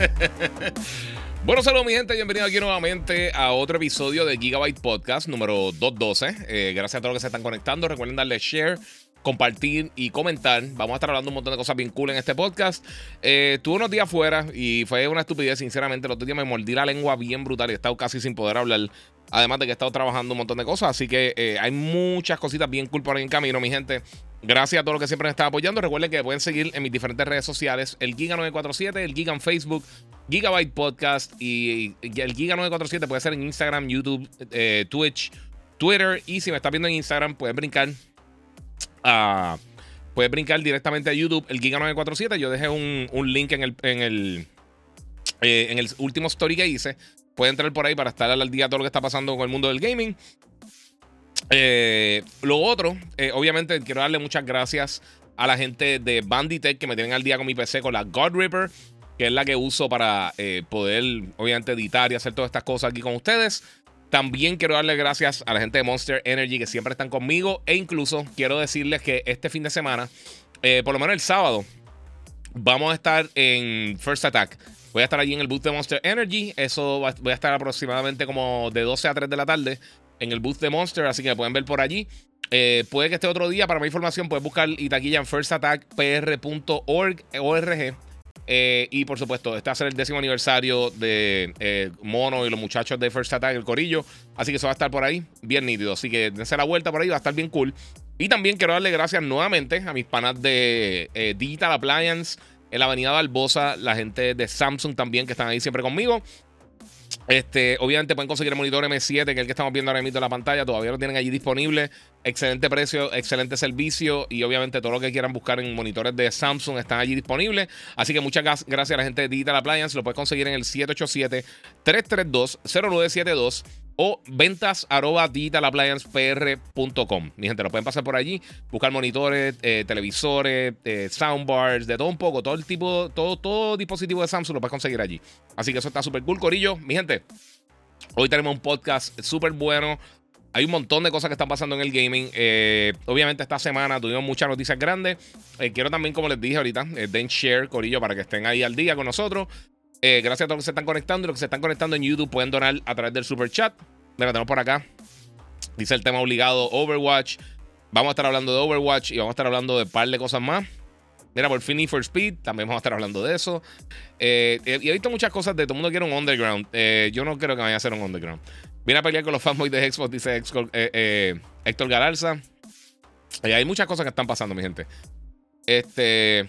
bueno, saludos mi gente, bienvenidos aquí nuevamente a otro episodio de Gigabyte Podcast número 212. Eh, gracias a todos los que se están conectando. Recuerden darle share, compartir y comentar. Vamos a estar hablando un montón de cosas bien cool en este podcast. Eh, tuve unos días fuera y fue una estupidez, sinceramente. El otro día me mordí la lengua bien brutal y he estado casi sin poder hablar. Además de que he estado trabajando un montón de cosas. Así que eh, hay muchas cositas bien cool por ahí en camino, mi gente. Gracias a todos los que siempre me están apoyando. Recuerden que pueden seguir en mis diferentes redes sociales: el Giga947, el Giga en Facebook, Gigabyte Podcast y, el Giga947 puede ser en Instagram, YouTube, eh, Twitch, Twitter. Y si me estás viendo en Instagram, puedes brincar a. Puedes brincar directamente a YouTube, el Giga947. Yo dejé un, link en el, en el, eh, en el último story que hice. Puede entrar por ahí para estar al día de todo lo que está pasando con el mundo del gaming. Eh, lo otro, eh, obviamente, quiero darle muchas gracias a la gente de Banditech que me tienen al día con mi PC con la God Ripper, que es la que uso para eh, poder, obviamente, editar y hacer todas estas cosas aquí con ustedes. También quiero darle gracias a la gente de Monster Energy que siempre están conmigo. E incluso quiero decirles que este fin de semana, por lo menos el sábado, vamos a estar en First Attack. Voy a estar allí en el booth de Monster Energy. Eso voy a estar aproximadamente como de 12 a 3 de la tarde en el booth de Monster, así que pueden ver por allí. Eh, puede que esté otro día. Para más información, puedes buscar y taquilla en firstattackpr.org. Eh, y por supuesto, va a ser el décimo aniversario de eh, Mono y los muchachos de First Attack, el Corillo. Así que eso va a estar por ahí, bien nítido. Así que dense la vuelta por ahí, va a estar bien cool. Y también quiero darle gracias nuevamente a mis panas de Digital Appliance en la avenida Barbosa, la gente de Samsung también que están ahí siempre conmigo. Este, obviamente pueden conseguir el monitor M7, que es el que estamos viendo ahora mismo en la pantalla. Todavía lo tienen allí disponible. Excelente precio, excelente servicio. Y obviamente todo lo que quieran buscar en monitores de Samsung están allí disponibles. Así que muchas gracias a la gente de Digital Appliance. Lo puedes conseguir en el 787-332-0972 o ventas arroba digitalappliancepr.com. Mi gente, lo pueden pasar por allí, buscar monitores, eh, televisores, eh, soundbars, de todo un poco, todo el tipo, todo, todo dispositivo de Samsung lo puedes conseguir allí. Así que eso está súper cool, Corillo. Mi gente, hoy tenemos un podcast súper bueno. Hay un montón de cosas que están pasando en el gaming. Eh, obviamente esta semana tuvimos muchas noticias grandes. quiero también, como les dije ahorita, den share, Corillo, para que estén ahí al día con nosotros. Eh, gracias a todos los que se están conectando. Y los que se están conectando en YouTube pueden donar a través del super chat. Mira, tenemos por acá. Dice el tema obligado Overwatch. Vamos a estar hablando de Overwatch y vamos a estar hablando de un par de cosas más. Mira, por fin for Speed, también vamos a estar hablando de eso. Eh, y he visto muchas cosas de todo el mundo quiere un underground. Eh, yo no creo que vaya a ser un underground. Viene a pelear con los fanboys de Xbox, dice Héctor Galarza. hay muchas cosas que están pasando, mi gente. Este.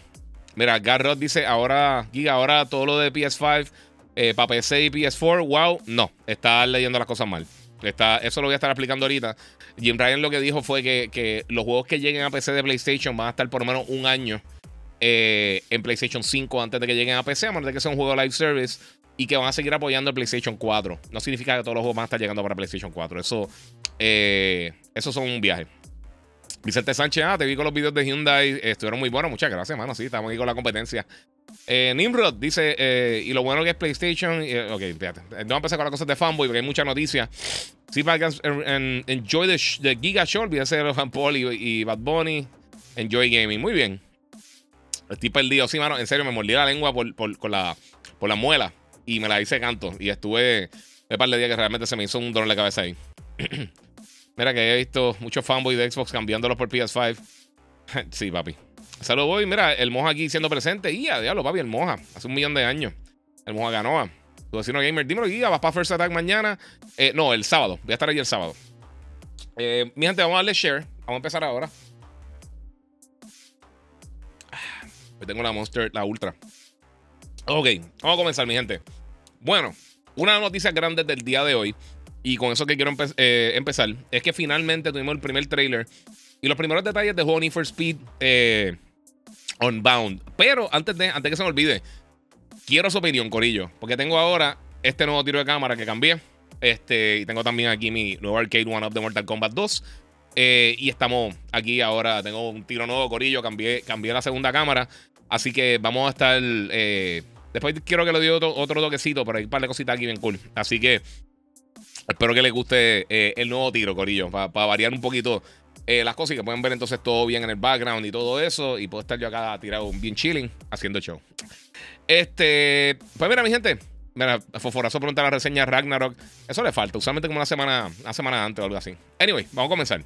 Mira, Garrod dice, ahora, Giga, ahora todo lo de PS5 eh, para PC y PS4, wow, no, está leyendo las cosas mal. Está, eso lo voy a estar explicando ahorita. Jim Ryan lo que dijo fue que, los juegos que lleguen a PC de PlayStation van a estar por lo menos un año eh, en PlayStation 5 antes de que lleguen a PC, a menos de que sea un juego live service y que van a seguir apoyando el PlayStation 4. No significa que todos los juegos van a estar llegando para PlayStation 4. Eso, eh, eso son un viaje. Vicente Sánchez, ah, te vi con los videos de Hyundai, estuvieron muy buenos, muchas gracias, mano, sí, estamos aquí con la competencia. Eh, Nimrod dice, eh, y lo bueno que es PlayStation, eh, ok, fíjate, no a empezar con las cosas de fanboy porque hay mucha noticia. Para que enjoy the, the Giga Show, olvídese de los Paul y, y, Bad Bunny, enjoy gaming, muy bien. Estoy perdido, sí, mano, en serio, me mordí la lengua por, por, con la, por la muela y me la hice canto y estuve un par de días que realmente se me hizo un dolor de cabeza ahí. Mira que he visto muchos fanboys de Xbox cambiándolos por PS5. sí, papi. Saludos, voy. Mira, el Moja aquí siendo presente. Y diablo, papi, el Moja. Hace un millón de años. El Moja ganó. Tu vecino gamer, dímelo, Guía, vas para First Attack mañana. Eh, no, el sábado. Voy a estar allí el sábado. Eh, mi gente, vamos a darle share. Vamos a empezar ahora. Hoy tengo la Monster, la Ultra. Ok, vamos a comenzar, mi gente. Bueno, una noticia grande del día de hoy y con eso que quiero eh, empezar, es que finalmente tuvimos el primer trailer y los primeros detalles de Honey for Speed. Eh, Unbound. Pero antes de, antes que se me olvide, quiero su opinión, Corillo. Porque tengo ahora este nuevo tiro de cámara que cambié. Este, y tengo también aquí mi nuevo arcade one up de Mortal Kombat 2. Eh, y estamos aquí ahora. Tengo un tiro nuevo, Corillo. Cambié, cambié la segunda cámara. Así que vamos a estar. Eh, después quiero que le dé otro, otro toquecito, pero hay un par de cositas aquí bien cool. Así que espero que les guste eh, el nuevo tiro, Corillo. Para variar un poquito las cosas y que pueden ver entonces todo bien en el background y todo eso. Y puedo estar yo acá tirado bien chilling haciendo show. Este. Pues mira, mi gente. Mira, Foforazo pregunta la reseña Ragnarok. Eso le falta, usualmente como una semana, una semana antes o algo así. Anyway, vamos a comenzar.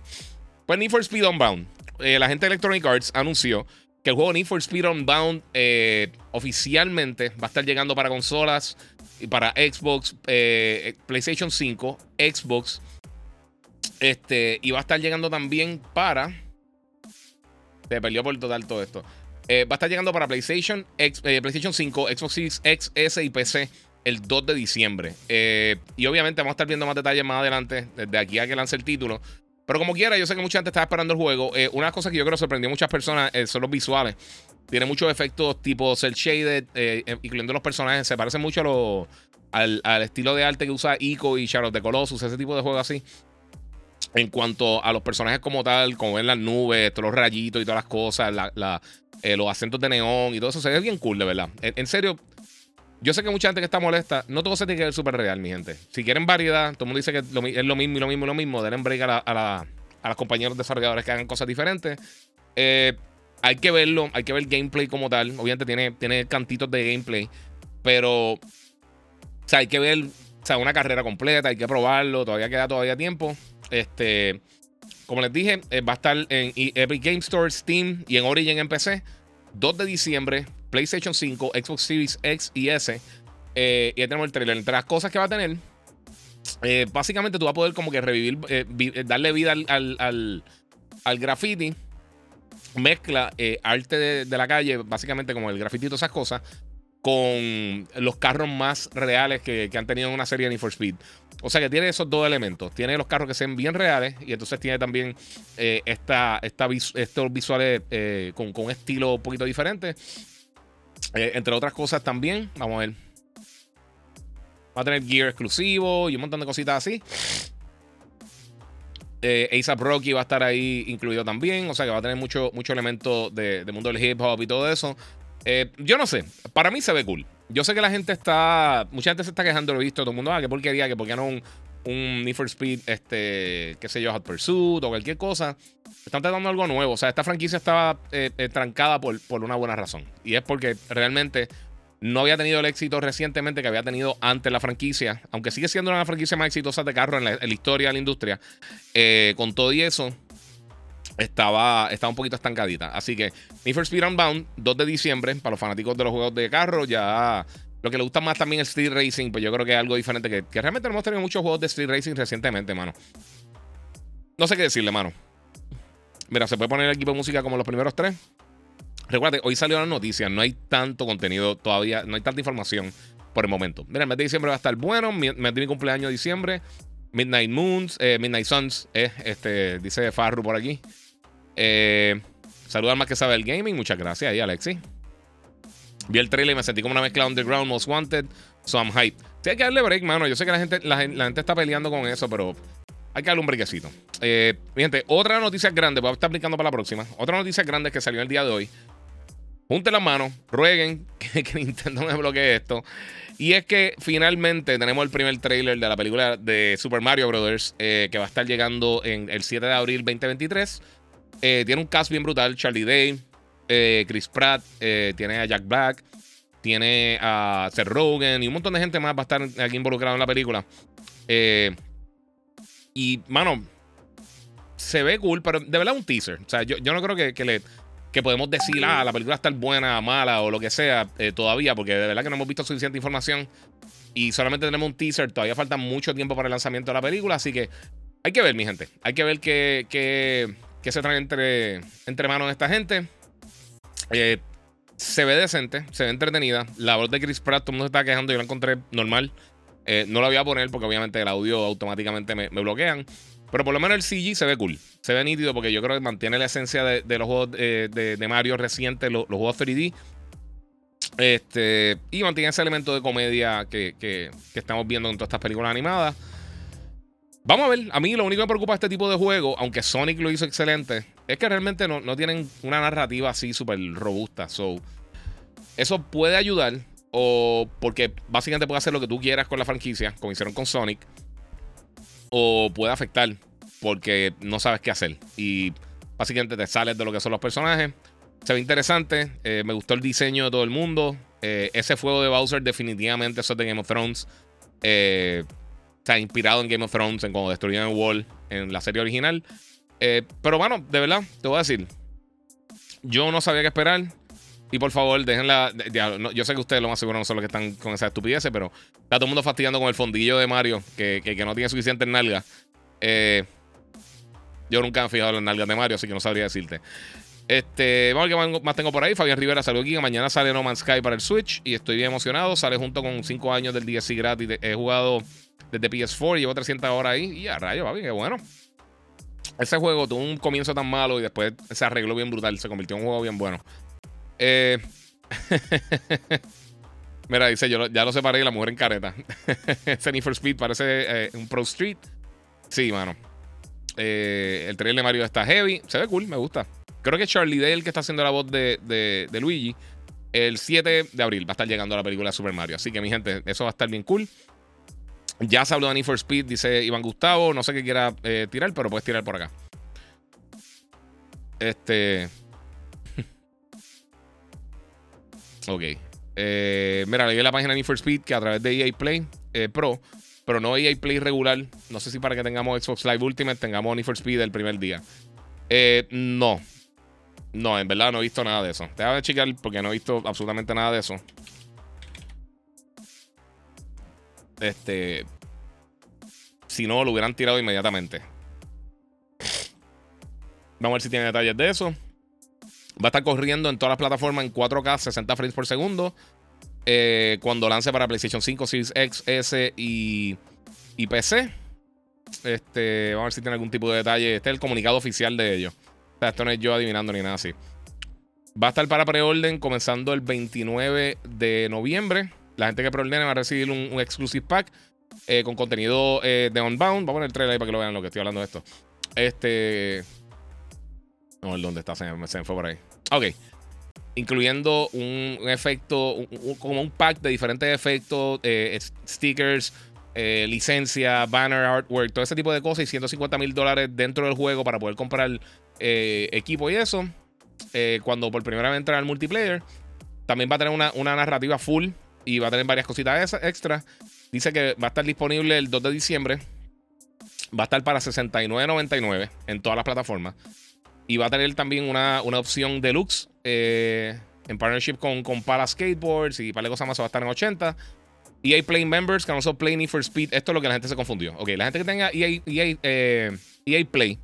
Pues Need for Speed Unbound. Eh, la gente de Electronic Arts anunció que el juego Need for Speed Unbound eh, oficialmente va a estar llegando para consolas para Xbox, eh, PlayStation 5, Xbox. Este, y va a estar llegando también para. Se perdió por total todo esto. va a estar llegando para PlayStation, PlayStation 5, Xbox Series X, S y PC el 2 de diciembre. Eh, y obviamente vamos a estar viendo más detalles más adelante, desde aquí a que lance el título. Pero como quiera, yo sé que mucha gente estaba esperando el juego. Eh, una cosa que yo creo sorprendió a muchas personas eh, son los visuales. Tiene muchos efectos tipo cel shaded, incluyendo los personajes. Se parece mucho al, estilo de arte que usa Ico y Shadow the Colossus, ese tipo de juego así. En cuanto a los personajes como tal, como ven las nubes, todos los rayitos y todas las cosas, los acentos de neón y todo eso, se bien cool, de verdad. en serio, yo sé que mucha gente que está molesta, no todo se tiene que ver súper real, mi gente. Si quieren variedad, todo el mundo dice que es lo mismo y lo mismo y lo mismo, denle break a, a, a, los compañeros desarrolladores que hagan cosas diferentes. Eh, hay que verlo, hay que ver el gameplay como tal. Obviamente tiene, tiene cantitos de gameplay, pero o sea, hay que ver o sea, una carrera completa, hay que probarlo, todavía queda todavía tiempo. Este, como les dije, eh, va a estar en Epic Game Store, Steam y en Origin en PC. 2 de diciembre. PlayStation 5, Xbox Series X y S. Eh, y ya tenemos el trailer. Entre las cosas que va a tener, eh, básicamente tú vas a poder como que revivir, eh, darle vida al, al, graffiti. Mezcla arte de, la calle, básicamente como el todas esas cosas, con los carros más reales que, han tenido en una serie de Need for Speed. O sea que tiene esos dos elementos. Tiene los carros que sean bien reales y entonces tiene también esta, estos visuales con, con, un estilo un poquito diferente. Eh, entre otras cosas también. Vamos a ver. Va a tener gear exclusivo y un montón de cositas así. Eh, ASAP Rocky va a estar ahí incluido también. O sea que va a tener mucho, mucho elemento de, mundo del hip hop y todo eso. Eh, yo no sé. Para mí se ve cool. Yo sé que la gente está. Mucha gente se está quejando, lo he visto. Todo el mundo, ah, qué porquería, que por qué no un, un Need for Speed, este, qué sé yo, Hot Pursuit o cualquier cosa. Están tratando algo nuevo. O sea, esta franquicia estaba eh, eh, trancada por, por una buena razón. Y es porque realmente no había tenido el éxito recientemente que había tenido antes la franquicia. Aunque sigue siendo una franquicia más exitosa de carro en la, historia de la industria. Eh, con todo y eso, estaba, estaba un poquito estancadita. Así que Need for Speed Unbound, 2 de diciembre, para los fanáticos de los juegos de carro, ya lo que le gusta más también el Street Racing, pues yo creo que es algo diferente. Que, que realmente hemos tenido muchos juegos de Street Racing recientemente, mano. No sé qué decirle, mano. Mira, se puede poner el equipo de música como los primeros tres. Recuerda, hoy salió la noticia, no hay tanto contenido todavía, no hay tanta información por el momento. Mira, el mes de diciembre va a estar bueno, mes de mi cumpleaños de diciembre. Midnight Moons, eh, Midnight Suns, eh, este, dice Farru por aquí. Eh, saluda al más que sabe el gaming, muchas gracias ahí, Alexi. Vi el trailer y me sentí como una mezcla Underground Most Wanted. So I'm hype. Sí, hay que darle break, mano. Yo sé que la gente, la, gente está peleando con eso, pero hay que darle un brequecito. Eh, otra noticia grande, voy a estar aplicando para la próxima. Otra noticia grande que salió el día de hoy. Junten las manos, rueguen que, Nintendo me bloquee esto. Y es que finalmente tenemos el primer trailer de la película de Super Mario Brothers, eh, que va a estar llegando en el 7 de abril 2023. Eh, tiene un cast bien brutal: Charlie Day, eh, Chris Pratt, eh, tiene a Jack Black, tiene a Seth Rogen y un montón de gente más va a estar aquí involucrado en la película. Eh, y, mano, se ve cool, pero de verdad un teaser. O sea, yo, no creo que, que, le, que podemos decir, ah, la película está buena, mala o lo que sea todavía, porque de verdad que no hemos visto suficiente información y solamente tenemos un teaser. Todavía falta mucho tiempo para el lanzamiento de la película, así que hay que ver, mi gente. Hay que ver qué, qué, se trae entre, entre manos esta gente. Eh, se ve decente, se ve entretenida. La voz de Chris Pratt, todo el mundo se está quejando, yo la encontré normal. Eh, no lo voy a poner porque obviamente el audio automáticamente me, bloquean. Pero por lo menos el CG se ve cool. Se ve nítido porque yo creo que mantiene la esencia de, los juegos de, Mario recientes, los, juegos 3D. Este, y mantiene ese elemento de comedia que, que, estamos viendo en todas estas películas animadas. Vamos a ver. A mí lo único que me preocupa este tipo de juego, aunque Sonic lo hizo excelente, es que realmente no, no tienen una narrativa así súper robusta. So, eso puede ayudar. O porque básicamente puede hacer lo que tú quieras con la franquicia, como hicieron con Sonic. O puede afectar porque no sabes qué hacer. Y básicamente te sales de lo que son los personajes. Se ve interesante. Eh, me gustó el diseño de todo el mundo. Eh, ese fuego de Bowser definitivamente eso es de Game of Thrones. Eh, está inspirado en Game of Thrones, en cómo destruyeron el Wall en la serie original. Pero bueno, de verdad, te voy a decir. Yo no sabía qué esperar. Y por favor, déjenla. yo sé que ustedes lo más seguro no son los que están con esa estupidez, pero está todo el mundo fastidiando con el fondillo de Mario, que, que, no tiene suficiente nalga. yo nunca he fijado en las nalgas de Mario, así que no sabría decirte. Este, vamos a qué más tengo por ahí. Fabián Rivera salió aquí. Mañana sale No Man's Sky para el Switch. Y estoy bien emocionado. Sale junto con 5 años del DSC gratis. He jugado desde PS4. Llevo 300 horas ahí. Y a rayo, papi, qué bueno. Ese juego tuvo un comienzo tan malo y después se arregló bien brutal. Se convirtió en un juego bien bueno. Eh. Mira, dice, yo ya lo separé la mujer en careta. Ese for Speed parece eh, un Pro Street. Sí, mano. Eh, el trailer de Mario está heavy. Se ve cool, me gusta. Creo que Charlie Dale, que está haciendo la voz de, Luigi, el 7 de abril va a estar llegando a la película Super Mario. Así que, mi gente, eso va a estar bien cool. Ya se habló de Need for Speed, dice Iván Gustavo. No sé qué quiera eh, tirar, pero puedes tirar por acá. Este. ok. Eh, mira, leí la página de Need for Speed que a través de EA Play eh, Pro, pero no EA Play regular. No sé si para que tengamos Xbox Live Ultimate tengamos Need for Speed el primer día. no, no, en verdad no he visto nada de eso. Déjame checar porque no he visto absolutamente nada de eso. Este. Si no, lo hubieran tirado inmediatamente. Vamos a ver si tiene detalles de eso. Va a estar corriendo en todas las plataformas en 4K, 60 frames por segundo. Eh, cuando lance para PlayStation 5, Series X, S y, y PC. Este, vamos a ver si tiene algún tipo de detalle. Este es el comunicado oficial de ellos esto no es yo adivinando ni nada así. Va a estar para preorden comenzando el 29 de noviembre. La gente que preordene va a recibir un, exclusive pack eh, con contenido eh, de Unbound. Vamos a poner el trailer ahí para que lo vean lo que estoy hablando de esto. Este. No, ¿dónde está? Se me, fue por ahí. Ok. Incluyendo un, efecto, como un pack de diferentes efectos, eh, stickers, licencia, banner, artwork, todo ese tipo de cosas y 150 mil dólares dentro del juego para poder comprar eh, equipo y eso. Eh, cuando por primera vez entra al multiplayer. También va a tener una, narrativa full y va a tener varias cositas extra. Dice que va a estar disponible el 2 de diciembre. Va a estar para 69.99 en todas las plataformas. Y va a tener también una, opción deluxe eh, en partnership con, con Pala Skateboards y para cosas más. Va a estar en 80. EA Play Members, que no son Play Need for Speed. Esto es lo que la gente se confundió. Ok, la gente que tenga EA, EA, EA Play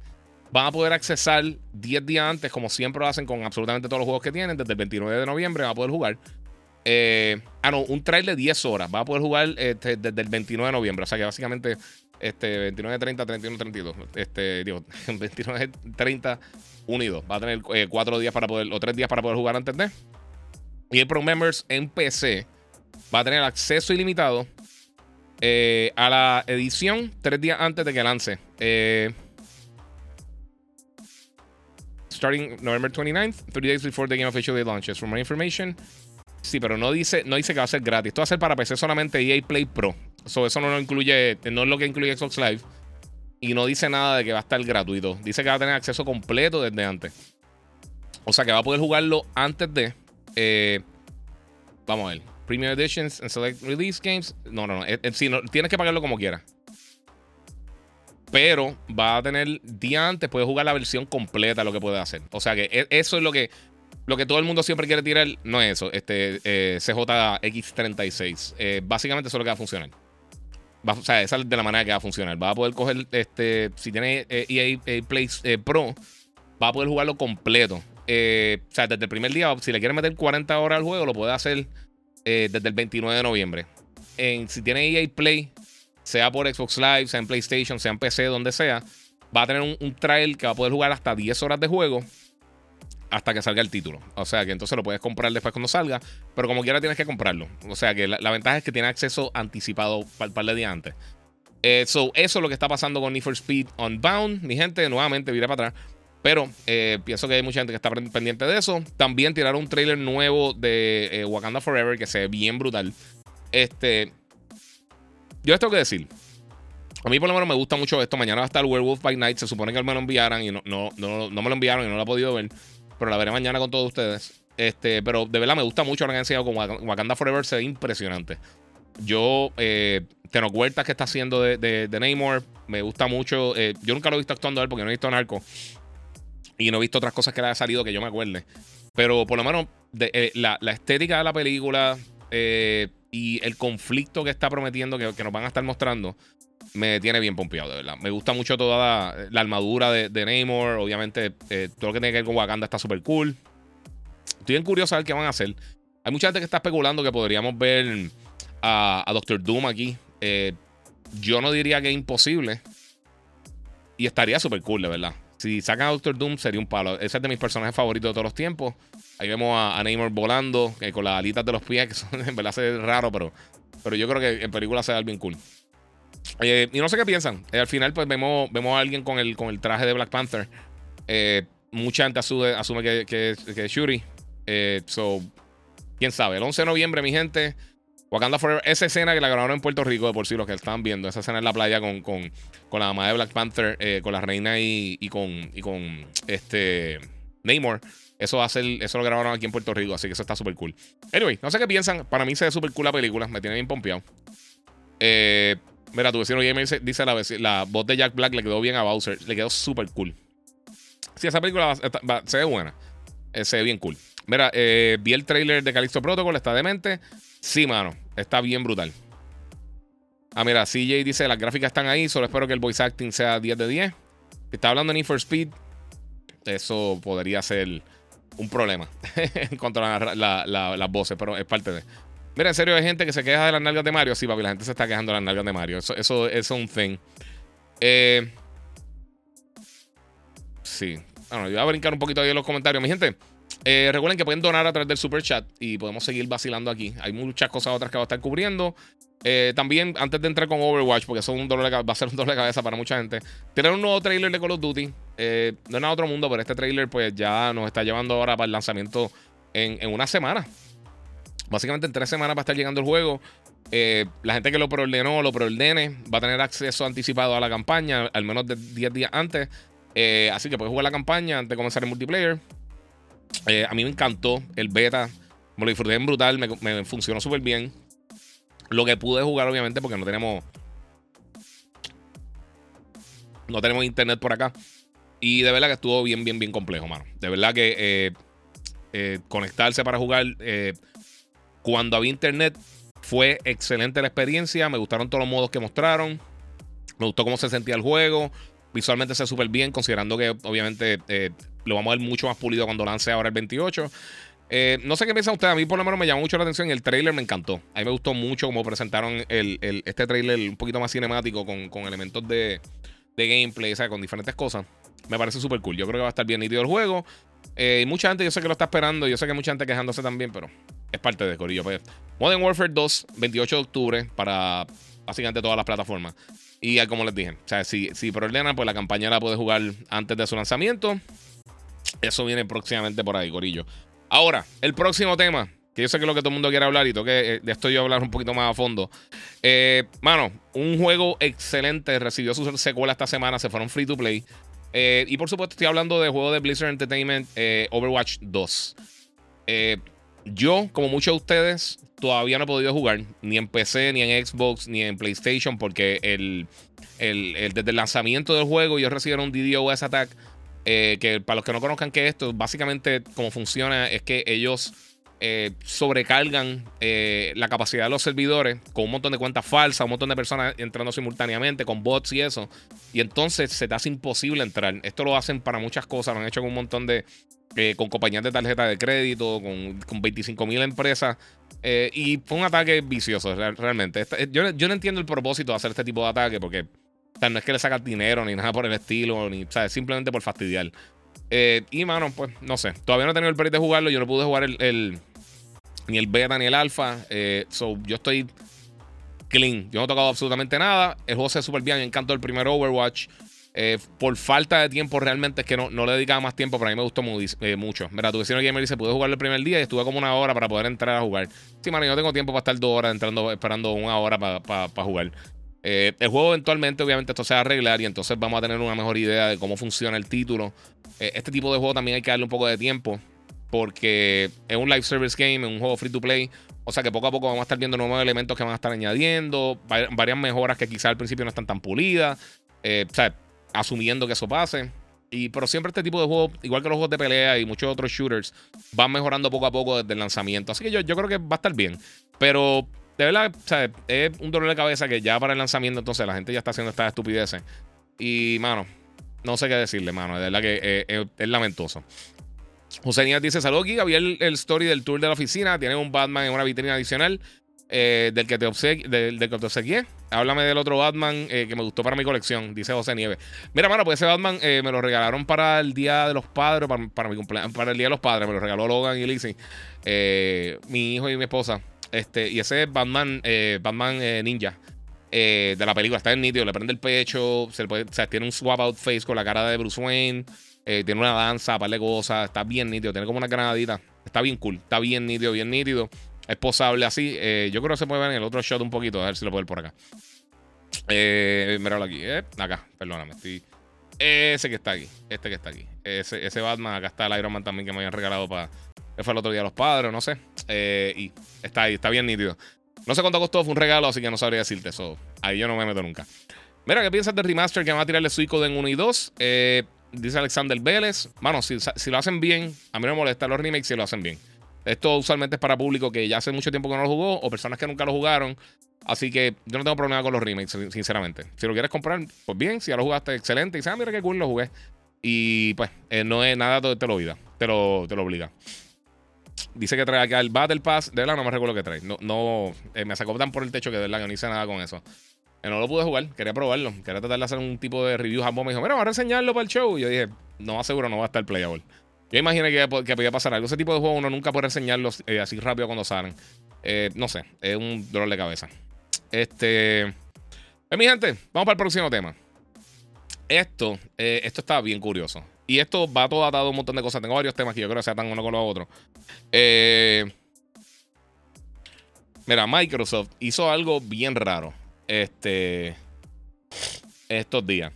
Van a poder accesar 10 días antes, como siempre lo hacen con absolutamente todos los juegos que tienen. Desde el 29 de noviembre van a poder jugar. Eh, ah, no, un trailer de 10 horas. Va a poder jugar este, desde el 29 de noviembre. O sea que básicamente este, 29, 30, 31, 32. Este, digo, 29, 30, unidos. Va a tener 4 eh, días para poder, o 3 días para poder jugar antes de. Y el Pro Members en PC va a tener acceso ilimitado eh, a la edición 3 días antes de que lance. Starting November 29th, three days before the game officially launches. For more information. Sí, pero no dice, no dice que va a ser gratis. Esto va a ser para PC solamente EA Play Pro. So, eso no lo incluye, no es lo que incluye Xbox Live. Y no dice nada de que va a estar gratuito. Dice que va a tener acceso completo desde antes. O sea que va a poder jugarlo antes de. Eh, vamos a ver. Premium Editions and Select Release Games. No, no, no. Eh, eh, no tienes que pagarlo como quieras. Pero va a tener día antes, puede jugar la versión completa, lo que puede hacer. O sea que e, eso es lo que, lo que todo el mundo siempre quiere tirar. No es eso, este eh, CJX36. Eh, básicamente eso es lo que va a funcionar. o sea, esa es de la manera que va a funcionar. Va a poder coger, este, si tiene EA, e Play eh, Pro, va a poder jugarlo completo. o sea, desde el primer día, si le quiere meter 40 horas al juego, lo puede hacer desde el 29 de noviembre. si tiene EA Play, sea por Xbox Live, sea en PlayStation, sea en PC, donde sea, va a tener un, un trial que va a poder jugar hasta 10 horas de juego hasta que salga el título. O sea que entonces lo puedes comprar después cuando salga, pero como quiera tienes que comprarlo. O sea que la, ventaja es que tiene acceso anticipado para el par de días antes. Eh, eso es lo que está pasando con Need for Speed Unbound. Mi gente, nuevamente viré para atrás. Pero eh, pienso que hay mucha gente que está pendiente de eso. También tiraron un trailer nuevo de eh, Wakanda Forever que se ve bien brutal. Este. Yo esto tengo que decir. A mí por lo menos me gusta mucho esto. Mañana va a estar Werewolf by Night. Se supone que me lo enviaran y no, no, no, no me lo enviaron y no lo he podido ver pero la veré mañana con todos ustedes. Este, pero de verdad me gusta mucho lo que han enseñado con Wakanda Forever, se ve impresionante. Yo, eh, Teno Huertas que está haciendo de, de, Namor, me gusta mucho. Eh, yo nunca lo he visto actuando a él porque no he visto Narco. Y no he visto otras cosas que le haya salido que yo me acuerde. Pero por lo menos eh, la, estética de la película eh, y el conflicto que está prometiendo que, que, nos van a estar mostrando me tiene bien pompeado, de verdad. Me gusta mucho toda la, armadura de, de, Namor. Obviamente, eh, todo lo que tiene que ver con Wakanda está súper cool. Estoy bien curioso a ver qué van a hacer. Hay mucha gente que está especulando que podríamos ver a, Doctor Doom aquí. Eh, yo no diría que es imposible. Y estaría súper cool, de verdad. Si sacan a Doctor Doom, sería un palo. Ese es de mis personajes favoritos de todos los tiempos. Ahí vemos a, Namor volando, eh, con las alitas de los pies, que son, en verdad se raro, pero, pero yo creo que en película se ve bien cool. Eh, y no sé qué piensan. Eh, al final, pues vemos, vemos a alguien con el, con el traje de Black Panther. Eh, mucha gente asume, asume que, que, que, es Shuri. so, quién sabe. El 11 de noviembre, mi gente. Wakanda Forever. Esa escena que la grabaron en Puerto Rico, de por sí, los que están viendo. Esa escena en la playa con, con, con la mamá de Black Panther, con la reina y, y, con, y con este Namor. Eso, ser, eso lo grabaron aquí en Puerto Rico, así que eso está súper cool. Anyway, no sé qué piensan. Para mí se ve súper cool la película. Me tiene bien pompeado. Eh, Mira, tu vecino Gamer dice, dice la, la, voz de Jack Black le quedó bien a Bowser. Le quedó súper cool. Sí, esa película se ve buena. Eh, se ve bien cool. Mira, eh, vi el trailer de Calixto Protocol, está demente. Sí, mano, está bien brutal. Ah, mira, CJ dice, las gráficas están ahí, solo espero que el voice acting sea 10 de 10. Está hablando de Need for Speed, eso podría ser un problema en cuanto a las voces, pero es parte de... Mira, en serio, hay gente que se queja de las nalgas de Mario. Sí, papi, la gente se está quejando de las nalgas de Mario. Eso, eso, es un thing. Eh, sí. Bueno, yo voy a brincar un poquito ahí en los comentarios. Mi gente, eh, recuerden que pueden donar a través del super chat y podemos seguir vacilando aquí. Hay muchas cosas otras que va a estar cubriendo. Eh, también, antes de entrar con Overwatch, porque eso un dolor va a ser un dolor de cabeza para mucha gente, tienen un nuevo trailer de Call of Duty. no es otro mundo, pero este trailer pues ya nos está llevando ahora para el lanzamiento en, en una semana. Básicamente en tres semanas va a estar llegando el juego. Eh, la gente que lo preordenó lo preordene va a tener acceso anticipado a la campaña, al menos de 10 días antes. Eh, así que puedes jugar la campaña antes de comenzar el multiplayer. Eh, a mí me encantó el beta. Me lo disfruté en brutal. Me, funcionó súper bien. Lo que pude jugar, obviamente, porque no tenemos. No tenemos internet por acá. Y de verdad que estuvo bien, bien, bien complejo, mano. De verdad que conectarse para jugar cuando había internet, fue excelente la experiencia. Me gustaron todos los modos que mostraron. Me gustó cómo se sentía el juego. Visualmente se súper bien, considerando que obviamente eh, lo vamos a ver mucho más pulido cuando lance ahora el 28. Eh, no sé qué piensan ustedes. A mí por lo menos me llamó mucho la atención. El trailer me encantó. A mí me gustó mucho cómo presentaron este trailer un poquito más cinemático con, elementos de, gameplay, o con diferentes cosas. Me parece súper cool. Yo creo que va a estar bien nítido el juego. Eh, mucha gente yo sé que lo está esperando. Yo sé que mucha gente quejándose también, pero es parte de Corillo. Pues. Modern Warfare 2, 28 de octubre, para básicamente todas las plataformas. Y como les dije, o sea, si, si preordenan, pues la campaña la puede jugar antes de su lanzamiento. Eso viene próximamente por ahí, Corillo. Ahora, el próximo tema, que yo sé que es lo que todo el mundo quiere hablar y tengo eh, de esto yo hablar un poquito más a fondo. Eh, mano, un juego excelente, recibió su secuela esta semana, se fueron free to play. Eh, y por supuesto estoy hablando del juego de Blizzard Entertainment Overwatch 2. Yo, como muchos de ustedes, todavía no he podido jugar ni en PC, ni en Xbox, ni en PlayStation, porque el, desde el lanzamiento del juego ellos recibieron un DDoS attack. Eh, que para los que no conozcan qué es esto, básicamente cómo funciona es que ellos eh, sobrecargan eh, la capacidad de los servidores con un montón de cuentas falsas, un montón de personas entrando simultáneamente, con bots y eso. Y entonces se te hace imposible entrar. Esto lo hacen para muchas cosas, lo han hecho con un montón de, con compañías de tarjeta de crédito, con, con 25 mil empresas. Y fue un ataque vicioso, realmente. yo, yo, no entiendo el propósito de hacer este tipo de ataque porque no es que le sacas dinero ni nada por el estilo, ni, o sea, simplemente por fastidiar. Eh, y mano, pues no sé. Todavía no he tenido el perito de jugarlo. Yo no pude jugar el, ni el beta ni el alfa. so, yo estoy clean. Yo no he tocado absolutamente nada. El juego se ve súper bien. Me encantó el primer Overwatch. Eh, por falta de tiempo, realmente es que no, no le dedicaba más tiempo, pero a mí me gustó eh, mucho. Mira, tu vecino gamer dice: Pude jugar el primer día y estuve como una hora para poder entrar a jugar. Sí, mano, yo no tengo tiempo para estar dos horas entrando, esperando una hora para jugar. Eh, el juego, eventualmente, obviamente, esto se va a arreglar y entonces vamos a tener una mejor idea de cómo funciona el título. este tipo de juego también hay que darle un poco de tiempo porque es un live service game, es un juego free to play. O sea que poco a poco vamos a estar viendo nuevos elementos que van a estar añadiendo, varias mejoras que quizás al principio no están tan pulidas. o sea, asumiendo que eso pase. Y, pero siempre este tipo de juegos, igual que los juegos de pelea y muchos otros shooters, van mejorando poco a poco desde el lanzamiento. Así que yo, yo creo que va a estar bien. Pero de verdad, es un dolor de cabeza que ya para el lanzamiento, entonces la gente ya está haciendo estas estupideces. Y, mano, no sé qué decirle, mano. De verdad que eh, eh, es lamentoso. José Níaz dice: Saludos, aquí Había el, story del tour de la oficina. Tiene un Batman en una vitrina adicional. Eh, del, que te del, que te obsequié. Háblame del otro Batman que me gustó para mi colección, dice José Nieves. Mira, mano, pues ese Batman me lo regalaron para el Día de los Padres, para, mi cumpleaños, para el Día de los Padres, me lo regaló Logan y Lizzie, mi hijo y mi esposa. Este, y ese Batman, Batman Ninja. de la película está en nítido, le prende el pecho, se tiene un swap out face con la cara de Bruce Wayne, tiene una danza, par de cosas, está bien nítido, tiene como una granadita, está bien cool, está bien nítido, bien nítido. Es posable así. Eh, yo creo que se puede ver en el otro shot un poquito. A ver si lo puedo ver por acá. Eh, míralo aquí. Eh, acá, perdóname. Ese que está aquí. Este que está aquí. Ese, ese Batman. Acá está el Iron Man también que me habían regalado para. Que fue el otro día los padres, no sé. Eh, y está ahí, está bien nítido. No sé cuánto costó, fue un regalo, así que no sabría decirte eso. Ahí yo no me meto nunca. Mira, ¿qué piensas del remaster que van a tirarle Suicoden en 1 y 2? dice Alexander Vélez. Bueno, si, si, lo hacen bien, a mí no me molesta los remakes si lo hacen bien. Esto usualmente es para público que ya hace mucho tiempo que no lo jugó o personas que nunca lo jugaron. Así que yo no tengo problema con los remakes, sinceramente. Si lo quieres comprar, pues bien. Si ya lo jugaste, excelente. Y sabes, ah, mira qué cool lo jugué. Y pues, eh, no es nada, te lo. Te lo, te lo obliga. Dice que trae acá el Battle Pass. De verdad, no me recuerdo que trae. No, no eh, me sacó tan por el techo que de verdad no hice nada con eso. Eh, no lo pude jugar, quería probarlo. Quería tratar de hacer un tipo de review. Japón me dijo, mira, vamos a reseñarlo para el show. Y yo dije, no, aseguro, no va a estar playable. Yo imaginé que, que, podía pasar algo. Ese tipo de juego uno nunca puede enseñarlos eh, así rápido cuando salen. No sé, es un dolor de cabeza. Este. Eh, mi gente, vamos para el próximo tema. Esto, esto está bien curioso. Y esto va todo atado a un montón de cosas. Tengo varios temas que yo creo que se atan uno con los otros. mira, Microsoft hizo algo bien raro. Este. Estos días.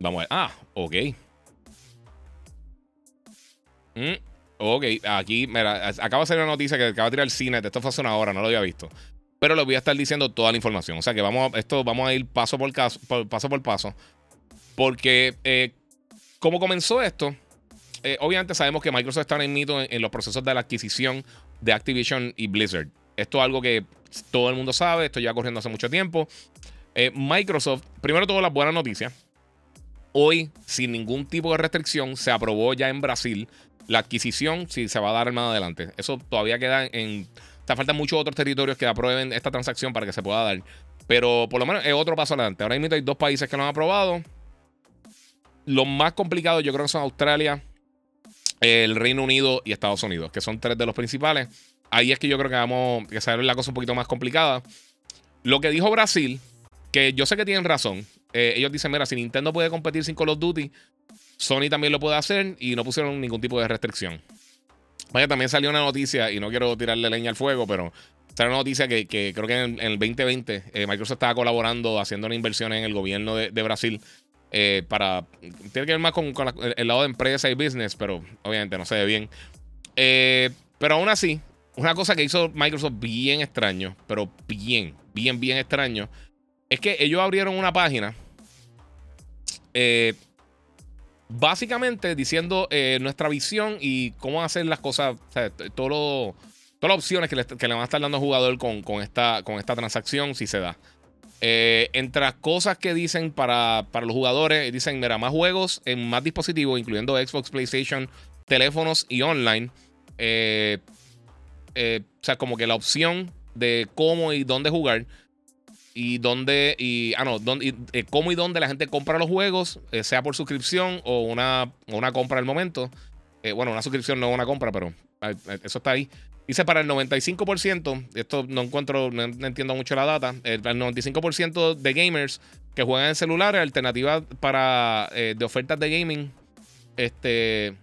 Vamos a ver. Ah, ok. Mm, ok, aquí, mira, acaba de salir una noticia que acaba de tirar el cine. Esto fue hace una hora, no lo había visto. Pero les voy a estar diciendo toda la información. O sea que vamos, esto vamos a ir paso por, caso, paso por paso. Porque, eh, ¿cómo comenzó esto? Eh, obviamente sabemos que Microsoft está en, en, en los procesos de la adquisición de Activision y Blizzard. Esto es algo que todo el mundo sabe, esto ya corriendo hace mucho tiempo. Eh, Microsoft, primero todo las buenas noticias. Hoy, sin ningún tipo de restricción, se aprobó ya en Brasil la adquisición, si se va a dar más adelante. Eso todavía queda en. Te faltan muchos otros territorios que aprueben esta transacción para que se pueda dar. Pero por lo menos es otro paso adelante. Ahora mismo hay dos países que lo han aprobado. Los más complicados yo creo que son Australia, el Reino Unido y Estados Unidos, que son tres de los principales. Ahí es que yo creo que vamos a saber la cosa un poquito más complicada. Lo que dijo Brasil, que yo sé que tienen razón. Eh, ellos dicen, mira, si Nintendo puede competir sin Call of Duty, Sony también lo puede hacer y no pusieron ningún tipo de restricción. Vaya, también salió una noticia, y no quiero tirarle leña al fuego, pero salió una noticia que, creo que en, el 2020 eh, Microsoft estaba colaborando, haciendo una inversión en el gobierno de, Brasil. Eh, para. Tiene que ver más con, el lado de empresa y business, pero obviamente no se ve bien. Eh, pero aún así, una cosa que hizo Microsoft bien extraño, pero bien, bien, bien extraño, es que ellos abrieron una página eh, básicamente diciendo eh, nuestra visión y cómo hacer las cosas, todas las opciones que le, van a estar dando al jugador con, esta, con esta transacción, si se da. Eh, entre las cosas que dicen para, para, los jugadores, dicen, mira, más juegos en más dispositivos, incluyendo Xbox, PlayStation, teléfonos y online. Eh, eh, o sea, como que la opción de cómo y dónde jugar. Y dónde, y, ah, no, dónde, cómo y dónde la gente compra los juegos, sea por suscripción o una, una compra al momento. bueno, una suscripción no una compra, pero eso está ahí. Dice para el 95%, esto no encuentro, no, entiendo mucho la data, el, 95% de gamers que juegan en celulares, alternativas para eh, de ofertas de gaming, este,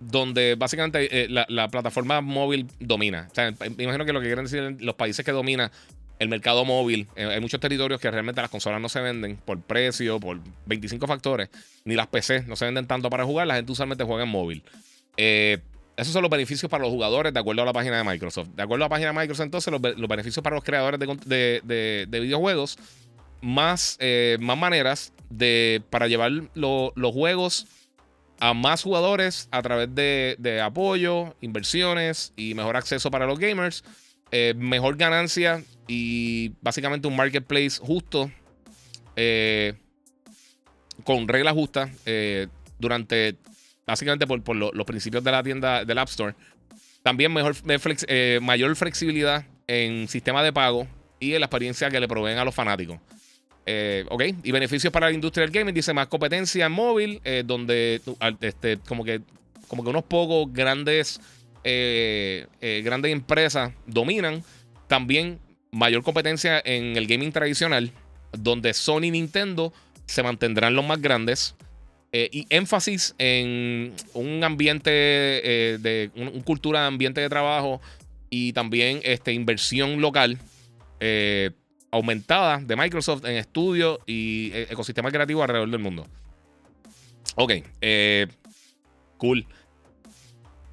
donde básicamente eh, la, plataforma móvil domina. O sea, me imagino que lo que quieren decir los países que domina el mercado móvil, eh, hay muchos territorios que realmente las consolas no se venden por precio, por 25 factores, ni las PC no se venden tanto para jugar, la gente usualmente juega en móvil. Eh, esos son los beneficios para los jugadores de acuerdo a la página de Microsoft. De acuerdo a la página de Microsoft, entonces, los, beneficios para los creadores de, videojuegos, más, eh, más maneras de, para llevar los juegos a más jugadores a través de, apoyo, inversiones y mejor acceso para los gamers, eh, mejor ganancia y básicamente un marketplace justo, con reglas justas durante básicamente por, los principios de la tienda del App Store. También mejor, eh, mayor flexibilidad en sistema de pago y en la experiencia que le proveen a los fanáticos. Eh, ok, y beneficios para la industria del gaming, dice más competencia en móvil, eh, donde este, como, que, como que unos pocos grandes, grandes empresas dominan. También mayor competencia en el gaming tradicional, donde Sony y Nintendo se mantendrán los más grandes. Eh, y énfasis en un ambiente eh, de un, cultura de ambiente de trabajo y también este, inversión local eh, aumentada de Microsoft en estudios y ecosistemas creativos alrededor del mundo. Ok, cool.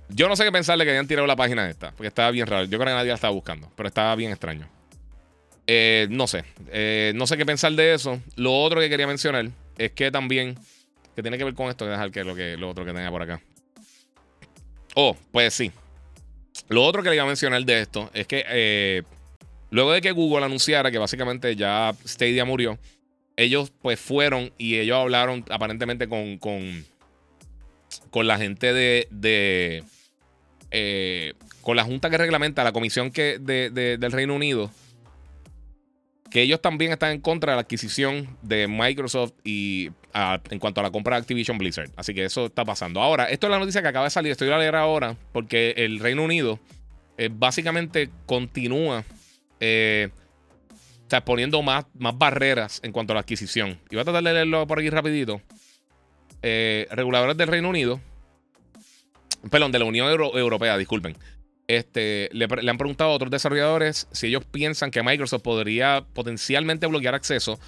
Yo no sé qué pensarle que hayan tirado la página esta, porque estaba bien raro. Yo creo que nadie la estaba buscando, pero estaba bien extraño. no sé, no sé qué pensar de eso. Lo otro que quería mencionar es que también que tiene que ver con esto, dejar que lo, que lo otro que tenga por acá. Oh, pues sí. Lo otro que le iba a mencionar de esto es que eh, luego de que Google anunciara que básicamente ya Stadia murió, ellos pues fueron y ellos hablaron aparentemente con, con, con la gente de, de eh, con la junta que reglamenta la comisión que de, del Reino Unido que ellos también están en contra de la adquisición de Microsoft y en cuanto a la compra de Activision Blizzard. Así que eso está pasando. Ahora, esto es la noticia que acaba de salir. Estoy a leer ahora porque el Reino Unido eh, básicamente continúa eh, poniendo más, más barreras en cuanto a la adquisición. Y voy a tratar de leerlo por aquí rapidito. Eh, reguladores del Reino Unido, perdón, de la Unión Europea, disculpen. Este, le, han preguntado a otros desarrolladores si ellos piensan que Microsoft podría potencialmente bloquear acceso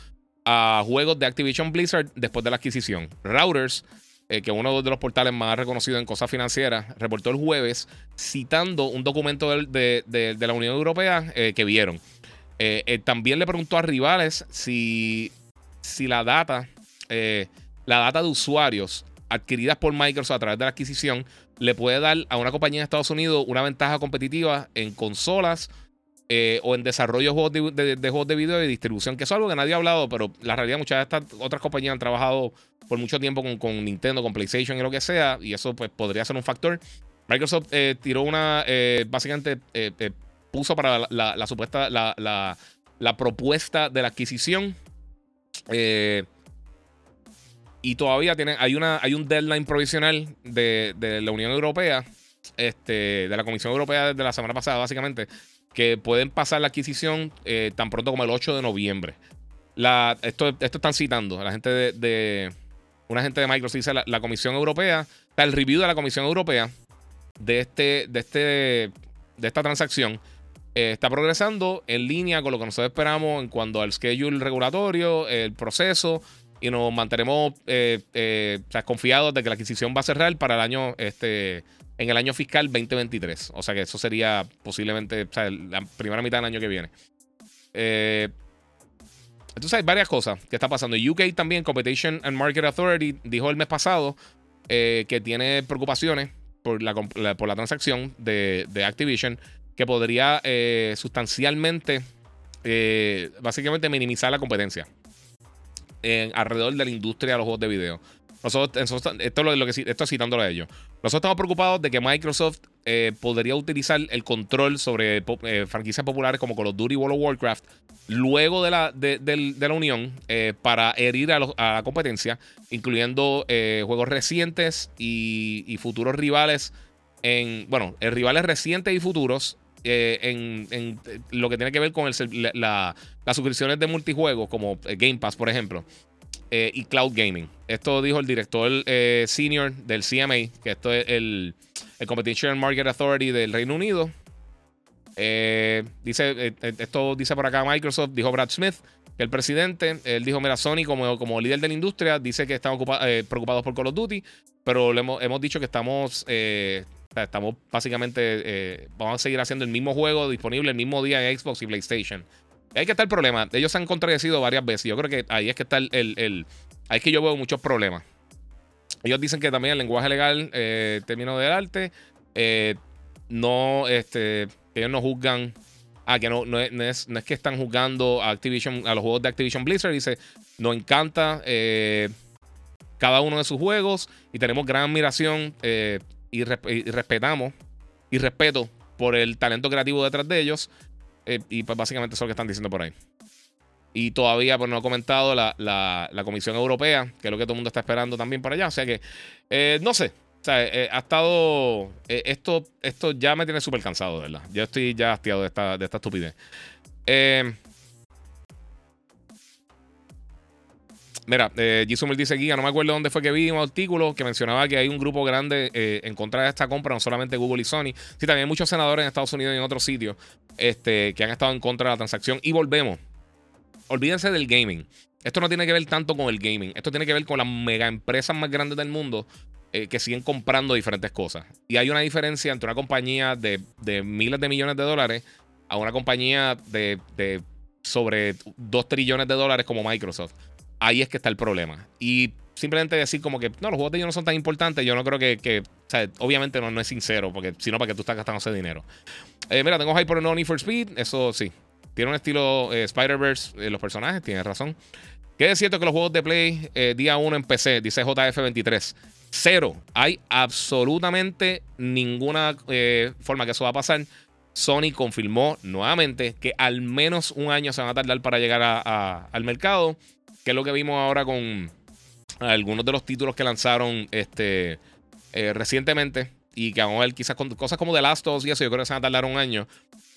a juegos de Activision Blizzard después de la adquisición. Routers, eh, que uno de los portales más reconocidos en cosas financieras, reportó el jueves citando un documento de, la Unión Europea eh, que vieron. Eh, también le preguntó a rivales si, si la data, la data de usuarios adquiridas por Microsoft a través de la adquisición le puede dar a una compañía de Estados Unidos una ventaja competitiva en consolas eh, o en desarrollo de, juegos de video y distribución, que es algo que nadie ha hablado, pero la realidad muchas de estas otras compañías han trabajado por mucho tiempo con, Nintendo, con PlayStation y lo que sea, y eso pues podría ser un factor. Microsoft eh, tiró una, eh, básicamente puso para la, supuesta, la, propuesta de la adquisición. Y todavía tiene, hay, una, hay un deadline provisional de, de la Unión Europea, este, de la Comisión Europea desde la semana pasada, básicamente, que pueden pasar la adquisición eh, tan pronto como el 8 de noviembre. La, esto, esto están citando, la gente de, una gente de Microsoft dice la, Comisión Europea, está el review de la Comisión Europea de, este, de, este, de esta transacción. Eh, está progresando en línea con lo que nosotros esperamos en cuanto al schedule regulatorio, el proceso, y nos mantenemos eh, confiados de que la adquisición va a cerrar para el año este, en el año fiscal 2023. O sea que eso sería posiblemente la primera mitad del año que viene. Eh, entonces hay varias cosas que está pasando. UK también, Competition and Market Authority, dijo el mes pasado eh, que tiene preocupaciones por la, por la transacción de, Activision que podría eh, sustancialmente básicamente minimizar la competencia en, alrededor de la industria de los juegos de video. Nosotros, esto, es lo, que, citándolo a ellos. Nosotros estamos preocupados de que Microsoft eh, podría utilizar el control sobre eh, franquicias populares como Call of Duty y World of Warcraft luego de la, de, la unión eh, para herir a, la competencia, incluyendo juegos recientes y, futuros rivales. En, bueno, rivales recientes y futuros en, lo que tiene que ver con las suscripciones de multijuegos, como Game Pass, por ejemplo. Eh, y cloud gaming. Esto dijo el director eh, senior del CMA, que esto es el, Competition Market Authority del Reino Unido. Eh, dice, esto dice por acá Microsoft, dijo Brad Smith, que el presidente, él dijo, mira, Sony como, como líder de la industria, dice que están preocupados por Call of Duty, pero hemos, hemos dicho que estamos, estamos básicamente, vamos a seguir haciendo el mismo juego disponible el mismo día en Xbox y PlayStation. Ahí que está el problema. Ellos se han contradecido varias veces. Yo creo que ahí es que está el. el, ahí es que yo veo muchos problemas. Ellos dicen que también el lenguaje legal, eh, término del arte, eh, no, este, ellos no juzgan. Ah, que no, no, es, no, es, que están juzgando a Activision, a los juegos de Activision Blizzard. Dice, nos encanta eh, cada uno de sus juegos y tenemos gran admiración y, y respetamos y respeto por el talento creativo detrás de ellos. Eh, y pues básicamente eso es lo que están diciendo por ahí. Y todavía pues no ha comentado la, Comisión Europea, que es lo que todo el mundo está esperando también para allá. O sea que, eh, no sé. O sea, eh, ha estado. esto, esto ya me tiene súper cansado, ¿verdad? Yo estoy ya hastiado de esta, de esta estupidez. Mira, eh, dice Guía, no me acuerdo dónde fue que vi un artículo que mencionaba que hay un grupo grande en contra de esta compra, no solamente Google y Sony. Sí, también muchos senadores en Estados Unidos y en otros sitios este, que han estado en contra de la transacción. Y volvemos. Olvídense del gaming. Esto no tiene que ver tanto con el gaming. Esto tiene que ver con las mega empresas más grandes del mundo eh, que siguen comprando diferentes cosas. Y hay una diferencia entre una compañía de, miles de millones de dólares a una compañía de, sobre 2 trillones de dólares como Microsoft. Ahí es que está el problema. Y simplemente decir como que no, los juegos de ellos no son tan importantes, yo no creo que, o sea, obviamente no, es sincero, porque si no, para que tú estás gastando ese dinero. Eh, mira, tengo Hyper No Need for Speed. Eso sí. Tiene un estilo eh, Spider-Verse en los personajes, tienes razón. Que es cierto que los juegos de Play eh, día 1 en PC, dice JF23. Cero. Hay absolutamente ninguna forma que eso va a pasar. Sony confirmó nuevamente que al menos un año se van a tardar para llegar al mercado. Que es lo que vimos ahora con algunos de los títulos que lanzaron este, recientemente y que vamos a ver quizás con cosas como The Last of Us y eso, yo creo que se van a tardar un año.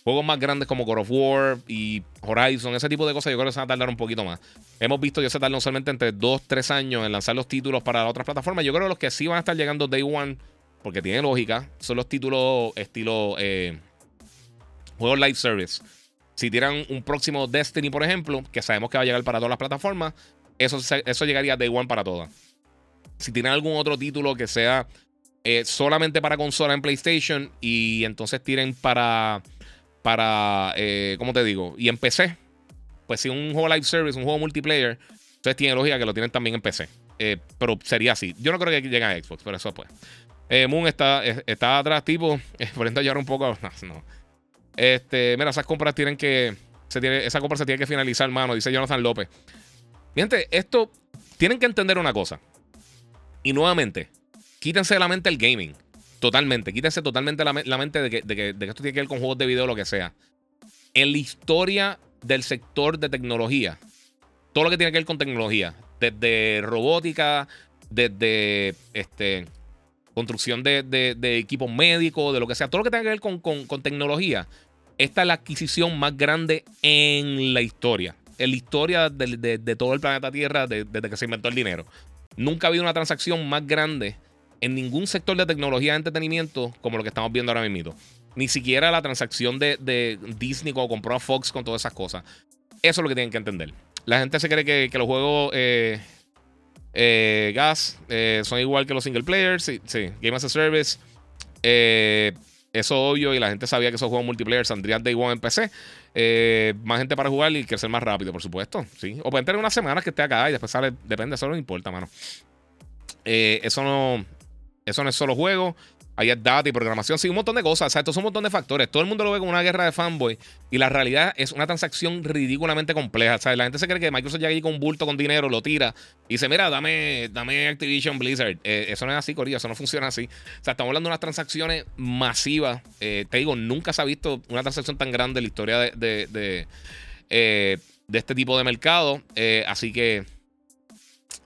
Juegos más grandes como God of War y Horizon, ese tipo de cosas, yo creo que se van a tardar un poquito más. Hemos visto que se tardan solamente entre 2, 3 años en lanzar los títulos para otras plataformas. Yo creo que los que sí van a estar llegando Day One, porque tiene lógica, son los títulos estilo eh, juegos live service. Si tiran un próximo Destiny, por ejemplo, que sabemos que va a llegar para todas las plataformas, eso, eso llegaría Day One para todas. Si tienen algún otro título que sea eh, solamente para consola en PlayStation y entonces tienen para, para eh, ¿cómo te digo? Y en PC. Pues si un juego live service, un juego multiplayer, entonces tiene lógica que lo tienen también en PC. Eh, pero sería así. Yo no creo que lleguen a Xbox, pero eso pues. Moon está, está atrás, tipo, por ejemplo, llevar un poco. No, Este, mira, esas compras tienen que. Se tiene, esa compra se tiene que finalizar, mano, dice Jonathan López. Gente, esto. Tienen que entender una cosa. Y nuevamente, quítense de la mente el gaming. Totalmente. Quítense totalmente la, mente de que, esto tiene que ver con juegos de video o lo que sea. En la historia del sector de tecnología, todo lo que tiene que ver con tecnología, desde robótica, desde este, construcción de, equipos médicos, de lo que sea, todo lo que tenga que ver con, tecnología, esta es la adquisición más grande en la historia. En la historia de, todo el planeta Tierra desde que se inventó el dinero. Nunca ha habido una transacción más grande en ningún sector de tecnología de entretenimiento como lo que estamos viendo ahora mismo. Ni siquiera la transacción de, Disney cuando compró a Fox con todas esas cosas. Eso es lo que tienen que entender. La gente se cree que, los juegos eh, eh, gas eh, son igual que los single players. Sí, sí. Game as a Service. Eso obvio. Y la gente sabía que esos juegos multiplayer saldrían Day One en PC. más gente para jugar y crecer más rápido, por supuesto. ¿sí? O pueden tener unas semanas que esté acá y después sale. Depende, eso no importa, mano. eso no. Eso no es solo juego. Hay data y programación, sí, un montón de cosas. O sea, esto son un montón de factores. Todo el mundo lo ve como una guerra de fanboy. Y la realidad es una transacción ridículamente compleja. O sea, la gente se cree que Microsoft llega ahí con un bulto con dinero, lo tira y dice, mira, dame, dame Activision Blizzard. Eh, eso no es así, Corillo. Eso no funciona así. O sea, estamos hablando de unas transacciones masivas. Eh, te digo, nunca se ha visto una transacción tan grande en la historia de, de, de, eh, este tipo de mercado. así que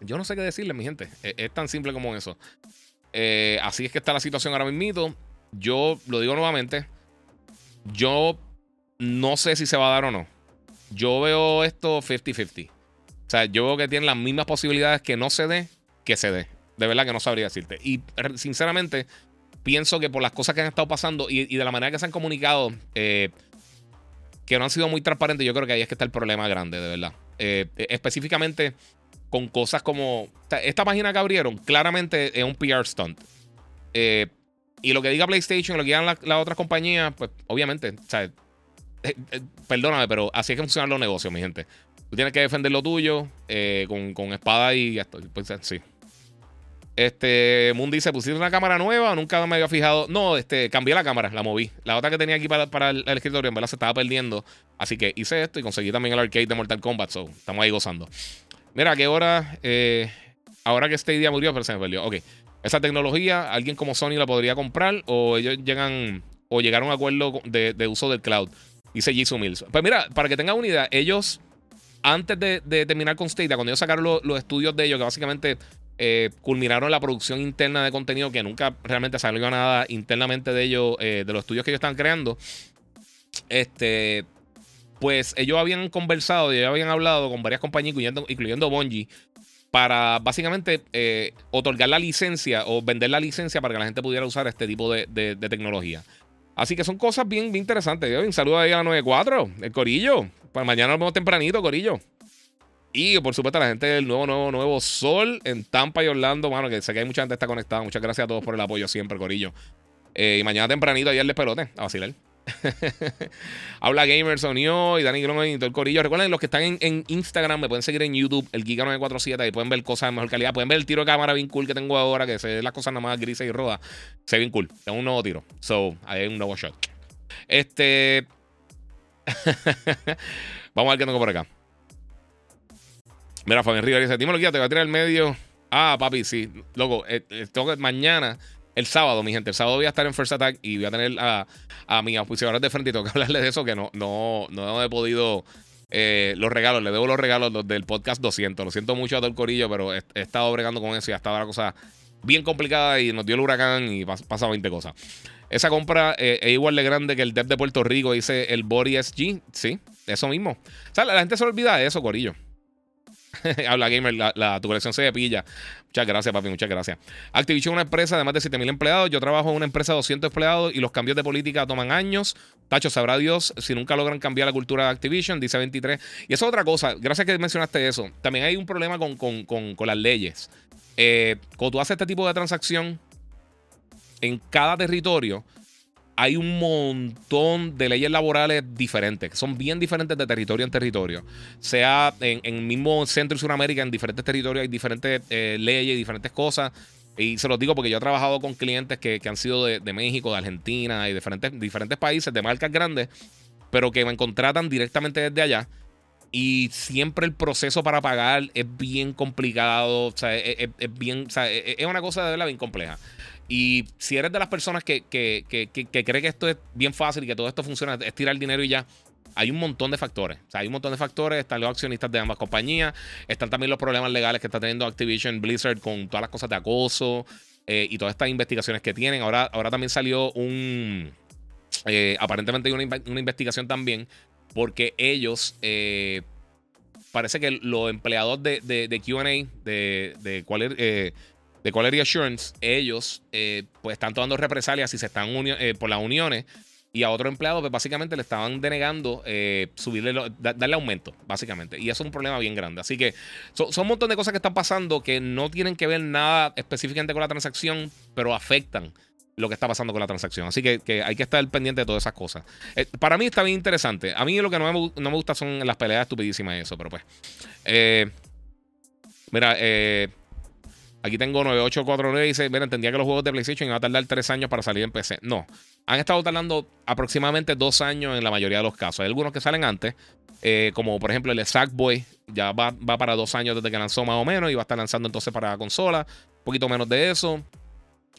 yo no sé qué decirle, mi gente. es tan simple como eso. Eh, así es que está la situación ahora mismo. Yo lo digo nuevamente. Yo no sé si se va a dar o no. Yo veo esto 50-50. O sea, yo veo que tiene las mismas posibilidades que no se dé que se dé. De verdad que no sabría decirte. Y sinceramente, pienso que por las cosas que han estado pasando y, de la manera que se han comunicado, eh, que no han sido muy transparentes, yo creo que ahí es que está el problema grande, de verdad. Eh, específicamente con cosas como. Esta página que abrieron claramente es un PR stunt. Eh, y lo que diga PlayStation, lo que digan las otras compañías, pues obviamente, o eh, eh, perdóname, pero así es que funcionan los negocios, mi gente. Tú tienes que defender lo tuyo con, con, espada y esto. Pues, sí. Este, Moon dice, ¿pusiste una cámara nueva? Nunca me había fijado. No, este, cambié la cámara, la moví. La otra que tenía aquí para, para el, escritorio, en verdad se estaba perdiendo. Así que hice esto y conseguí también el arcade de Mortal Kombat. So, estamos ahí gozando. Mira, ¿a qué hora? Eh, ahora que este día murió, pero se me perdió. Ok. Esa tecnología, alguien como Sony la podría comprar o ellos llegan o llegaron a un acuerdo de, uso del cloud. Dice Jisoo Mills. Pues mira, para que tengan una idea, ellos, antes de, terminar con Stadia, cuando ellos sacaron los estudios de ellos, que básicamente eh, culminaron la producción interna de contenido, que nunca realmente salió nada internamente de ellos, eh, de los estudios que ellos están creando, este, pues ellos habían conversado y habían hablado con varias compañías, incluyendo, incluyendo para básicamente eh, otorgar la licencia o vender la licencia para que la gente pudiera usar este tipo de, tecnología. Así que son cosas bien, interesantes. Un saludo ahí a la 94, el Corillo. Para mañana nos vemos tempranito, Corillo. Y por supuesto, a la gente del nuevo, nuevo, nuevo Sol en Tampa y Orlando, mano, que sé que hay mucha gente que está conectada. Muchas gracias a todos por el apoyo siempre, Corillo. Eh, y mañana tempranito, ayer les pelote, a vacilar. Habla Gamers unió y Dani Gron y todo el corillo. Recuerden, los que están en, Instagram me pueden seguir en YouTube, el Giga947, y pueden ver cosas de mejor calidad. Pueden ver el tiro de cámara bien cool que tengo ahora, que se ve las cosas nada más grises y rojas. Se ve bien cool. Es un nuevo tiro. So, hay un nuevo shot. Este. Vamos a ver qué tengo por acá. Mira, Fabián Rivera dice: Dímelo, guía, te voy a tirar el medio. Ah, papi, sí. Loco, eh, eh, tengo que mañana el sábado, mi gente. El sábado voy a estar en First Attack y voy a tener a, a mis auspiciadores de frente y tengo que hablarles de eso, que no, no, no he podido. Eh, los regalos, le debo los regalos del podcast 200. Lo siento mucho a todo el corillo, pero he, estado bregando con eso y ha estado la cosa bien complicada y nos dio el huracán y pasa 20 cosas. Esa compra eh, es igual de grande que el DEP de Puerto Rico, dice el Body SG. Sí, eso mismo. O la gente se olvida de eso, corillo. Habla Gamer, la, tu colección se pilla. Muchas gracias, papi, muchas gracias. Activision es una empresa de más de 7000 empleados. Yo trabajo en una empresa de 200 empleados y los cambios de política toman años. Tacho, sabrá Dios si nunca logran cambiar la cultura de Activision, dice 23. Y eso es otra cosa, gracias que mencionaste eso. También hay un problema con, las leyes. Eh, cuando tú haces este tipo de transacción en cada territorio, hay un montón de leyes laborales diferentes, que son bien diferentes de territorio en territorio. Sea en, el mismo Centro y Sudamérica, en diferentes territorios hay diferentes eh, leyes, diferentes cosas. Y se los digo porque yo he trabajado con clientes que, han sido de, México, de Argentina y diferentes, diferentes países, de marcas grandes, pero que me contratan directamente desde allá. Y siempre el proceso para pagar es bien complicado, o sea, es, bien, es una cosa de verdad bien compleja. Y si eres de las personas que, que, que, cree que esto es bien fácil y que todo esto funciona, es tirar dinero y ya, hay un montón de factores. O sea, hay un montón de factores. Están los accionistas de ambas compañías. Están también los problemas legales que está teniendo Activision Blizzard con todas las cosas de acoso eh, y todas estas investigaciones que tienen. Ahora, ahora también salió un. Eh, aparentemente hay una, una, investigación también porque ellos. Eh, parece que los empleados de, de, de QA, de, de cuál de Quality Assurance, ellos eh, pues están tomando represalias y se están eh, por las uniones y a otro empleado pues básicamente le estaban denegando eh, subirle darle aumento básicamente. Y eso es un problema bien grande. Así que son un montón de cosas que están pasando que no tienen que ver nada específicamente con la transacción pero afectan lo que está pasando con la transacción. Así que, hay que estar pendiente de todas esas cosas. Para mí está bien interesante. A mí lo que no me, no me gusta son las peleas estupidísimas y eso pero pues mira eh Aquí tengo 9849 y dice, mira, entendía que los juegos de PlayStation iban a tardar tres años para salir en PC. No, han estado tardando aproximadamente dos años en la mayoría de los casos. Hay algunos que salen antes, eh, como por ejemplo el Sackboy, ya va, va, para dos años desde que lanzó más o menos y va a estar lanzando entonces para consola. Un poquito menos de eso.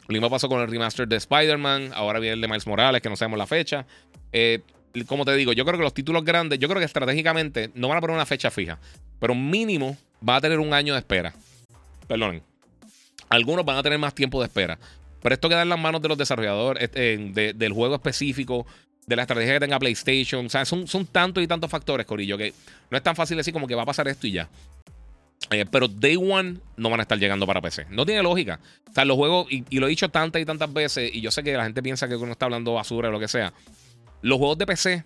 Lo mismo pasó con el remaster de Spider-Man. Ahora viene el de Miles Morales, que no sabemos la fecha. Eh, como te digo, yo creo que los títulos grandes, yo creo que estratégicamente no van a poner una fecha fija, pero mínimo va a tener un año de espera. Perdonen. Algunos van a tener más tiempo de espera. Pero esto queda en las manos de los desarrolladores, eh, del juego específico, de la estrategia que tenga PlayStation. O sea, son, son tantos y tantos factores, Corillo, que no es tan fácil decir como que va a pasar esto y ya. Eh, pero Day One no van a estar llegando para PC. No tiene lógica. O sea, los juegos, y, lo he dicho tantas y tantas veces, y yo sé que la gente piensa que uno está hablando basura o lo que sea. Los juegos de PC,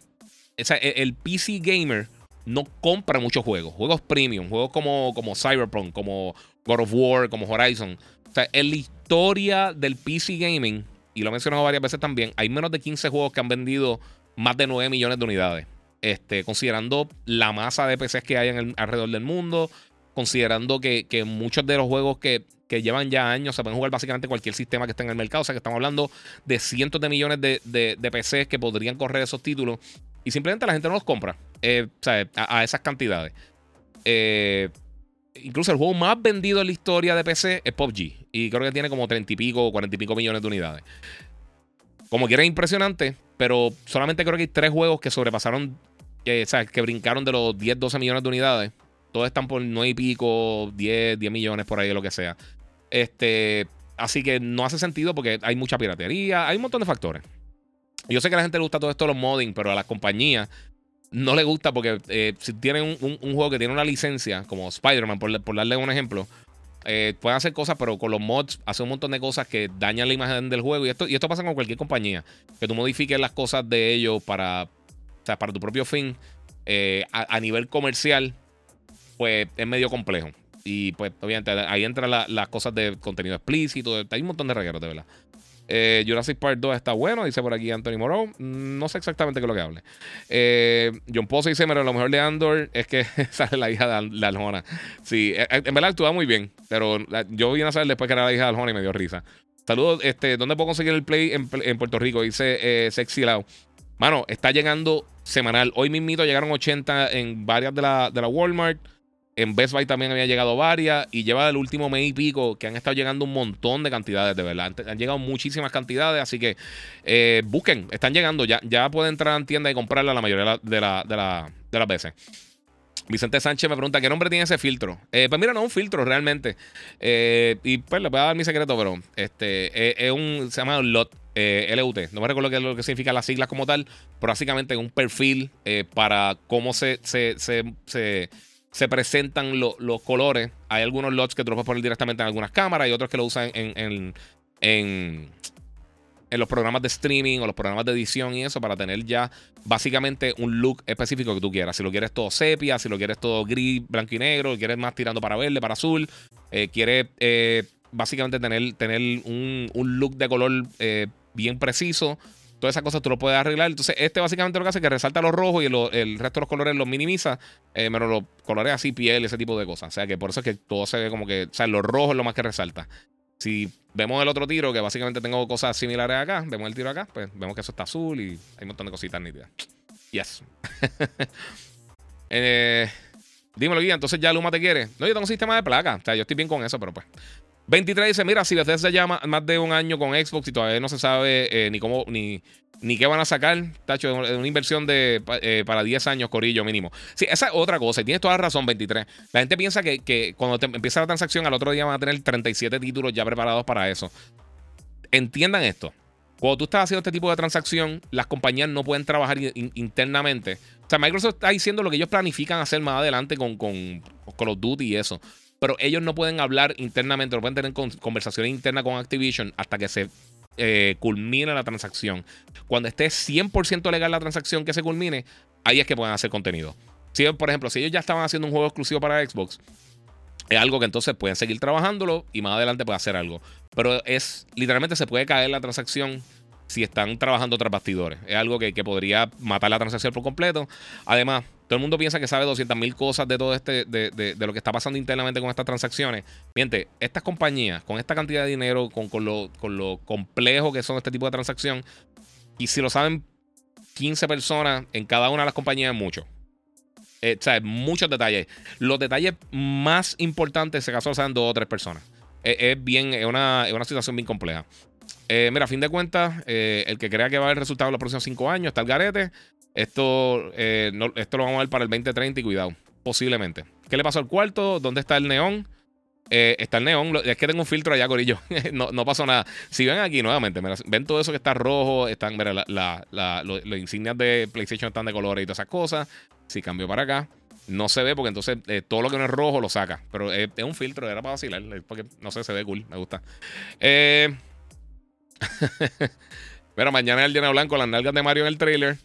o sea, e, el, PC gamer no compra muchos juegos. Juegos premium, juegos como, como Cyberpunk, como God of War, como Horizon. Sea, en la historia del PC gaming, y lo he mencionado varias veces también, hay menos de 15 juegos que han vendido más de 9 millones de unidades. Este, considerando la masa de PCs que hay en el, alrededor del mundo, considerando que, muchos de los juegos que, llevan ya años se pueden jugar básicamente cualquier sistema que esté en el mercado. O sea que estamos hablando de cientos de millones de, PCs que podrían correr esos títulos y simplemente la gente no los compra eh, sea, a, esas cantidades. Eh, incluso el juego más vendido en la historia de PC es PUBG y creo que tiene como 30 y pico o 40 y pico millones de unidades. Como quiera es impresionante, pero solamente creo que hay tres juegos que sobrepasaron, o sea, que brincaron de los 10, 12 millones de unidades. Todos están por 9 y pico, 10, 10 millones por ahí, lo que sea. Este, así que no hace sentido porque hay mucha piratería, hay un montón de factores. Yo sé que a la gente le gusta todo esto los modding, pero a las compañías no le gusta porque eh, si tienen un, juego que tiene una licencia, como Spider-Man, por, darle un ejemplo, eh, pueden hacer cosas, pero con los mods hacen un montón de cosas que dañan la imagen del juego. Y esto, y esto pasa con cualquier compañía. Que tú modifiques las cosas de ellos para, para tu propio fin eh, a, nivel comercial pues es medio complejo. Y pues obviamente ahí entran las cosas de contenido explícito. Hay un montón de regueros, de verdad. Eh, Jurassic Park 2 está bueno, dice por aquí Anthony Moreau. Mm, no sé exactamente qué es lo que hable. Eh, John Pozo dice: Pero lo mejor de Andor es que sale la hija de, la Aljona. Sí, eh, en verdad actúa muy bien. Pero yo vine a saber después que era la hija de Aljona y me dio risa. Saludos, este, ¿dónde puedo conseguir el play en, Puerto Rico? Dice Sexy Lao. Mano, está llegando semanal. Hoy mismito llegaron 80 en varias de la, de la Walmart. En Best Buy también había llegado varias y lleva el último mes y pico que han estado llegando un montón de cantidades, de verdad. Han, llegado muchísimas cantidades, así que eh, busquen, están llegando. Ya, ya pueden entrar en tienda y comprarla la mayoría de, la, de, las veces. Vicente Sánchez me pregunta qué nombre tiene ese filtro. Eh, pues mira, no es un filtro realmente. Eh, y pues le voy a dar mi secreto, pero este es un. Se llama LOT. LUT. No me recuerdo qué es lo que significa las siglas como tal, pero básicamente es un perfil para cómo se se presentan los colores. Hay algunos lots que tú los puedes poner directamente en algunas cámaras y otros que lo usan en, en, los programas de streaming o los programas de edición y eso para tener ya básicamente un look específico que tú quieras. Si lo quieres todo sepia, si lo quieres todo gris, blanco y negro, lo quieres más tirando para verde, para azul, eh, quieres eh, básicamente tener, tener un, look de color eh, bien preciso Todas esas cosas tú lo puedes arreglar. Entonces, este básicamente lo que hace es que resalta los rojos y el resto de los colores los minimiza, eh, menos los colores así, piel, ese tipo de cosas. O sea, que por eso es que todo se ve como que, o sea, los rojos es lo más que resalta. Si vemos el otro tiro, que básicamente tengo cosas similares acá, vemos el tiro acá, pues vemos que eso está azul y hay un montón de cositas nítidas. Yes. eh, dímelo, guía. Entonces ya Luma te quiere. No, yo tengo un sistema de placa. O sea, yo estoy bien con eso, pero pues. 23 dice, mira, si se llama más de un año con Xbox y todavía no se sabe eh, ni cómo, ni, ni qué van a sacar, tacho, una inversión de, eh, para 10 años, Corillo mínimo. Sí, esa es otra cosa, y tienes toda la razón, 23. La gente piensa que, cuando empieza la transacción, al otro día van a tener 37 títulos ya preparados para eso. Entiendan esto. Cuando tú estás haciendo este tipo de transacción, las compañías no pueden trabajar internamente. O sea, Microsoft está diciendo lo que ellos planifican hacer más adelante con, con Call of Duty y eso pero ellos no pueden hablar internamente, no pueden tener conversaciones internas con Activision hasta que se eh, culmine la transacción. Cuando esté 100% legal la transacción que se culmine, ahí es que pueden hacer contenido. Si, por ejemplo, si ellos ya estaban haciendo un juego exclusivo para Xbox, es algo que entonces pueden seguir trabajándolo y más adelante puede hacer algo. Pero es, literalmente se puede caer la transacción si están trabajando tras bastidores. Es algo que podría matar la transacción por completo. Además, Todo el mundo piensa que sabe 200.000 cosas de todo este, de, de, lo que está pasando internamente con estas transacciones. Miente, estas compañías, con esta cantidad de dinero, con, con, lo, con lo complejo que son este tipo de transacción, y si lo saben 15 personas en cada una de las compañías, es mucho. Eh, o sea, muchos detalles. Los detalles más importantes, se caso, lo saben dos o tres personas. es bien, es una, una situación bien compleja. Eh, mira, a fin de cuentas, eh, el que crea que va a haber resultado en los próximos cinco años está el garete. Esto, eh, esto lo vamos a ver para el 2030 y cuidado, posiblemente. ¿Qué le pasó al cuarto? ¿Dónde está el neón? está el neón. Es que tengo un filtro allá, Corillo. no, no pasó nada. Si ven aquí nuevamente, ven todo eso que está rojo. Están, mira, los, insignias de PlayStation están de colores y todas esas cosas. Si cambio para acá, no se ve porque entonces todo lo que no es rojo lo saca. Pero es, un filtro, era para vacilar. Porque no sé, se ve cool. Me gusta. Eh. Pero mañana el lleno blanco, las nalgas de Mario en el trailer.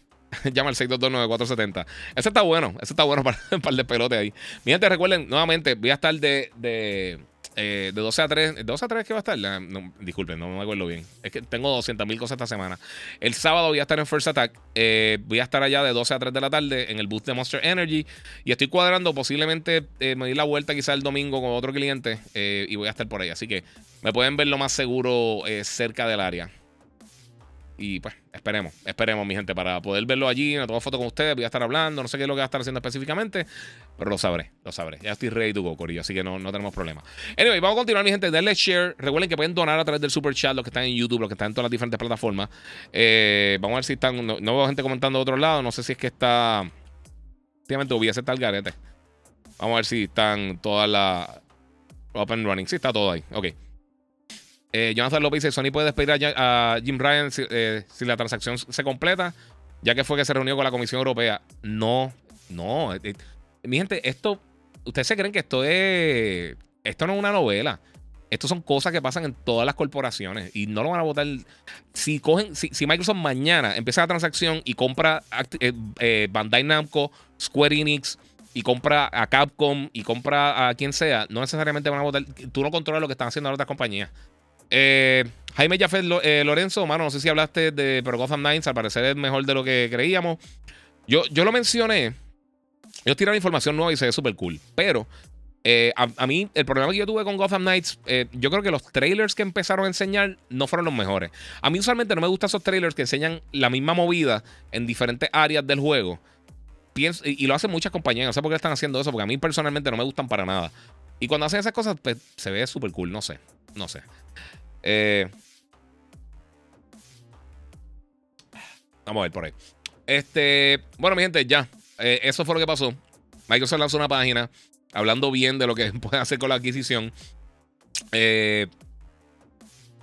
Llama al 6229470. Ese está bueno. Ese está bueno para un par de pelote ahí. Mi gente, recuerden, nuevamente, voy a estar de, de, eh, de 12 a 3. ¿12 a 3 que va a estar? disculpen, no me acuerdo bien. Es que tengo 200 mil cosas esta semana. El sábado voy a estar en First Attack. Eh, voy a estar allá de 12 a 3 de la tarde en el booth de Monster Energy. Y estoy cuadrando posiblemente eh, me di la vuelta quizá el domingo con otro cliente. y voy a estar por ahí. Así que me pueden ver lo más seguro cerca del área. Y pues, esperemos, esperemos, mi gente, para poder verlo allí. Me tomo foto con ustedes, voy a estar hablando, no sé qué es lo que va a estar haciendo específicamente, pero lo sabré, lo sabré. Ya estoy ready to go, Corillo, así que no, no tenemos problema. Anyway, vamos a continuar, mi gente. Denle share. Recuerden que pueden donar a través del super chat, los que están en YouTube, los que están en todas las diferentes plataformas. Eh, vamos a ver si están. No, veo gente comentando de otro lado. No sé si es que está. Obviamente hubiese tal garete. Vamos a ver si están todas las. Open running. Sí, está todo ahí. Ok. Eh, Jonathan López dice: Sony puede despedir a, Jim Ryan eh, si, la transacción se completa, ya que fue que se reunió con la Comisión Europea. No, no. Eh, mi gente, esto. ¿Ustedes se creen que esto es. Esto no es una novela? Esto son cosas que pasan en todas las corporaciones y no lo van a votar. Si cogen, si, Microsoft mañana empieza la transacción y compra Bandai Namco, Square Enix y compra a Capcom y compra a quien sea, no necesariamente van a votar. Tú no controlas lo que están haciendo las otras compañías. Eh, Jaime Jafet eh, Lorenzo, mano, no sé si hablaste de pero Gotham Knights, al parecer es mejor de lo que creíamos. Yo, yo lo mencioné. Ellos tiraron información nueva y se ve súper cool. Pero eh, a, mí, el problema que yo tuve con Gotham Knights, yo creo que los trailers que empezaron a enseñar no fueron los mejores. A mí usualmente no me gustan esos trailers que enseñan la misma movida en diferentes áreas del juego. y, lo hacen muchas compañías. No sé por qué están haciendo eso, porque a mí personalmente no me gustan para nada. Y cuando hacen esas cosas, pues se ve súper cool. No sé. No sé. Eh, vamos a ver por ahí. Este, bueno, mi gente, ya. Eh, eso fue lo que pasó. Microsoft lanzó una página hablando bien de lo que puede hacer con la adquisición. Eh,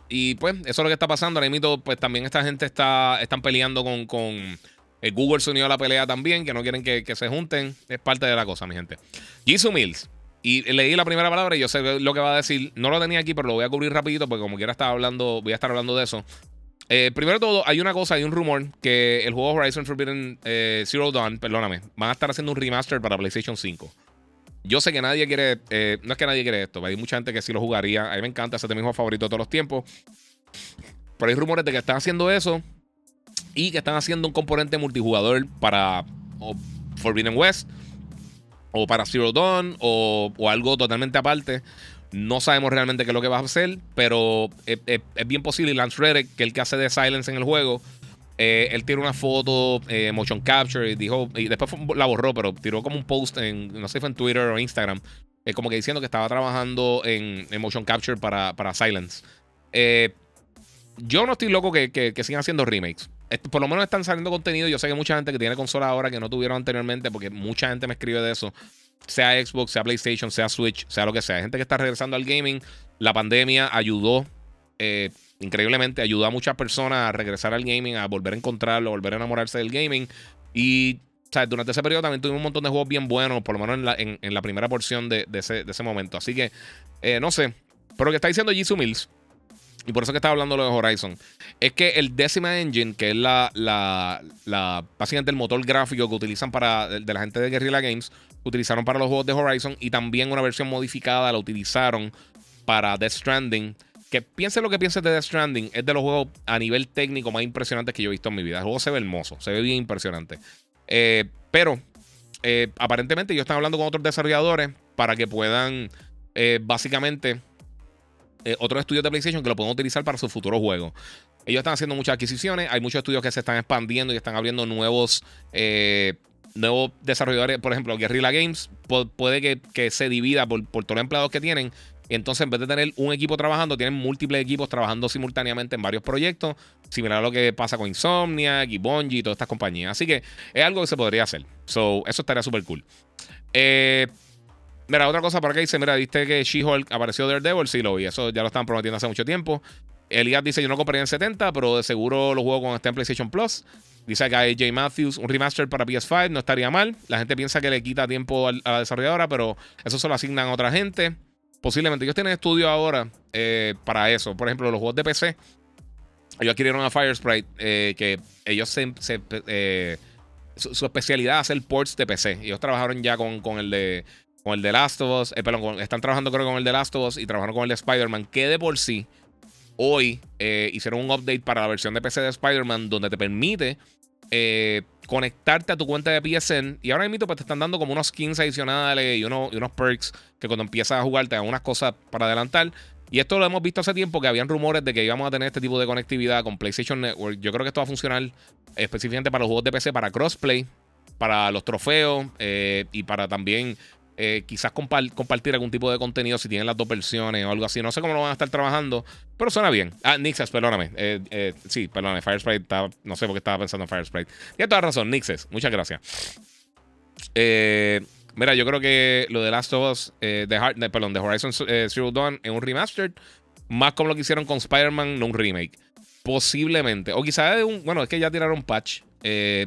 y pues, eso es lo que está pasando. Ahora mismo, pues también esta gente está están peleando con. con Google se unió a la pelea también, que no quieren que, que, se junten. Es parte de la cosa, mi gente. Jisoo Mills y leí la primera palabra y yo sé lo que va a decir. No lo tenía aquí, pero lo voy a cubrir rapidito porque como quiera estar hablando, voy a estar hablando de eso. Eh, primero de todo, hay una cosa, hay un rumor que el juego Horizon Forbidden eh, Zero Dawn, perdóname, van a estar haciendo un remaster para PlayStation 5. Yo sé que nadie quiere, eh, no es que nadie quiere esto, hay mucha gente que sí lo jugaría. A mí me encanta, ese es mi juego favorito de todos los tiempos. Pero hay rumores de que están haciendo eso y que están haciendo un componente multijugador para Forbidden West o para Zero Dawn o, algo totalmente aparte. No sabemos realmente qué es lo que va a hacer, pero es, bien posible. Lance Reddick, que el que hace de Silence en el juego, eh, él tiró una foto, eh, motion capture, y dijo, y después la borró, pero tiró como un post en, no sé si fue en Twitter o Instagram, eh, como que diciendo que estaba trabajando en, motion capture para, para Silence. yo no estoy loco que, que sigan haciendo remakes por lo menos están saliendo contenido. Yo sé que mucha gente que tiene consola ahora que no tuvieron anteriormente, porque mucha gente me escribe de eso. Sea Xbox, sea PlayStation, sea Switch, sea lo que sea. Hay gente que está regresando al gaming. La pandemia ayudó, eh, increíblemente, ayudó a muchas personas a regresar al gaming, a volver a encontrarlo, a volver a enamorarse del gaming. Y durante ese periodo también tuvimos un montón de juegos bien buenos, por lo menos en la, primera porción de, ese, momento. Así que, eh, no sé. Pero lo que está diciendo Jisoo Mills y por eso que estaba hablando lo de Horizon, es que el Decima Engine, que es la, la, la básicamente el motor gráfico que utilizan para, de, la gente de Guerrilla Games, utilizaron para los juegos de Horizon y también una versión modificada la utilizaron para Death Stranding. Que piense lo que pienses de Death Stranding, es de los juegos a nivel técnico más impresionantes que yo he visto en mi vida. El juego se ve hermoso, se ve bien impresionante. Eh, pero aparentemente ellos están hablando con otros desarrolladores para que puedan básicamente otros estudios de PlayStation que lo puedan utilizar para sus futuros juegos. Ellos están haciendo muchas adquisiciones, hay muchos estudios que se están expandiendo y están abriendo nuevos nuevos desarrolladores, por ejemplo, Guerrilla Games, puede que, se divida por, todos los empleados que tienen. Entonces, en vez de tener un equipo trabajando, tienen múltiples equipos trabajando simultáneamente en varios proyectos, similar a lo que pasa con Insomniac y y todas estas compañías. Así que es algo que se podría hacer. So, eso estaría súper cool. Eh, mira, otra cosa para acá dice: Mira, viste que She-Hulk apareció Daredevil. Sí, lo vi. Eso ya lo están prometiendo hace mucho tiempo. Elías dice: Yo no compraría en 70, pero de seguro lo juego con este en PlayStation Plus. Dice acá J. Matthews, un remaster para PS5 no estaría mal. La gente piensa que le quita tiempo a la desarrolladora, pero eso se lo asignan a otra gente. Posiblemente ellos tienen estudio ahora eh, para eso. Por ejemplo, los juegos de PC. Ellos adquirieron a Firesprite, eh, que ellos eh, su, especialidad es hacer ports de PC. Ellos trabajaron ya con, con el de con el de Last of Us, perdón, están trabajando creo con el de Last of Us y trabajaron con el de Spider-Man, que de por sí hoy hicieron un update para la versión de PC de Spider-Man donde te permite eh, conectarte a tu cuenta de PSN. Y ahora mismo pues, te están dando como unos 15 adicionales y, unos, perks que cuando empiezas a jugar te dan unas cosas para adelantar. Y esto lo hemos visto hace tiempo que habían rumores de que íbamos a tener este tipo de conectividad con PlayStation Network. Yo creo que esto va a funcionar específicamente para los juegos de PC, para crossplay, para los trofeos eh, y para también eh, quizás compartir algún tipo de contenido si tienen las dos versiones o algo así. No sé cómo lo van a estar trabajando, pero suena bien. Ah, Nixes, perdóname. Eh, eh, sí, perdóname. Firesprite, no sé por qué estaba pensando en Firesprite. Tienes toda razón, Nixes. Muchas gracias. mira, yo creo que lo de Last of Us, de, perdón, de Horizon Zero Dawn en un remastered, más como lo que hicieron con Spider-Man, no un remake. Posiblemente. O quizás, bueno, es que ya tiraron patch. Eh,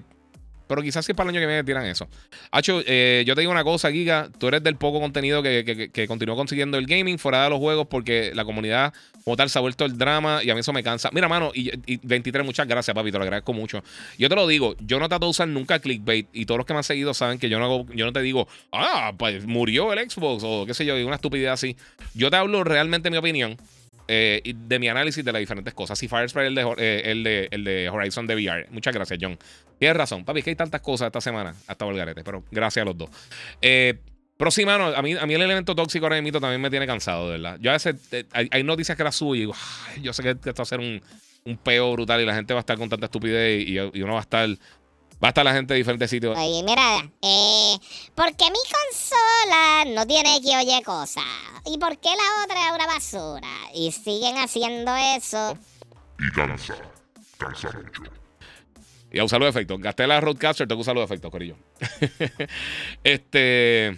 pero quizás si para el año que viene tiran eso. Hacho, eh, yo te digo una cosa, Giga. Tú eres del poco contenido que, que, continúa consiguiendo el gaming fuera de los juegos porque la comunidad como tal se ha vuelto el drama y a mí eso me cansa. Mira, mano, y, 23, muchas gracias, papi. Te lo agradezco mucho. Yo te lo digo, yo no trato de usar nunca clickbait y todos los que me han seguido saben que yo no, hago, yo no te digo, ah, pues murió el Xbox o qué sé yo, una estupidez así. Yo te hablo realmente mi opinión. Eh, de mi análisis de las diferentes cosas. Y Firespray el de, eh, el, de, el de Horizon de VR. Muchas gracias, John. Tienes razón, papi, que hay tantas cosas esta semana hasta Volgarete, pero gracias a los dos. Eh, pero a mí, a mí el elemento tóxico ahora mismo también me tiene cansado, verdad. Yo a veces hay, noticias que la subo y yo sé que esto va a ser un, un peo brutal y la gente va a estar con tanta estupidez y uno va a estar Va a estar la gente de diferentes sitios. Oye, mira, eh, ¿por qué mi consola no tiene que oye cosas? ¿Y por qué la otra es una basura? Y siguen haciendo eso. Y cansa, cansa mucho. Y a usar los efectos. Gasté la Roadcaster, tengo que usar los efectos, Corillo. este.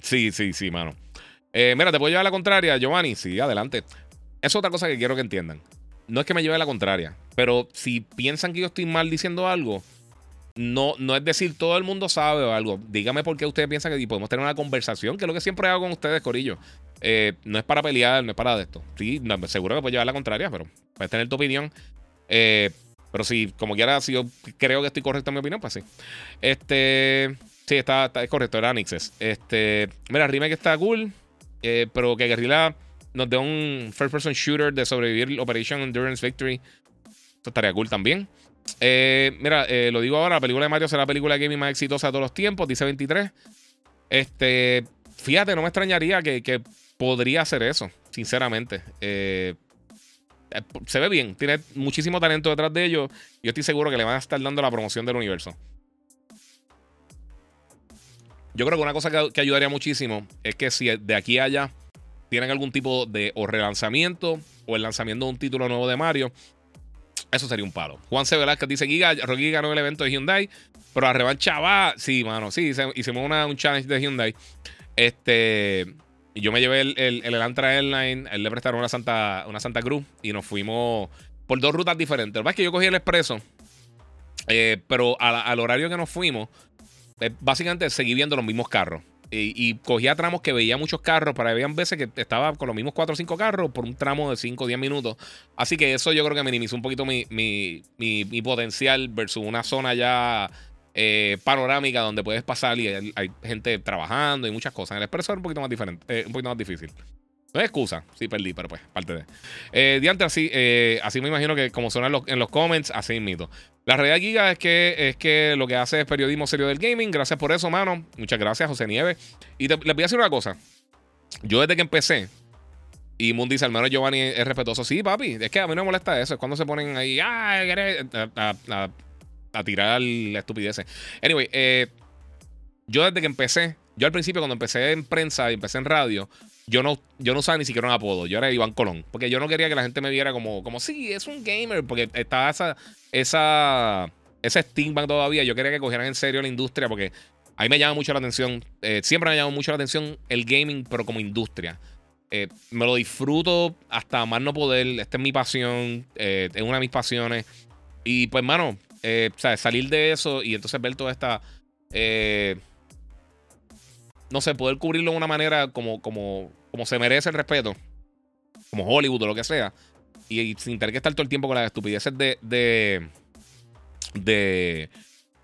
Sí, sí, sí, mano. Eh, mira, ¿te puedo llevar la contraria, Giovanni? Sí, adelante. Es otra cosa que quiero que entiendan. No es que me lleve la contraria, pero si piensan que yo estoy mal diciendo algo, no, no es decir todo el mundo sabe o algo. Dígame por qué ustedes piensan que podemos tener una conversación, que es lo que siempre hago con ustedes, Corillo. Eh, no es para pelear, no es para esto. Sí, seguro que puedes llevar la contraria, pero puedes tener tu opinión. Eh, pero si, como quiera, si yo creo que estoy correcto en mi opinión, pues sí. Este. Sí, está, está es correcto, era Nixes. Este. Mira, Remake está cool. Eh, pero que Guerrilla nos dé un first person shooter de sobrevivir Operation Endurance Victory. Esto estaría cool también. Eh, mira, eh, lo digo ahora, la película de Mario será la película de gaming más exitosa de todos los tiempos, dice 23. Este, fíjate, no me extrañaría que, podría hacer eso, sinceramente. Eh, se ve bien, tiene muchísimo talento detrás de ellos. Yo estoy seguro que le van a estar dando la promoción del universo. Yo creo que una cosa que, que ayudaría muchísimo es que si de aquí a allá tienen algún tipo de o relanzamiento o el lanzamiento de un título nuevo de Mario, eso sería un palo. Juan C. Velázquez dice: Giga, Rocky ganó el evento de Hyundai, pero la revancha va. Sí, mano, sí, hicimos una, un challenge de Hyundai. Este. Yo me llevé el, el, el Elantra Airline, él le prestaron una Santa, una Santa Cruz y nos fuimos por dos rutas diferentes. Lo que es que yo cogí el expreso, eh, pero al horario que nos fuimos, eh, básicamente seguí viendo los mismos carros. Y, cogía tramos que veía muchos carros, para habían veces que estaba con los mismos 4 o 5 carros por un tramo de 5 o 10 minutos. Así que eso yo creo que minimizó un poquito mi, mi, mi, potencial versus una zona ya eh, panorámica donde puedes pasar y hay, gente trabajando y muchas cosas. En el expreso era un poquito más diferente, eh, un poquito más difícil. No es excusa, sí perdí, pero pues, parte de. Eh, diante, así, eh, así me imagino que como suena en los, en los comments, así mito. La realidad, Giga, es que, es que lo que hace es periodismo serio del gaming. Gracias por eso, mano. Muchas gracias, José Nieves. Y te, les voy a decir una cosa. Yo desde que empecé, y Moon dice, al menos Giovanni es respetuoso. Sí, papi, es que a mí no me molesta eso. Es cuando se ponen ahí ah, a, tirar la estupidez. Anyway, eh, yo desde que empecé, yo al principio cuando empecé en prensa y empecé en radio, yo no, yo no usaba ni siquiera un apodo. Yo era Iván Colón. Porque yo no quería que la gente me viera como, como sí, es un gamer. Porque estaba esa, esa, ese steampunk todavía. Yo quería que cogieran en serio la industria porque a mí me llama mucho la atención. Eh, siempre me llama mucho la atención el gaming, pero como industria. Eh, me lo disfruto hasta más no poder. Esta es mi pasión. Eh, es una de mis pasiones. Y pues, mano, salir de eso y entonces ver toda esta no sé, poder cubrirlo de una manera como, como, como se merece el respeto, como Hollywood o lo que sea, y, sin tener que estar todo el tiempo con las estupideces de, de, de,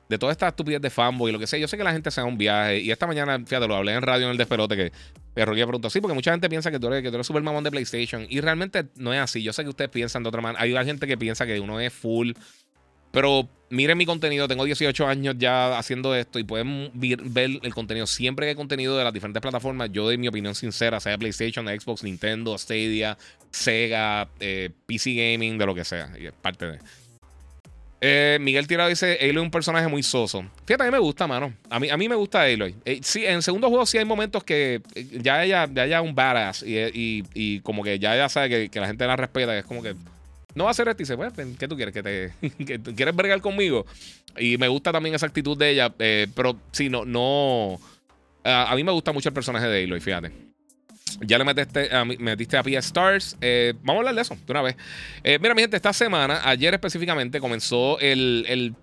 de toda esta estupidez de fanboy y lo que sea. Yo sé que la gente se da un viaje, y esta mañana, fíjate, lo hablé en radio en el despelote que Perro preguntó, sí, porque mucha gente piensa que tú eres, que tú eres super mamón de PlayStation, y realmente no es así. Yo sé que ustedes piensan de otra manera. Hay gente que piensa que uno es full pero miren mi contenido, tengo 18 años ya haciendo esto y pueden ver el contenido. Siempre que hay contenido de las diferentes plataformas, yo doy mi opinión sincera, sea PlayStation, Xbox, Nintendo, Stadia, Sega, eh, PC Gaming, de lo que sea. Y es parte de. Eh, Miguel Tirado dice: Aloy es un personaje muy soso. Fíjate, a mí me gusta, mano. A mí, a mí me gusta Aloy. Eh, sí, en segundo juego sí hay momentos que ya ella, ya un badass y, y, como que ya ella sabe que, que la gente la respeta. es como que no va a ser esto. Y dice, ¿qué tú quieres? ¿Que te quieres bregar conmigo? Y me gusta también esa actitud de ella. Eh, pero sí, no, no. A, mí me gusta mucho el personaje de Aloy, fíjate. Ya le metiste a, metiste a Pia Stars. Eh, vamos a hablar de eso de una vez. Eh, mira, mi gente, esta semana, ayer específicamente, comenzó el,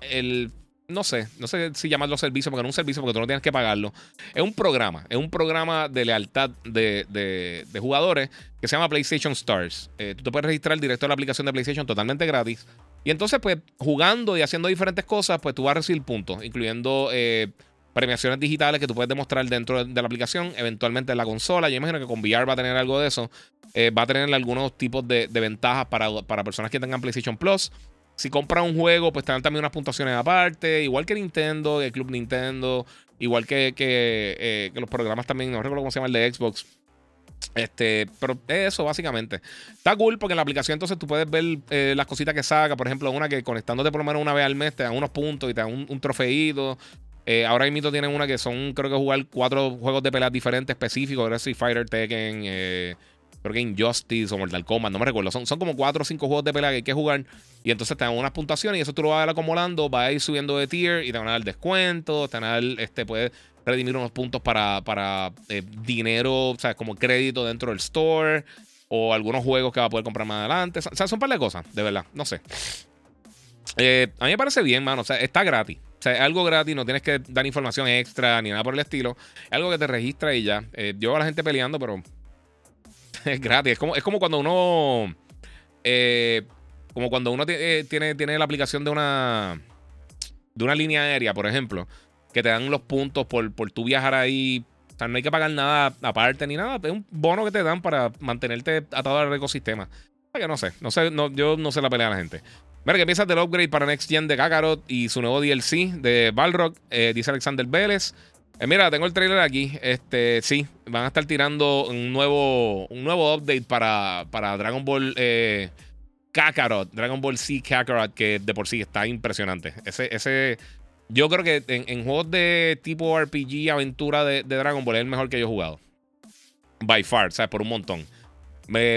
el no sé, no sé si llamarlo servicio, porque no es un servicio porque tú no tienes que pagarlo. Es un programa, es un programa de lealtad de, jugadores que se llama PlayStation Stars. Eh, tú te puedes registrar directo a la aplicación de PlayStation totalmente gratis. Y entonces, pues, jugando y haciendo diferentes cosas, pues tú vas a recibir puntos, incluyendo eh, premiaciones digitales que tú puedes demostrar dentro de, la aplicación, eventualmente en la consola. Yo imagino que con VR va a tener algo de eso. Eh, va a tener algunos tipos de, ventajas para, para personas que tengan PlayStation Plus. Si compras un juego, pues te dan también unas puntuaciones aparte. Igual que Nintendo, el Club Nintendo. Igual que, eh, que, los programas también. No recuerdo cómo se llama el de Xbox. Este, pero eso básicamente. Está cool porque en la aplicación entonces tú puedes ver eh, las cositas que saca. Por ejemplo, una que conectándote por lo menos una vez al mes te dan unos puntos y te dan un, un trofeito. Eh, ahora mismo tienen una que son, creo que jugar cuatro juegos de peleas diferentes específicos. Street Fighter, Tekken, eh, creo que Injustice o Mortal Kombat, no me recuerdo. Son, son como cuatro o cinco juegos de pelea que hay que jugar. Y entonces te dan unas puntuaciones y eso tú lo vas a ir acumulando, vas a ir subiendo de tier y te van a dar descuento, te van a dar, este, puedes redimir unos puntos para, para eh, dinero, o sea, como crédito dentro del store o algunos juegos que va a poder comprar más adelante. O sea, son un par de cosas, de verdad, no sé. Eh, a mí me parece bien, mano. O sea, está gratis. O sea, es algo gratis, no tienes que dar información extra ni nada por el estilo. Es algo que te registra y ya. Eh, yo veo a la gente peleando, pero es gratis. Es como, es como cuando uno. Eh, como cuando uno eh, tiene, tiene la aplicación de una. De una línea aérea, por ejemplo. Que te dan los puntos por, por tu viajar ahí. O sea, no hay que pagar nada aparte ni nada. Es un bono que te dan para mantenerte atado al ecosistema. Que no sé. No sé no, yo no sé la pelea de la gente. Mira, que piensas del upgrade para Next Gen de Kakarot y su nuevo DLC de Balrog? Eh, dice Alexander Vélez. Eh, mira, tengo el trailer aquí. Este, sí, van a estar tirando un nuevo, un nuevo update para, para Dragon Ball eh, Kakarot, Dragon Ball Z Kakarot, que de por sí está impresionante. Ese, ese, yo creo que en, juegos de tipo RPG, aventura de, Dragon Ball es el mejor que yo he jugado. By far, ¿sabes? Por un montón.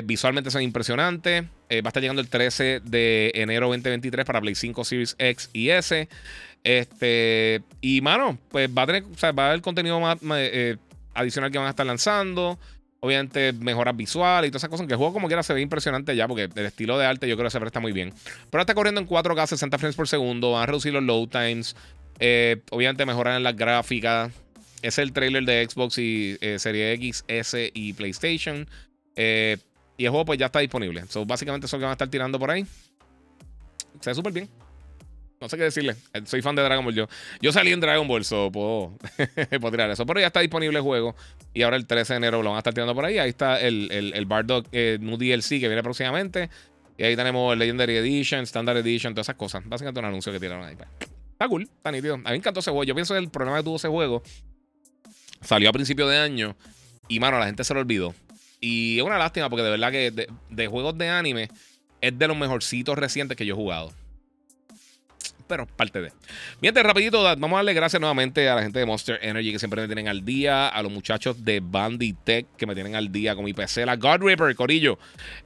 visualmente son impresionantes. Eh, va a estar llegando el 13 de enero 2023 para Play 5 Series X y S. Este, y mano, pues va a tener, o sea, va a haber contenido más, eh, adicional que van a estar lanzando. Obviamente, mejoras visuales y todas esas cosas. Que el juego, como quiera, se ve impresionante ya, porque el estilo de arte yo creo que se presta muy bien. Pero está corriendo en 4K, 60 frames por segundo. Van a reducir los load times. Eh, obviamente, mejorar en las gráficas. Es el trailer de Xbox y eh, Serie X, S y PlayStation. y el juego, pues ya está disponible. So, básicamente, eso que van a estar tirando por ahí. Se ve súper bien. No sé qué decirle. Soy fan de Dragon Ball yo. Yo salí en Dragon Ball, so puedo, puedo tirar eso. Pero ya está disponible el juego. Y ahora el 13 de enero lo van a estar tirando por ahí. Ahí está el, el, el Bardock eh, New DLC que viene próximamente. Y ahí tenemos el Legendary Edition, Standard Edition, todas esas cosas. Básicamente un anuncio que tiraron ahí. Pues. Está cool, está nítido. A mí me encantó ese juego. Yo pienso que el problema que tuvo ese juego salió a principio de año. Y mano, la gente se lo olvidó. Y es una lástima porque de verdad que de, de juegos de anime es de los mejorcitos recientes que yo he jugado pero parte de. Mientras, rapidito, vamos a darle gracias nuevamente a la gente de Monster Energy que siempre me tienen al día, a los muchachos de Banditech que me tienen al día con mi PC, la God Ripper, Corillo.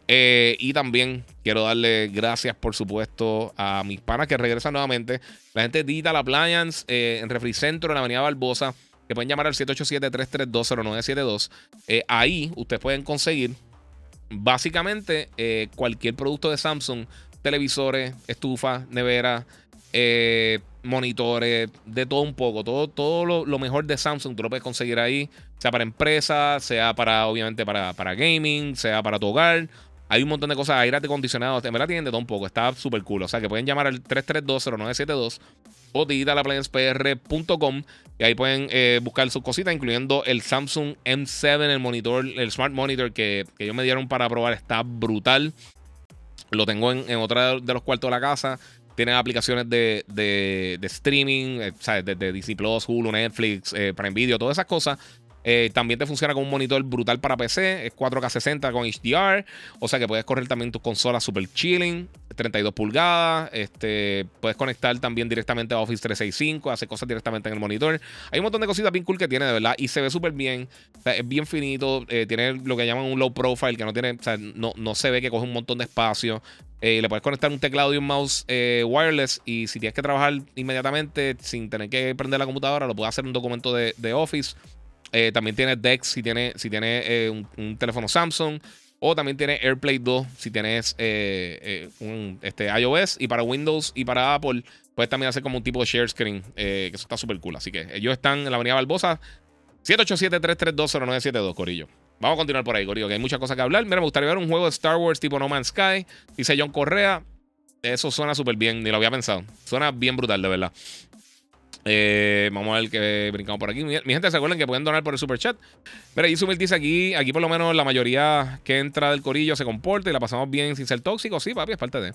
Eh, y también quiero darle gracias, por supuesto, a mis panas que regresan nuevamente. La gente de Digital Appliance eh, en Refri Centro, en la Avenida Barbosa, que pueden llamar al 787-332-0972. Eh, ahí ustedes pueden conseguir básicamente cualquier producto de Samsung televisores, estufas, neveras, eh, monitores, de todo un poco. Todo, todo lo, mejor de Samsung tú lo puedes conseguir ahí, sea para empresas, sea para, obviamente, para, para gaming, sea para tu hogar. Hay un montón de cosas, aire acondicionado, en verdad tienen de todo un poco, está súper cool. O sea que pueden llamar al 3320972 o digitalaplayenspr.com y ahí pueden eh, buscar sus cositas, incluyendo el Samsung M7, el monitor, el Smart Monitor que, ellos me dieron para probar, está brutal. Lo tengo en, en otro de los cuartos de la casa. Tienen aplicaciones de, de, streaming, eh, ¿sabes? De, Disney Plus, Hulu, Netflix, eh, Prime Video, todas esas cosas. Eh, también te funciona con un monitor brutal para PC. Es 4K60 con HDR. O sea que puedes correr también tus consolas super chilling. 32 pulgadas. Este, puedes conectar también directamente a Office 365. Hacer cosas directamente en el monitor. Hay un montón de cositas bien cool que tiene, de verdad. Y se ve súper bien. es bien finito. tiene lo que llaman un low profile. Que no tiene. O sea, no, no se ve que coge un montón de espacio. Eh, le puedes conectar un teclado y un mouse eh, wireless. Y si tienes que trabajar inmediatamente sin tener que prender la computadora, lo puedes hacer en un documento de, Office. Eh, también tiene Dex si tiene, si tiene un, teléfono Samsung. O también tiene AirPlay 2 si tienes un este, iOS. Y para Windows y para Apple, puedes también hacer como un tipo de share screen. que eso está súper cool. Así que ellos están en la Avenida Barbosa. 787-332-0972, Corillo. Vamos a continuar por ahí, Corillo, que hay muchas cosas que hablar. Mira, me gustaría ver un juego de Star Wars tipo No Man's Sky. Dice John Correa. Eso suena súper bien, ni lo había pensado. Suena bien brutal, de verdad. Eh, vamos a ver que brincamos por aquí. Mi, gente, ¿se acuerdan que pueden donar por el super chat? Mira, Yusumil dice aquí, aquí por lo menos la mayoría que entra del corillo se comporta y la pasamos bien sin ser tóxico. Sí, papi, es parte de.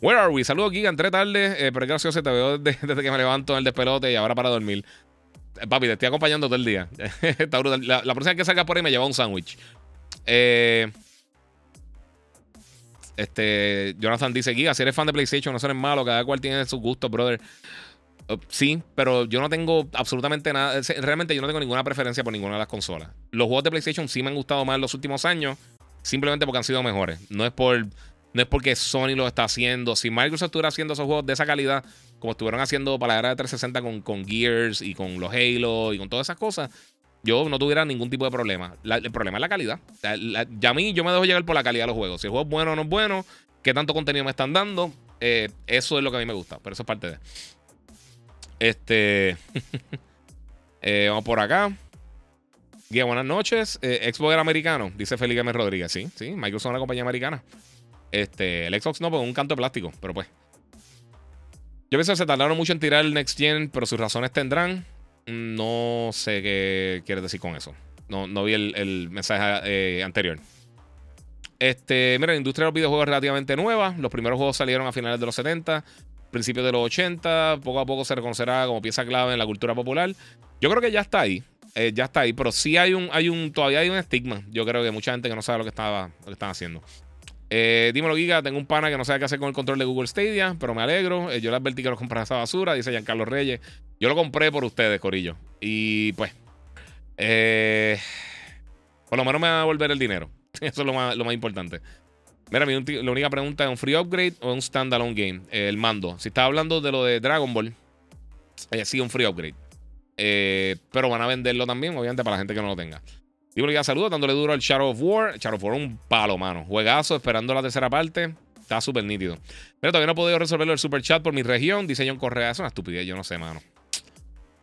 Where are we? Saludos, aquí, entré tarde, eh, pero gracioso, te veo desde, que me levanto en el despelote y ahora para dormir. Papi, te estoy acompañando todo el día. La, próxima vez que salga por ahí me lleva un sándwich. Eh, este, Jonathan dice: Giga, si eres fan de PlayStation, no eres malo, cada cual tiene sus gustos, brother. Uh, sí, pero yo no tengo absolutamente nada. Realmente yo no tengo ninguna preferencia por ninguna de las consolas. Los juegos de PlayStation sí me han gustado más en los últimos años, simplemente porque han sido mejores. No es por. No es porque Sony lo está haciendo. Si Microsoft estuviera haciendo esos juegos de esa calidad, como estuvieron haciendo para la era de 360 con, con Gears y con los Halo y con todas esas cosas, yo no tuviera ningún tipo de problema. el problema es la calidad. ya a mí yo me dejo llegar por la calidad de los juegos. Si el juego es bueno o no es bueno, qué tanto contenido me están dando, eh, eso es lo que a mí me gusta. Pero eso es parte de. Este. Eh, vamos por acá. Guía, buenas noches. Eh, Xbox era americano, dice Felipe M. Rodríguez. Sí, sí, Microsoft es una compañía americana. Este, el Xbox no, porque es un canto de plástico, pero pues. Yo pienso que se tardaron mucho en tirar el Next Gen, pero sus razones tendrán. No sé qué quieres decir con eso. No, no vi el, mensaje eh, anterior. Este, mira, la industria de los videojuegos es relativamente nueva. Los primeros juegos salieron a finales de los 70, principios de los 80. Poco a poco se reconocerá como pieza clave en la cultura popular. Yo creo que ya está ahí. Eh, ya está ahí. Pero sí hay un, hay un, todavía hay un estigma. Yo creo que mucha gente que no sabe lo que estaba, lo que están haciendo. Eh, dímelo, Giga. Tengo un pana que no sabe qué hacer con el control de Google Stadia, pero me alegro. Eh, yo le advertí que lo comprara esa basura, dice Giancarlo Reyes. Yo lo compré por ustedes, Corillo. Y pues, por lo menos me va a volver el dinero. Eso es lo más, lo más importante. Mira, mi la única pregunta es: ¿un free upgrade o un standalone game? el mando. Si estás hablando de lo de Dragon Ball, sí, un free upgrade. pero van a venderlo también, obviamente, para la gente que no lo tenga. Digo, ya saludo dándole duro al Shadow of War. Shadow of War un palo, mano. Juegazo, esperando la tercera parte. Está súper nítido. Pero todavía no he podido resolverlo el super chat por mi región. Dice John Correa. Es una estupidez, yo no sé, mano.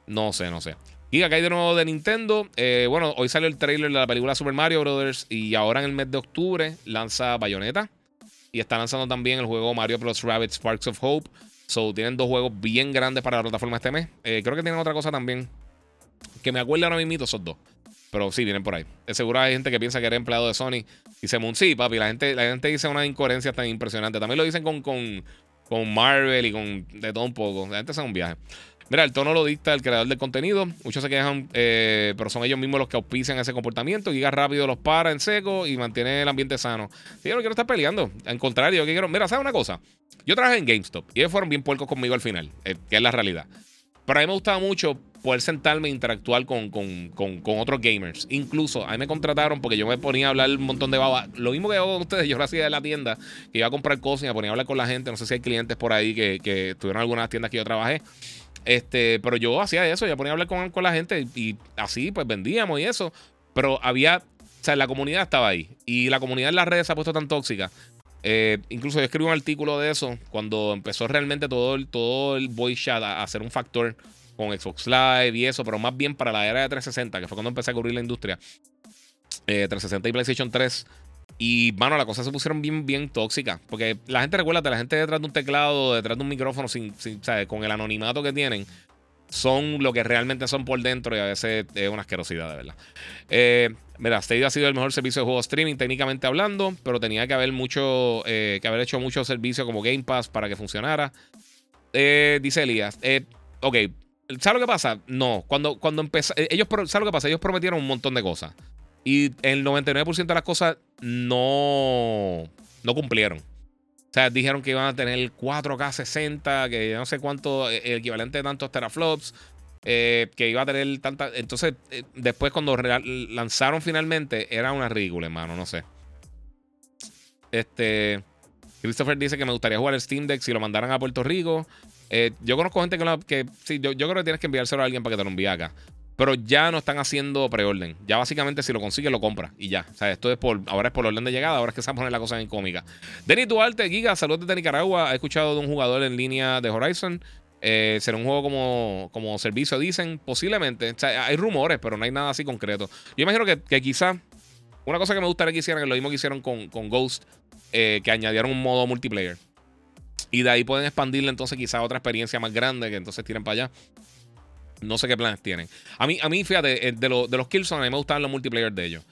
No sé, no sé. Y acá hay de nuevo de Nintendo. Eh, bueno, hoy salió el trailer de la película Super Mario Brothers. Y ahora en el mes de octubre lanza Bayonetta. Y está lanzando también el juego Mario Plus Rabbit Sparks of Hope. So, tienen dos juegos bien grandes para la plataforma este mes. Eh, creo que tienen otra cosa también. Que me acuerdo ahora mismo, esos dos. Pero sí, vienen por ahí. Seguro hay gente que piensa que era empleado de Sony. Dice Moon, sí, papi. La gente, la gente dice una incoherencia tan impresionante. También lo dicen con, con, con Marvel y con de todo un poco. La gente hace un viaje. Mira, el tono lo dicta el creador del contenido. Muchos se quejan, eh, pero son ellos mismos los que auspician ese comportamiento. Giga rápido los para en seco y mantiene el ambiente sano. Sí, yo no quiero estar peleando. Al contrario, yo quiero. Mira, ¿sabes una cosa? Yo trabajé en GameStop y ellos fueron bien puercos conmigo al final, eh, que es la realidad. Pero a mí me gustaba mucho poder sentarme e interactuar con, con, otros gamers. Incluso a mí me contrataron porque yo me ponía a hablar un montón de baba. Lo mismo que hago con ustedes, yo lo hacía de la tienda, que iba a comprar cosas y me ponía a hablar con la gente. No sé si hay clientes por ahí que, que tuvieron algunas tiendas que yo trabajé. Este, pero yo hacía eso, yo ponía a hablar con, con la gente y, así pues vendíamos y eso. Pero había, o sea, la comunidad estaba ahí. Y la comunidad en las redes se ha puesto tan tóxica. Eh, incluso yo escribí un artículo de eso cuando empezó realmente todo el, todo el voice chat a, ser un factor con Xbox Live y eso, pero más bien para la era de 360, que fue cuando empecé a cubrir la industria. 360 eh, y PlayStation 3 y, mano, las cosas se pusieron bien, bien tóxicas. Porque la gente, recuerda, la gente detrás de un teclado, detrás de un micrófono, sin, con el anonimato que tienen, son lo que realmente son por dentro y a veces es una asquerosidad, de verdad. Eh, mira, Stadia ha sido el mejor servicio de juego streaming técnicamente hablando, pero tenía que haber mucho, eh, que haber hecho mucho servicio como Game Pass para que funcionara. Eh, dice Elías, ok, ¿sabes lo que pasa? No, cuando, cuando empezó, ellos, ¿sabes lo que pasa? Ellos prometieron un montón de cosas. Y el 99% de las cosas no, no cumplieron. O sea, dijeron que iban a tener 4K 60, que no sé cuánto, el eh, equivalente de tantos teraflops, eh, que iba a tener tanta. Entonces, eh, después cuando lanzaron finalmente, era una ridícula, hermano, no sé. Este. Christopher dice que me gustaría jugar el Steam Deck si lo mandaran a Puerto Rico. yo conozco gente que, que sí, yo, yo, creo que tienes que enviárselo a alguien para que te lo envíe acá. Pero ya no están haciendo preorden. Ya básicamente si lo consigue lo compra y ya. O sea, esto es por, ahora es por orden de llegada, ahora es que se va a poner la cosa en cómica. Denis Duarte, Giga, saludos desde Nicaragua. He escuchado de un jugador en línea de Horizon. Eh, será un juego como, como servicio, dicen. Posiblemente. O sea, hay rumores, pero no hay nada así concreto. Yo imagino que, que quizá una cosa que me gustaría que hicieran es lo mismo que hicieron con, con Ghost, eh, que añadieron un modo multiplayer. Y de ahí pueden expandirle entonces quizá otra experiencia más grande que entonces tiren para allá. No sé qué planes tienen. A mí, a mí fíjate, eh, de, de los Killzone, a mí me gustaban los multiplayer de ellos.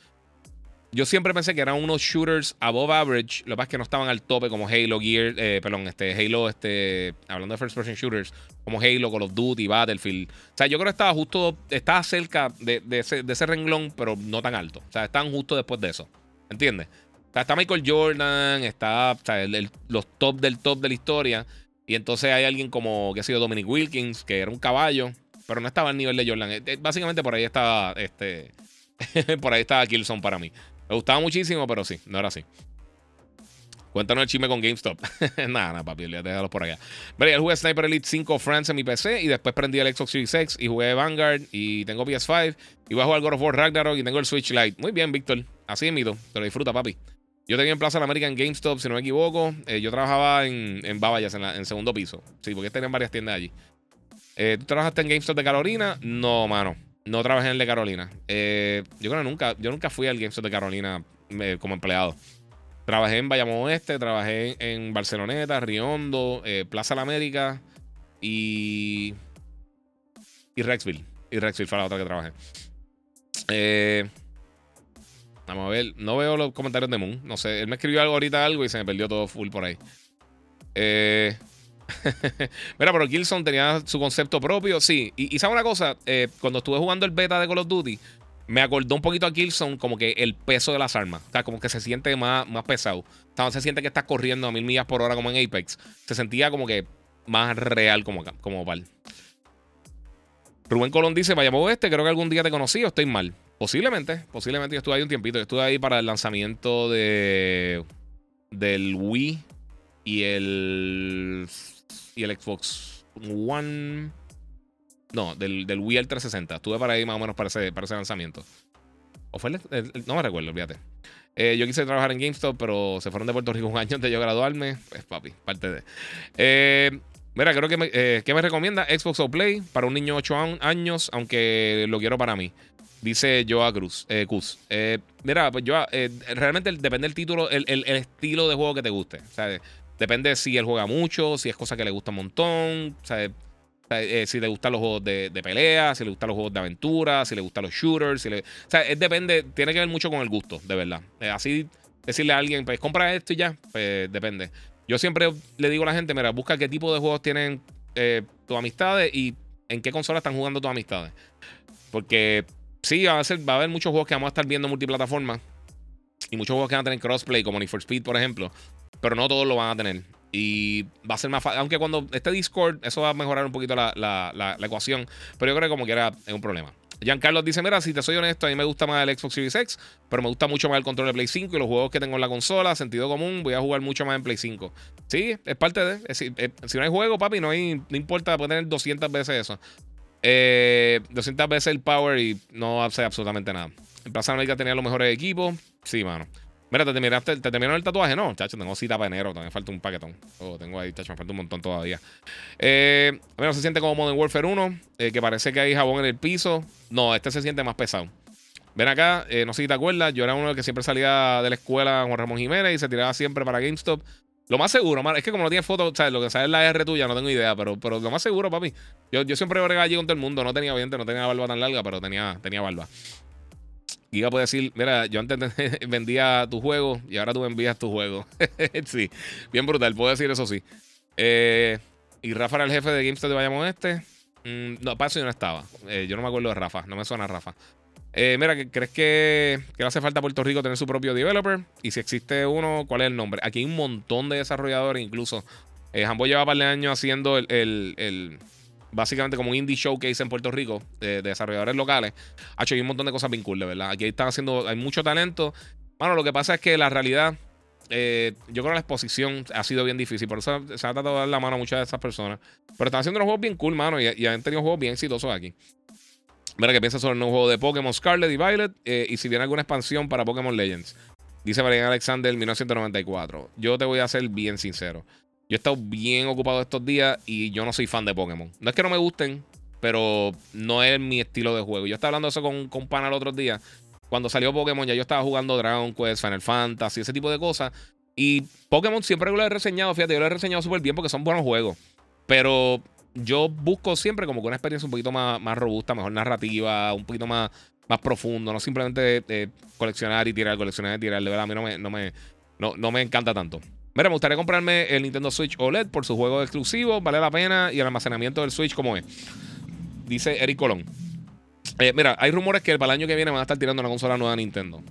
Yo siempre pensé que eran unos shooters above average. Lo que pasa es que no estaban al tope como Halo, Gear, eh, perdón, este, Halo, este, hablando de first person shooters, como Halo, Call of Duty, Battlefield. O sea, yo creo que estaba justo, estaba cerca de, ese, renglón, pero no tan alto. O sea, estaban justo después de eso. ¿Entiendes? O sea, está Michael Jordan, está o sea, los top del top de la historia. Y entonces hay alguien como, que ha sido Dominic Wilkins, que era un caballo pero no estaba al nivel de Jordan. Eh, eh, básicamente por ahí estaba este por ahí estaba Killzone para mí. Me gustaba muchísimo, pero sí, no era así. Cuéntanos el chisme con GameStop. nada, nada, papi, déjalo por allá. Mira, yo jugué Sniper Elite 5 France en mi PC y después prendí el Xbox Series X y jugué Vanguard y tengo PS5 y voy a jugar God of War Ragnarok y tengo el Switch Lite. Muy bien, Víctor. Así es, mito. Te lo disfruta, papi. Yo tenía en Plaza de América en GameStop, si no me equivoco. Eh, yo trabajaba en, en Babayas, en, en segundo piso. Sí, porque tenían varias tiendas allí. Eh, ¿Tú trabajaste en GameStop de Carolina? No, mano. No trabajé en el de Carolina. Eh, yo creo que nunca, yo nunca fui al GameStop de Carolina eh, como empleado. Trabajé en Bayamón Oeste, trabajé en Barceloneta, Riondo, Plaza de la América y. Y Rexville. Y Rexville fue la otra que trabajé. vamos a ver. No veo los comentarios de Moon. No sé. Él me escribió algo ahorita algo y se me perdió todo full por ahí. Eh. Mira, pero Gilson tenía su concepto propio, sí. Y, y ¿sabe una cosa? Eh, cuando estuve jugando el beta de Call of Duty, me acordó un poquito a Killzone como que el peso de las armas. O sea, como que se siente más, más pesado. O se siente que estás corriendo a mil millas por hora como en Apex. Se sentía como que más real como, como Val. Rubén Colón dice, vayamos este, creo que algún día te conocí o estoy mal. Posiblemente, posiblemente yo estuve ahí un tiempito. Yo estuve ahí para el lanzamiento de del Wii y el y el Xbox One. No, del, del Wii al 360. Estuve para ahí más o menos para ese, para ese lanzamiento. ¿O fue el, No me recuerdo, olvídate. Eh, yo quise trabajar en GameStop, pero se fueron de Puerto Rico un año antes de yo graduarme. Pues, papi, parte de. Eh, mira, creo que me, eh, ¿qué me recomienda? Xbox o Play para un niño de 8 años, aunque lo quiero para mí. Dice Joa Cruz. Eh, mira, pues yo realmente depende del título, el, el, estilo de juego que te guste. Sea, Depende si él juega mucho, si es cosa que le gusta un montón. Eh, si le gustan los juegos de, pelea, si le gustan los juegos de aventura, si le gustan los shooters. Si le, o sea, depende, tiene que ver mucho con el gusto, de verdad. Eh, así decirle a alguien, pues compra esto y ya, pues depende. Yo siempre le digo a la gente, mira, busca qué tipo de juegos tienen eh, tus amistades y en qué consola están jugando tus amistades. Porque sí, va a, va a haber muchos juegos que vamos a estar viendo multiplataforma y muchos juegos que van a tener crossplay, como Need for Speed, por ejemplo, pero no todos lo van a tener. Y va a ser más fácil. Aunque cuando esté Discord, eso va a mejorar un poquito la, la, ecuación. Pero yo creo que como quiera es un problema. Giancarlo dice: Mira, si te soy honesto, a mí me gusta más el Xbox Series X, pero me gusta mucho más el control de Play 5 y los juegos que tengo en la consola, sentido común, voy a jugar mucho más en Play 5. Sí, es parte de. si no hay juego, papi, no, hay, no importa poner 200 veces eso. 200 eh, veces el power y no hace absolutamente nada. En Plaza América tenía los mejores equipos. Sí, mano. Mira, ¿te, terminaste, ¿te terminó el tatuaje? No, chacho, tengo cita para enero. También falta un paquetón. Oh, tengo ahí, chacho, me falta un montón todavía. Eh, bueno, se siente como Modern Warfare 1, eh, que parece que hay jabón en el piso. No, este se siente más pesado. Ven acá, eh, no sé si te acuerdas, yo era uno que siempre salía de la escuela Juan Ramón Jiménez y se tiraba siempre para GameStop. Lo más seguro, es que como no tiene fotos, ¿sabes? Lo que sale es la R tuya, no tengo idea, pero, pero lo más seguro, papi. Yo, yo siempre bregaba allí con todo el mundo, no tenía dientes, no tenía barba tan larga, pero tenía, tenía barba. Giga puede decir, mira, yo antes vendía tu juego y ahora tú envías tu juego. sí, bien brutal, puedo decir eso sí. Eh, y Rafa era el jefe de GameStop de Bayamón Este. No, para eso yo no estaba. Eh, yo no me acuerdo de Rafa, no me suena Rafa. Eh, mira, ¿crees que, que, le hace falta a Puerto Rico tener su propio developer? Y si existe uno, ¿cuál es el nombre? Aquí hay un montón de desarrolladores, incluso. Eh, Jambo lleva un par de años haciendo el básicamente como un indie showcase en Puerto Rico de, desarrolladores locales. Ha hecho un montón de cosas bien cool, de verdad. Aquí están haciendo, hay mucho talento. Bueno, lo que pasa es que la realidad, eh, yo creo que la exposición ha sido bien difícil. Por eso se ha tratado de dar la mano a muchas de esas personas. Pero están haciendo unos juegos bien cool, mano, y, han tenido juegos bien exitosos aquí. Mira, que piensas sobre el nuevo juego de Pokémon Scarlet y Violet eh, y si viene alguna expansión para Pokémon Legends. Dice Marian Alexander 1994. Yo te voy a ser bien sincero. Yo he estado bien ocupado estos días y yo no soy fan de Pokémon. No es que no me gusten, pero no es mi estilo de juego. Yo estaba hablando eso con, con Pana el otro día. Cuando salió Pokémon, ya yo estaba jugando Dragon Quest, Final Fantasy, ese tipo de cosas. Y Pokémon siempre lo he reseñado, fíjate, yo lo he reseñado súper bien porque son buenos juegos. Pero yo busco siempre como que una experiencia un poquito más, más robusta, mejor narrativa, un poquito más, más profundo. No simplemente coleccionar y tirar, coleccionar y tirar. De verdad, a mí no me, no me, no, no me encanta tanto. Mira, me gustaría comprarme el Nintendo Switch OLED por su juego exclusivo, vale la pena y el almacenamiento del Switch como es. Dice Eric Colón. Eh, mira, hay rumores que para el año que viene van a estar tirando una consola nueva de Nintendo.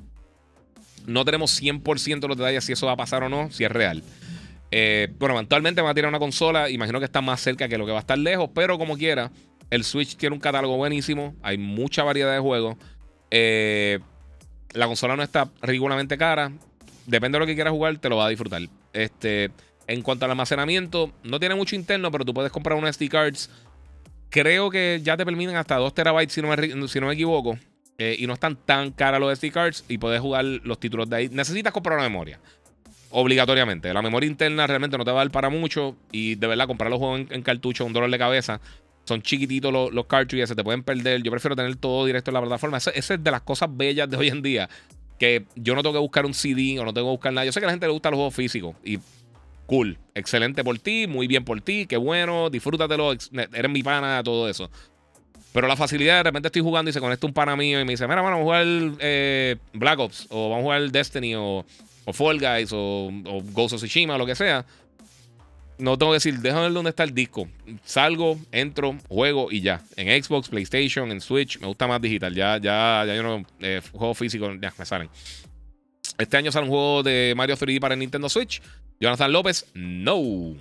No tenemos 100% los detalles si eso va a pasar o no, si es real. Eh, bueno, eventualmente van a tirar una consola, imagino que está más cerca que lo que va a estar lejos, pero como quiera, el Switch tiene un catálogo buenísimo, hay mucha variedad de juegos. Eh, la consola no está ridículamente cara, depende de lo que quieras jugar, te lo va a disfrutar. Este, en cuanto al almacenamiento, no tiene mucho interno, pero tú puedes comprar unos SD cards. Creo que ya te permiten hasta 2 terabytes, si no me, si no me equivoco. Eh, y no están tan caras los SD cards y puedes jugar los títulos de ahí. Necesitas comprar una memoria. Obligatoriamente. La memoria interna realmente no te va a dar para mucho. Y de verdad, comprar los juegos en, cartucho un dolor de cabeza. Son chiquititos los, los cartridges, se te pueden perder. Yo prefiero tener todo directo en la plataforma. Esa es de las cosas bellas de hoy en día que yo no tengo que buscar un CD o no tengo que buscar nada. Yo sé que a la gente le gusta los juegos físicos y cool, excelente por ti, muy bien por ti, qué bueno, disfrútatelo, eres mi pana, todo eso. Pero la facilidad, de repente estoy jugando y se conecta un pana mío y me dice, mira, vamos a jugar eh, Black Ops o vamos a jugar Destiny o, o Fall Guys o, o Ghost of Tsushima o lo que sea no tengo que decir, déjame ver dónde está el disco. Salgo, entro, juego y ya. En Xbox, PlayStation, en Switch, me gusta más digital. Ya, ya, ya yo no eh, juego físico, ya me salen. Este año sale un juego de Mario 3D para el Nintendo Switch. Jonathan López, no.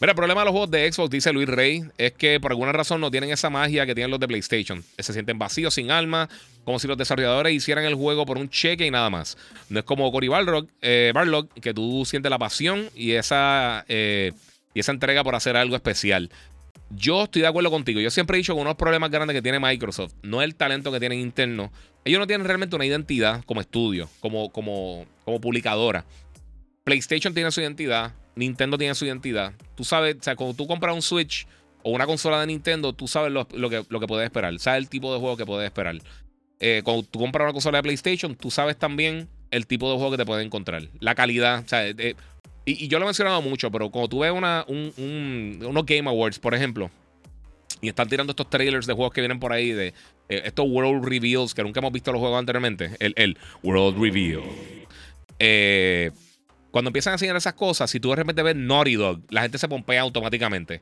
Mira, el problema de los juegos de Xbox, dice Luis Rey, es que por alguna razón no tienen esa magia que tienen los de PlayStation. Se sienten vacíos, sin alma, como si los desarrolladores hicieran el juego por un cheque y nada más. No es como Cory Barlog, eh, que tú sientes la pasión y esa eh, y esa entrega por hacer algo especial. Yo estoy de acuerdo contigo. Yo siempre he dicho que uno de los problemas grandes que tiene Microsoft no es el talento que tienen interno. Ellos no tienen realmente una identidad como estudio, como, como, como publicadora. PlayStation tiene su identidad, Nintendo tiene su identidad. Tú sabes, o sea, cuando tú compras un Switch o una consola de Nintendo, tú sabes lo, que, lo que puedes esperar. Sabes el tipo de juego que puedes esperar. Eh, cuando tú compras una consola de PlayStation, tú sabes también el tipo de juego que te puedes encontrar. La calidad. O sea, Y, yo lo he mencionado mucho, pero cuando tú ves una, un, unos Game Awards, por ejemplo, y están tirando estos trailers de juegos que vienen por ahí, de eh, estos World Reveals que nunca hemos visto los juegos anteriormente, el, el World Reveal. Eh, cuando empiezan a enseñar esas cosas, si tú de repente ves Naughty Dog, la gente se pompea automáticamente.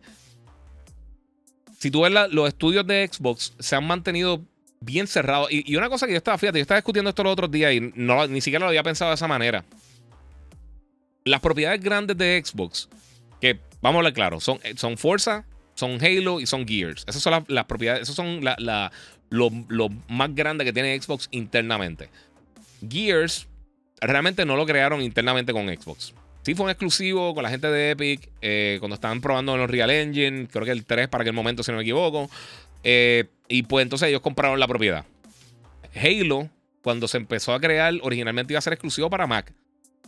Si tú ves los estudios de Xbox, se han mantenido bien cerrados. Y, una cosa que yo estaba, fíjate, yo estaba discutiendo esto los otros días y no, ni siquiera lo había pensado de esa manera. Las propiedades grandes de Xbox, que vamos a hablar claro, son, son Forza, son Halo y son Gears. Esas son las, propiedades, esos son lo, más grande que tiene Xbox internamente. Gears realmente no lo crearon internamente con Xbox. Sí fue un exclusivo con la gente de Epic eh, cuando estaban probando en los Real Engine, creo que el 3 para aquel momento, si no me equivoco. Eh, y pues entonces ellos compraron la propiedad. Halo, cuando se empezó a crear, originalmente iba a ser exclusivo para Mac.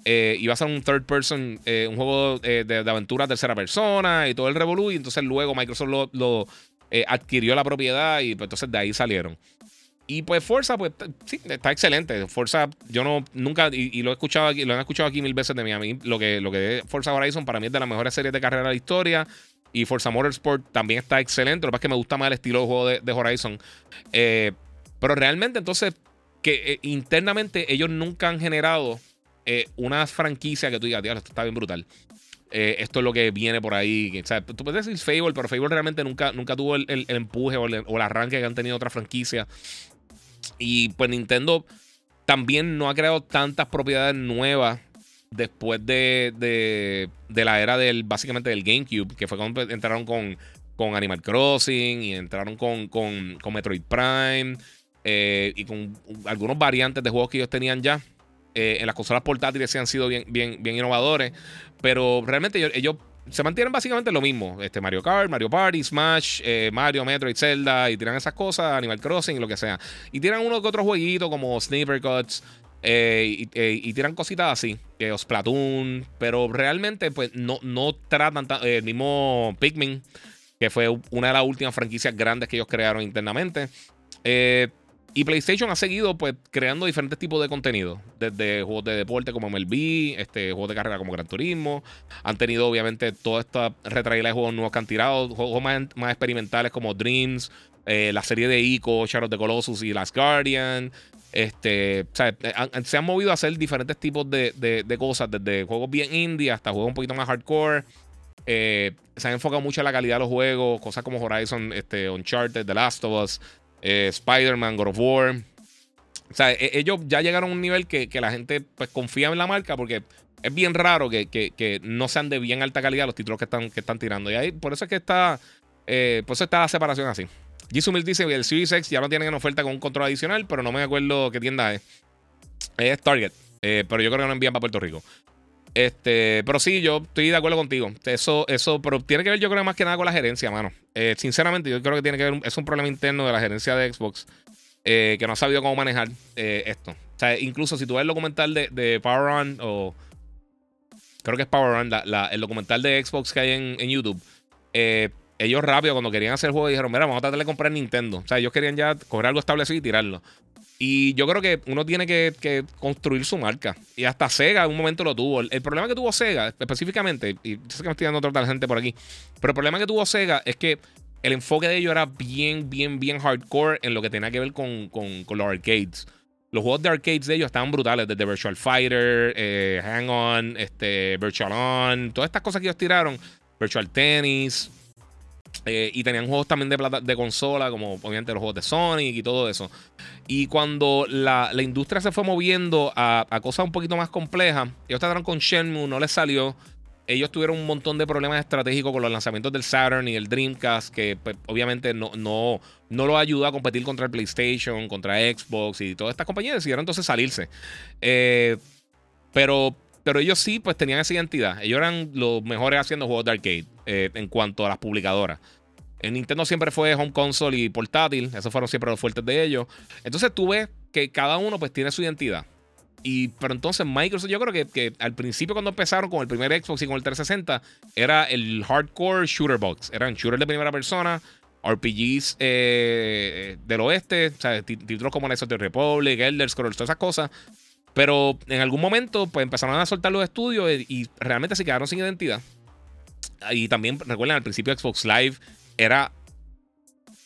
Eh, iba a ser un third person, un juego de, de, aventura tercera persona y todo el revolú. Y entonces luego Microsoft lo, adquirió la propiedad y pues entonces de ahí salieron. Y pues Forza, pues sí, está excelente. Forza, yo no, nunca, y, lo he escuchado aquí, lo han escuchado aquí mil veces de mí. A mí, lo que, lo que es Forza Horizon para mí es de las mejores series de carrera de la historia. Y Forza Motorsport también está excelente. Lo que pasa es que me gusta más el estilo de juego de, Horizon. Eh, pero realmente, entonces, que eh, internamente ellos nunca han generado eh, una franquicia que tú digas, tío, esto está bien brutal. esto es lo que viene por ahí. O sea, tú puedes decir Fable, pero Fable realmente nunca, nunca tuvo el, empuje o el, o el, arranque que han tenido otras franquicias. Y pues Nintendo también no ha creado tantas propiedades nuevas después de, la era del, básicamente del GameCube, que fue cuando entraron con, con Animal Crossing y entraron con, con, Metroid Prime eh, y con algunos variantes de juegos que ellos tenían ya. Eh, en las consolas portátiles se han sido bien, bien, bien innovadores, pero realmente ellos se mantienen básicamente lo mismo. Este Mario Kart, Mario Party, Smash, eh, Mario, Metroid, Zelda, y tiran esas cosas, Animal Crossing y lo que sea. Y tiran uno que otro jueguito como Sniper Cuts. Eh, eh, y, tiran cositas así, que Splatoon, pero realmente pues no, no tratan el mismo Pikmin, que fue una de las últimas franquicias grandes que ellos crearon internamente. Eh, y PlayStation ha seguido pues creando diferentes tipos de contenido, desde juegos de deporte como MLB, este, juegos de carrera como Gran Turismo, han tenido obviamente toda esta retraída de juegos nuevos que han tirado, juegos más, experimentales como Dreams, eh, la serie de Ico, Shadow of the Colossus y Last Guardian. Este, se han movido a hacer diferentes tipos de, cosas, desde juegos bien indie hasta juegos un poquito más hardcore. Eh, se han enfocado mucho en la calidad de los juegos, cosas como Horizon, este, Uncharted, The Last of Us. Eh, Spider-Man, God of War. O sea, e, ellos ya llegaron a un nivel que, la gente pues confía en la marca porque es bien raro que, no sean de bien alta calidad los títulos que están, que están tirando. Y ahí, por eso es que está, eh, por eso está la separación así. Jisumil dice que el Series ya no tienen en oferta con un control adicional, pero no me acuerdo qué tienda es. Es Target, eh, pero yo creo que no envían para Puerto Rico. Este, pero sí, yo estoy de acuerdo contigo. Eso, eso, pero tiene que ver, yo creo, más que nada con la gerencia, mano. Eh, sinceramente, yo creo que tiene que ver, es un problema interno de la gerencia de Xbox eh, que no ha sabido cómo manejar eh, esto. O sea, incluso si tú ves el documental de, Power Run, o creo que es Power Run, el documental de Xbox que hay en, en YouTube, ellos rápido, cuando querían hacer el juego, dijeron: Mira, vamos a tratar de comprar Nintendo. O sea, ellos querían ya coger algo establecido y tirarlo. Y yo creo que uno tiene que, construir su marca. Y hasta Sega en un momento lo tuvo. El, problema que tuvo Sega, específicamente, y yo sé que me estoy dando otra gente por aquí, pero el problema que tuvo Sega es que el enfoque de ellos era bien, bien, bien hardcore en lo que tenía que ver con, los arcades. Los juegos de arcades de ellos estaban brutales, desde Virtual Fighter, eh, Hang On, este, Virtual On, todas estas cosas que ellos tiraron, Virtual Tennis, eh, y tenían juegos también de, plata, de consola, como obviamente los juegos de Sonic y todo eso. Y cuando la, industria se fue moviendo a, cosas un poquito más complejas, ellos trataron con Shenmue, no les salió. Ellos tuvieron un montón de problemas estratégicos con los lanzamientos del Saturn y el Dreamcast, que pues, obviamente no, no, no lo ayudó a competir contra el PlayStation, contra Xbox y todas estas compañías decidieron entonces salirse. Eh, pero pero ellos sí, pues tenían esa identidad. Ellos eran los mejores haciendo juegos de arcade eh, en cuanto a las publicadoras. En Nintendo siempre fue home console y portátil. Esos fueron siempre los fuertes de ellos. Entonces tú ves que cada uno pues tiene su identidad. Y pero entonces Microsoft, yo creo que, que, al principio cuando empezaron con el primer Xbox y con el 360, era el hardcore shooter box. Eran shooters de primera persona, RPGs eh, del oeste, o sea, títulos como Knights of the Republic, Elder Scrolls, todas esas cosas. Pero en algún momento, pues empezaron a soltar los estudios y, y realmente se quedaron sin identidad. Y también, recuerden, al principio Xbox Live era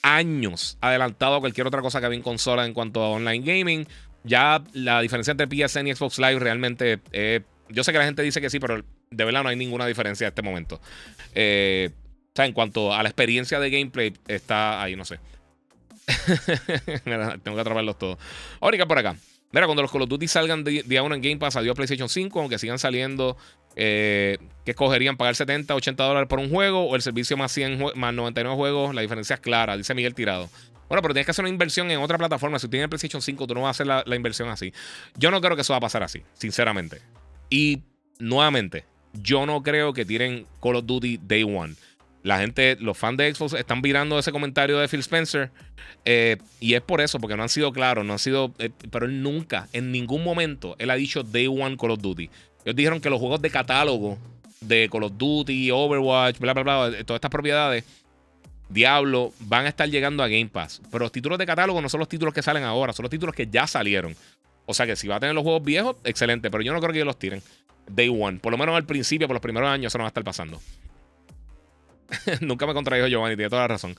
años adelantado a cualquier otra cosa que había en consola en cuanto a online gaming. Ya la diferencia entre PSN y Xbox Live realmente. eh, yo sé que la gente dice que sí, pero de verdad no hay ninguna diferencia en este momento. Eh, o sea, en cuanto a la experiencia de gameplay, está ahí, no sé. Tengo que atraparlos todos. Ahorita por acá. Mira, cuando los Call of Duty salgan de- día 1 en Game Pass, adiós PlayStation 5, aunque sigan saliendo, eh, que escogerían pagar 70, 80 dólares por un juego o el servicio más 100 jue- más 99 juegos, la diferencia es clara, dice Miguel Tirado. Bueno, pero tienes que hacer una inversión en otra plataforma. Si tienes el PlayStation 5, tú no vas a hacer la, la inversión así. Yo no creo que eso va a pasar así, sinceramente. Y nuevamente, yo no creo que tiren Call of Duty Day One. La gente, los fans de Xbox están virando ese comentario de Phil Spencer. eh, y es por eso, porque no han sido claros, no han sido. eh, pero él nunca, en ningún momento, él ha dicho Day One Call of Duty. Ellos dijeron que los juegos de catálogo de Call of Duty, Overwatch, bla, bla, bla, todas estas propiedades, Diablo, van a estar llegando a Game Pass. Pero los títulos de catálogo no son los títulos que salen ahora, son los títulos que ya salieron. O sea que si va a tener los juegos viejos, excelente. Pero yo no creo que ellos los tiren. Day One. Por lo menos al principio, por los primeros años, eso no va a estar pasando. Nunca me contradijo Giovanni, tiene toda la razón.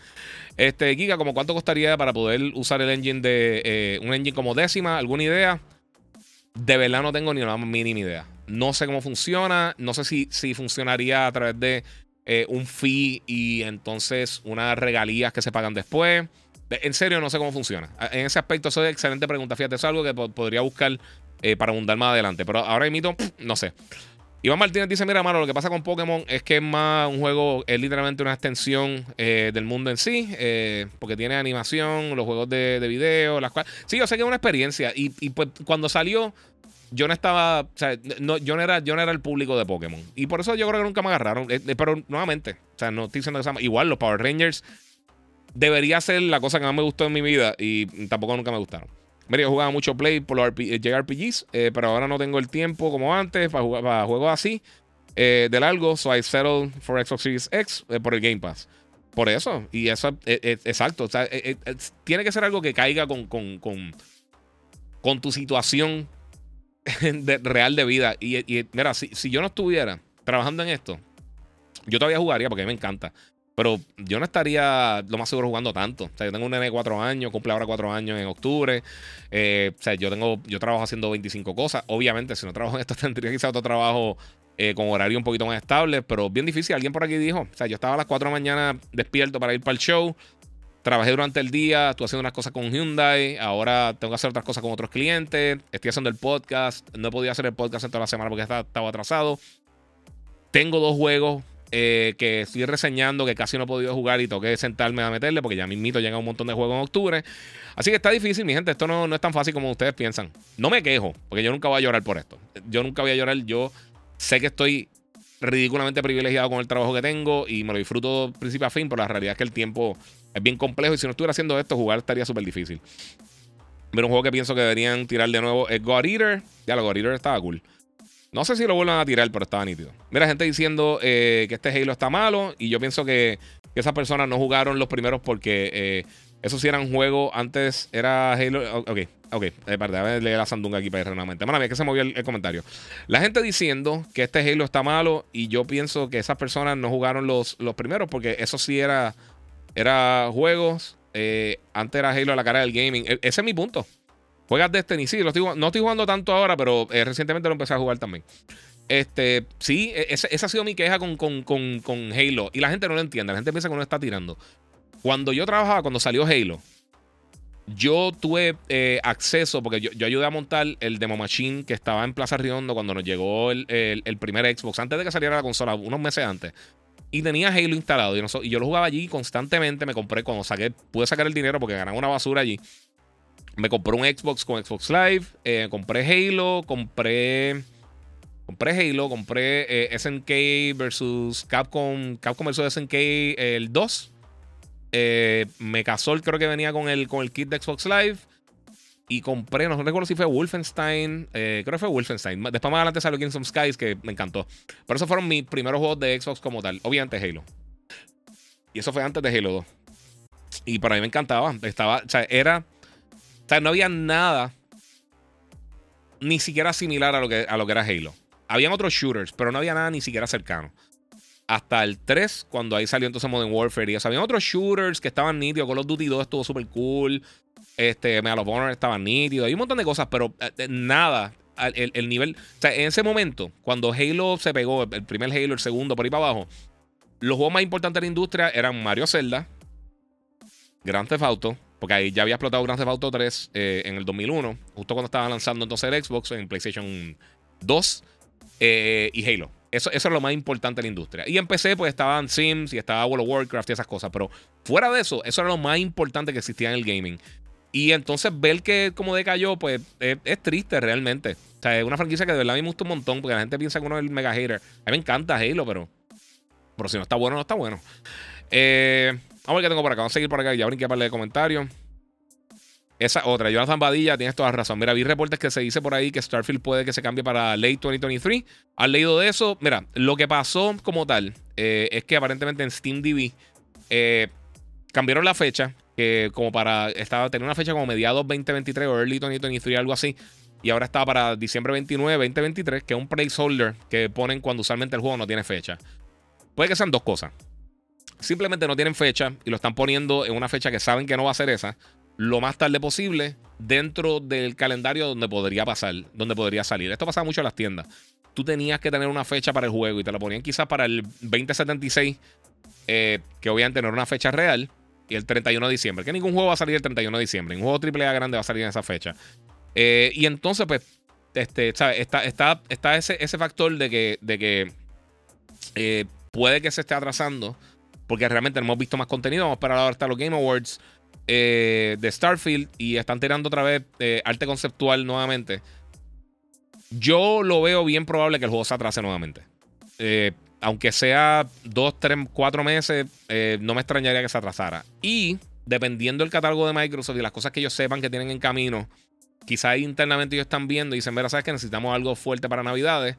Este, Giga, ¿como cuánto costaría para poder usar el engine de. eh, un engine como décima? ¿Alguna idea? De verdad no tengo ni la mínima idea. No sé cómo funciona. No sé si, si funcionaría a través de eh, un fee y entonces unas regalías que se pagan después. De- En serio, no sé cómo funciona. En ese aspecto, eso es excelente pregunta. Fíjate, es algo que po- podría buscar eh, para abundar más adelante. Pero ahora mismo, no sé. Iván Martínez dice: Mira, mano, lo que pasa con Pokémon es que es más un juego, es literalmente una extensión eh, del mundo en sí, porque tiene animación, los juegos de, de video, las cuales. Sí, yo sé que es una experiencia. Y, y, pues cuando salió, yo no estaba. O sea, no, yo, no era, yo no era el público de Pokémon. Y por eso yo creo que nunca me agarraron. Eh, eh, pero nuevamente, o sea, no estoy diciendo que sea. Igual, los Power Rangers debería ser la cosa que más me gustó en mi vida y tampoco nunca me gustaron. Mira, yo jugaba mucho Play por los RP eh, JRPGs, eh, pero ahora no tengo el tiempo como antes para jugar para juegos así eh, de largo. So I settled for Xbox Series X eh, por el Game Pass. Por eso, y eso es, exacto. O sea, tiene que ser algo que caiga con, con, con, con tu situación real de vida. Y, y, mira, si, si yo no estuviera trabajando en esto, yo todavía jugaría porque a mí me encanta. Pero yo no estaría lo más seguro jugando tanto. O sea, yo tengo un nene de 4 años, cumple ahora 4 años en octubre. Eh, o sea, yo tengo, yo trabajo haciendo 25 cosas. Obviamente, si no trabajo en esto, tendría quizá otro trabajo eh, con horario un poquito más estable, pero bien difícil. Alguien por aquí dijo, o sea, yo estaba a las 4 de la mañana despierto para ir para el show. Trabajé durante el día, estuve haciendo unas cosas con Hyundai, ahora tengo que hacer otras cosas con otros clientes, estoy haciendo el podcast, no he podido hacer el podcast en toda la semana porque estaba, atrasado. Tengo dos juegos eh, que estoy reseñando que casi no he podido jugar y tengo que sentarme a meterle porque ya mismito llega un montón de juegos en octubre. Así que está difícil, mi gente. Esto no, no es tan fácil como ustedes piensan. No me quejo, porque yo nunca voy a llorar por esto. Yo nunca voy a llorar. Yo sé que estoy ridículamente privilegiado con el trabajo que tengo y me lo disfruto principio a fin, pero la realidad es que el tiempo es bien complejo y si no estuviera haciendo esto, jugar estaría súper difícil. Pero un juego que pienso que deberían tirar de nuevo es God Eater. Ya, lo God Eater estaba cool. No sé si lo vuelvan a tirar, pero estaba nítido. Mira, gente diciendo eh, que este Halo está malo. Y yo pienso que, esas personas no jugaron los primeros porque eh, esos sí eran juegos. Antes era Halo. Ok, ok. Eh, espérate, a leer la sandunga aquí para ir nuevamente. Mala mía, que se movió el, el comentario. La gente diciendo que este Halo está malo. Y yo pienso que esas personas no jugaron los, los primeros porque eso sí era, era juegos. eh, antes era Halo a la cara del gaming. E- ese es mi punto. Juegas Destiny, sí, lo estoy, no estoy jugando tanto ahora, pero eh, recientemente lo empecé a jugar también. Este, sí, e- esa, ha sido mi queja con, con, con, con Halo. Y la gente no lo entiende, la gente piensa que uno está tirando. Cuando yo trabajaba, cuando salió Halo, yo tuve eh, acceso, porque yo, ayudé a montar el Demo Machine que estaba en Plaza Riondo cuando nos llegó el- el primer Xbox, antes de que saliera la consola, unos meses antes. Y tenía Halo instalado. Y, yo lo jugaba allí constantemente. Me compré, cuando saqué, pude sacar el dinero porque ganaba una basura allí. Me compré un Xbox con Xbox Live. eh, compré Halo. Compré. Compré Halo. Compré eh, SNK versus Capcom. Capcom versus SNK eh, el 2. Eh, Mecasol creo que venía con el, con el kit de Xbox Live. Y compré, no recuerdo si fue Wolfenstein. eh, creo que fue Wolfenstein. Después más adelante salió Kingdom Skies, que me encantó. Pero esos fueron mis primeros juegos de Xbox como tal. Obviamente Halo. Y eso fue antes de Halo 2. Y para mí me encantaba. Estaba, o sea, era. O sea, no había nada ni siquiera similar a lo que, a lo que era Halo. Habían otros shooters, pero no había nada ni siquiera cercano. Hasta el 3, cuando ahí salió entonces Modern Warfare. Y habían otros shooters que estaban nítidos. Call of Duty 2 estuvo súper cool. Este, Medal of Honor estaba nítido. Hay un montón de cosas, pero eh, eh, nada. El, el, nivel. O sea, en ese momento, cuando Halo se pegó, el primer Halo, el segundo, por ahí para abajo, los juegos más importantes de la industria eran Mario Zelda, Grand Theft Auto, porque ahí ya había explotado Grand Theft Auto 3 eh, en el 2001, justo cuando estaba lanzando entonces el Xbox en PlayStation 2 eh, y Halo. Eso, eso es lo más importante de la industria. Y en PC, pues estaban Sims y estaba World of Warcraft y esas cosas. Pero fuera de eso, eso era lo más importante que existía en el gaming. Y entonces ver que como decayó, pues es, triste realmente. O sea, es una franquicia que de verdad me gusta un montón, porque la gente piensa que uno es el mega hater. A mí me encanta Halo, pero, pero si no está bueno, no está bueno. Eh, vamos a ver qué tengo por acá. Vamos a seguir por acá. Ya brinqué para de comentarios. Esa otra, Jonathan Badilla, tienes toda razón. Mira, vi reportes que se dice por ahí que Starfield puede que se cambie para late 2023. ¿Has leído de eso? Mira, lo que pasó como tal eh, es que aparentemente en Steam DB eh, cambiaron la fecha, que como para, estaba, tenía una fecha como mediados 2023 o early 2023, algo así. Y ahora está para diciembre 29, 2023, que es un placeholder que ponen cuando usualmente el juego no tiene fecha. Puede que sean dos cosas. Simplemente no tienen fecha y lo están poniendo en una fecha que saben que no va a ser esa lo más tarde posible dentro del calendario donde podría pasar, donde podría salir. Esto pasaba mucho en las tiendas. Tú tenías que tener una fecha para el juego y te la ponían quizás para el 2076, eh, que obviamente no era una fecha real, y el 31 de diciembre. Que ningún juego va a salir el 31 de diciembre. Un juego AAA grande va a salir en esa fecha. Eh, y entonces, pues, este, Está, está, está ese, ese, factor de que, de que eh, puede que se esté atrasando, porque realmente no hemos visto más contenido. Vamos a esperar ahora hasta los Game Awards. Eh, de Starfield y están tirando otra vez arte conceptual nuevamente. Yo lo veo bien probable que el juego se atrase nuevamente. Eh, aunque sea dos, tres, cuatro meses, no me extrañaría que se atrasara. Y dependiendo del catálogo de Microsoft y las cosas que ellos sepan que tienen en camino, quizás internamente ellos están viendo y dicen, mira, sabes que necesitamos algo fuerte para Navidades.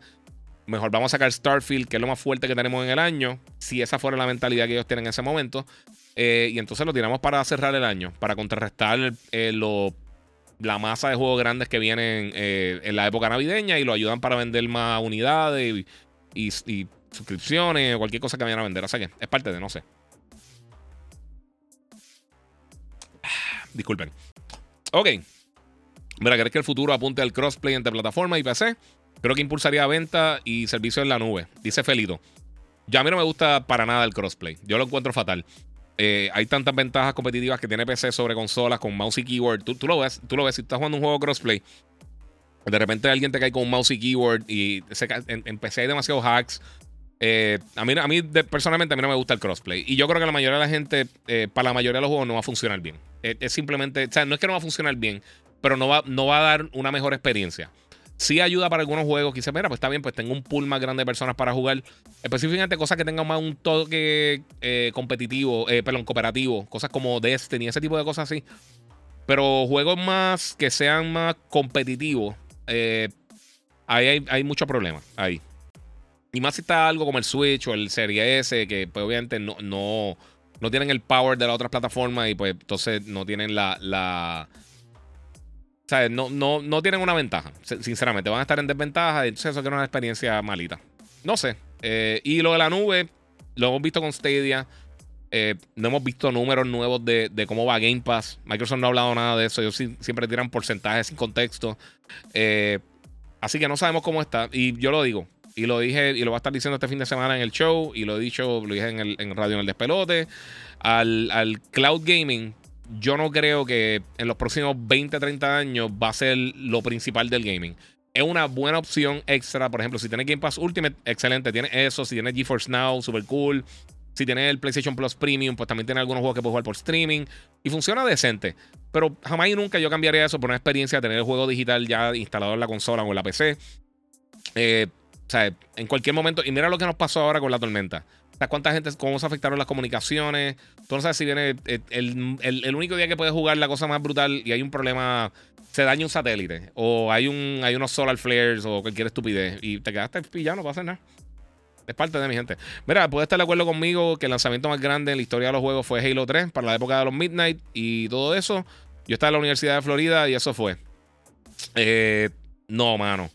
Mejor vamos a sacar Starfield, que es lo más fuerte que tenemos en el año. Si esa fuera la mentalidad que ellos tienen en ese momento. Eh, y entonces lo tiramos para cerrar el año, para contrarrestar eh, la masa de juegos grandes que vienen eh, en la época navideña y lo ayudan para vender más unidades y, suscripciones o cualquier cosa que vayan a vender. Sea que es parte de, no sé. Disculpen. Ok. Mira, ¿crees que el futuro apunte al crossplay entre plataforma y PC? Creo que impulsaría venta y servicio en la nube, dice Felito. Ya a mí no me gusta para nada el crossplay. Yo lo encuentro fatal. Eh, hay tantas ventajas competitivas que tiene PC sobre consolas con mouse y keyboard. Tú, lo ves, tú lo ves, si estás jugando un juego crossplay, de repente alguien te cae con un mouse y keyboard y en, PC hay demasiados hacks. Eh, a mí, a mí personalmente a mí no me gusta el crossplay. Y yo creo que la mayoría de la gente, eh, para la mayoría de los juegos, no va a funcionar bien. es simplemente, o sea, no es que no va a funcionar bien, pero no va, no va a dar una mejor experiencia. Sí ayuda para algunos juegos dice, mira, pues está bien, pues tengo un pool más grande de personas para jugar. Específicamente cosas que tengan más un toque eh, competitivo, eh, perdón, cooperativo. Cosas como Destiny, ese tipo de cosas así. Pero juegos más que sean más competitivos, eh, ahí hay, muchos problemas. Ahí. Y más si está algo como el Switch o el Serie S, que pues obviamente no, no, no tienen el power de las otras plataformas y pues entonces no tienen la, la sea, no, no, no tienen una ventaja, sinceramente. Van a estar en desventaja. Entonces, eso que una experiencia malita. No sé. Eh, y lo de la nube, lo hemos visto con Stadia. Eh, no hemos visto números nuevos de, cómo va Game Pass. Microsoft no ha hablado nada de eso. Ellos siempre tiran porcentajes sin contexto. Eh, así que no sabemos cómo está. Y yo lo digo. Y lo dije, y lo voy a estar diciendo este fin de semana en el show. Y lo he dicho, lo dije en, el, en radio en el despelote. Al, al cloud gaming yo no creo que en los próximos 20, 30 años va a ser lo principal del gaming. Es una buena opción extra. Por ejemplo, si tienes Game Pass Ultimate, excelente. Tienes eso. Si tienes GeForce Now, super cool. Si tienes el PlayStation Plus Premium, pues también tiene algunos juegos que puedes jugar por streaming. Y funciona decente. Pero jamás y nunca yo cambiaría eso por una experiencia de tener el juego digital ya instalado en la consola o en la PC. Eh, o sea, en cualquier momento. Y mira lo que nos pasó ahora con la tormenta. ¿Cuánta gente, cómo se afectaron las comunicaciones? Tú no sabes si viene eh, el, único día que puedes jugar la cosa más brutal y hay un problema, se daña un satélite o hay, un, hay unos solar flares o cualquier estupidez y te quedaste pillado, no pasa nada. Es parte de mi gente. Mira, puedes estar de acuerdo conmigo que el lanzamiento más grande en la historia de los juegos fue Halo 3 para la época de los Midnight y todo eso. Yo estaba en la Universidad de Florida y eso fue. Eh, No, mano.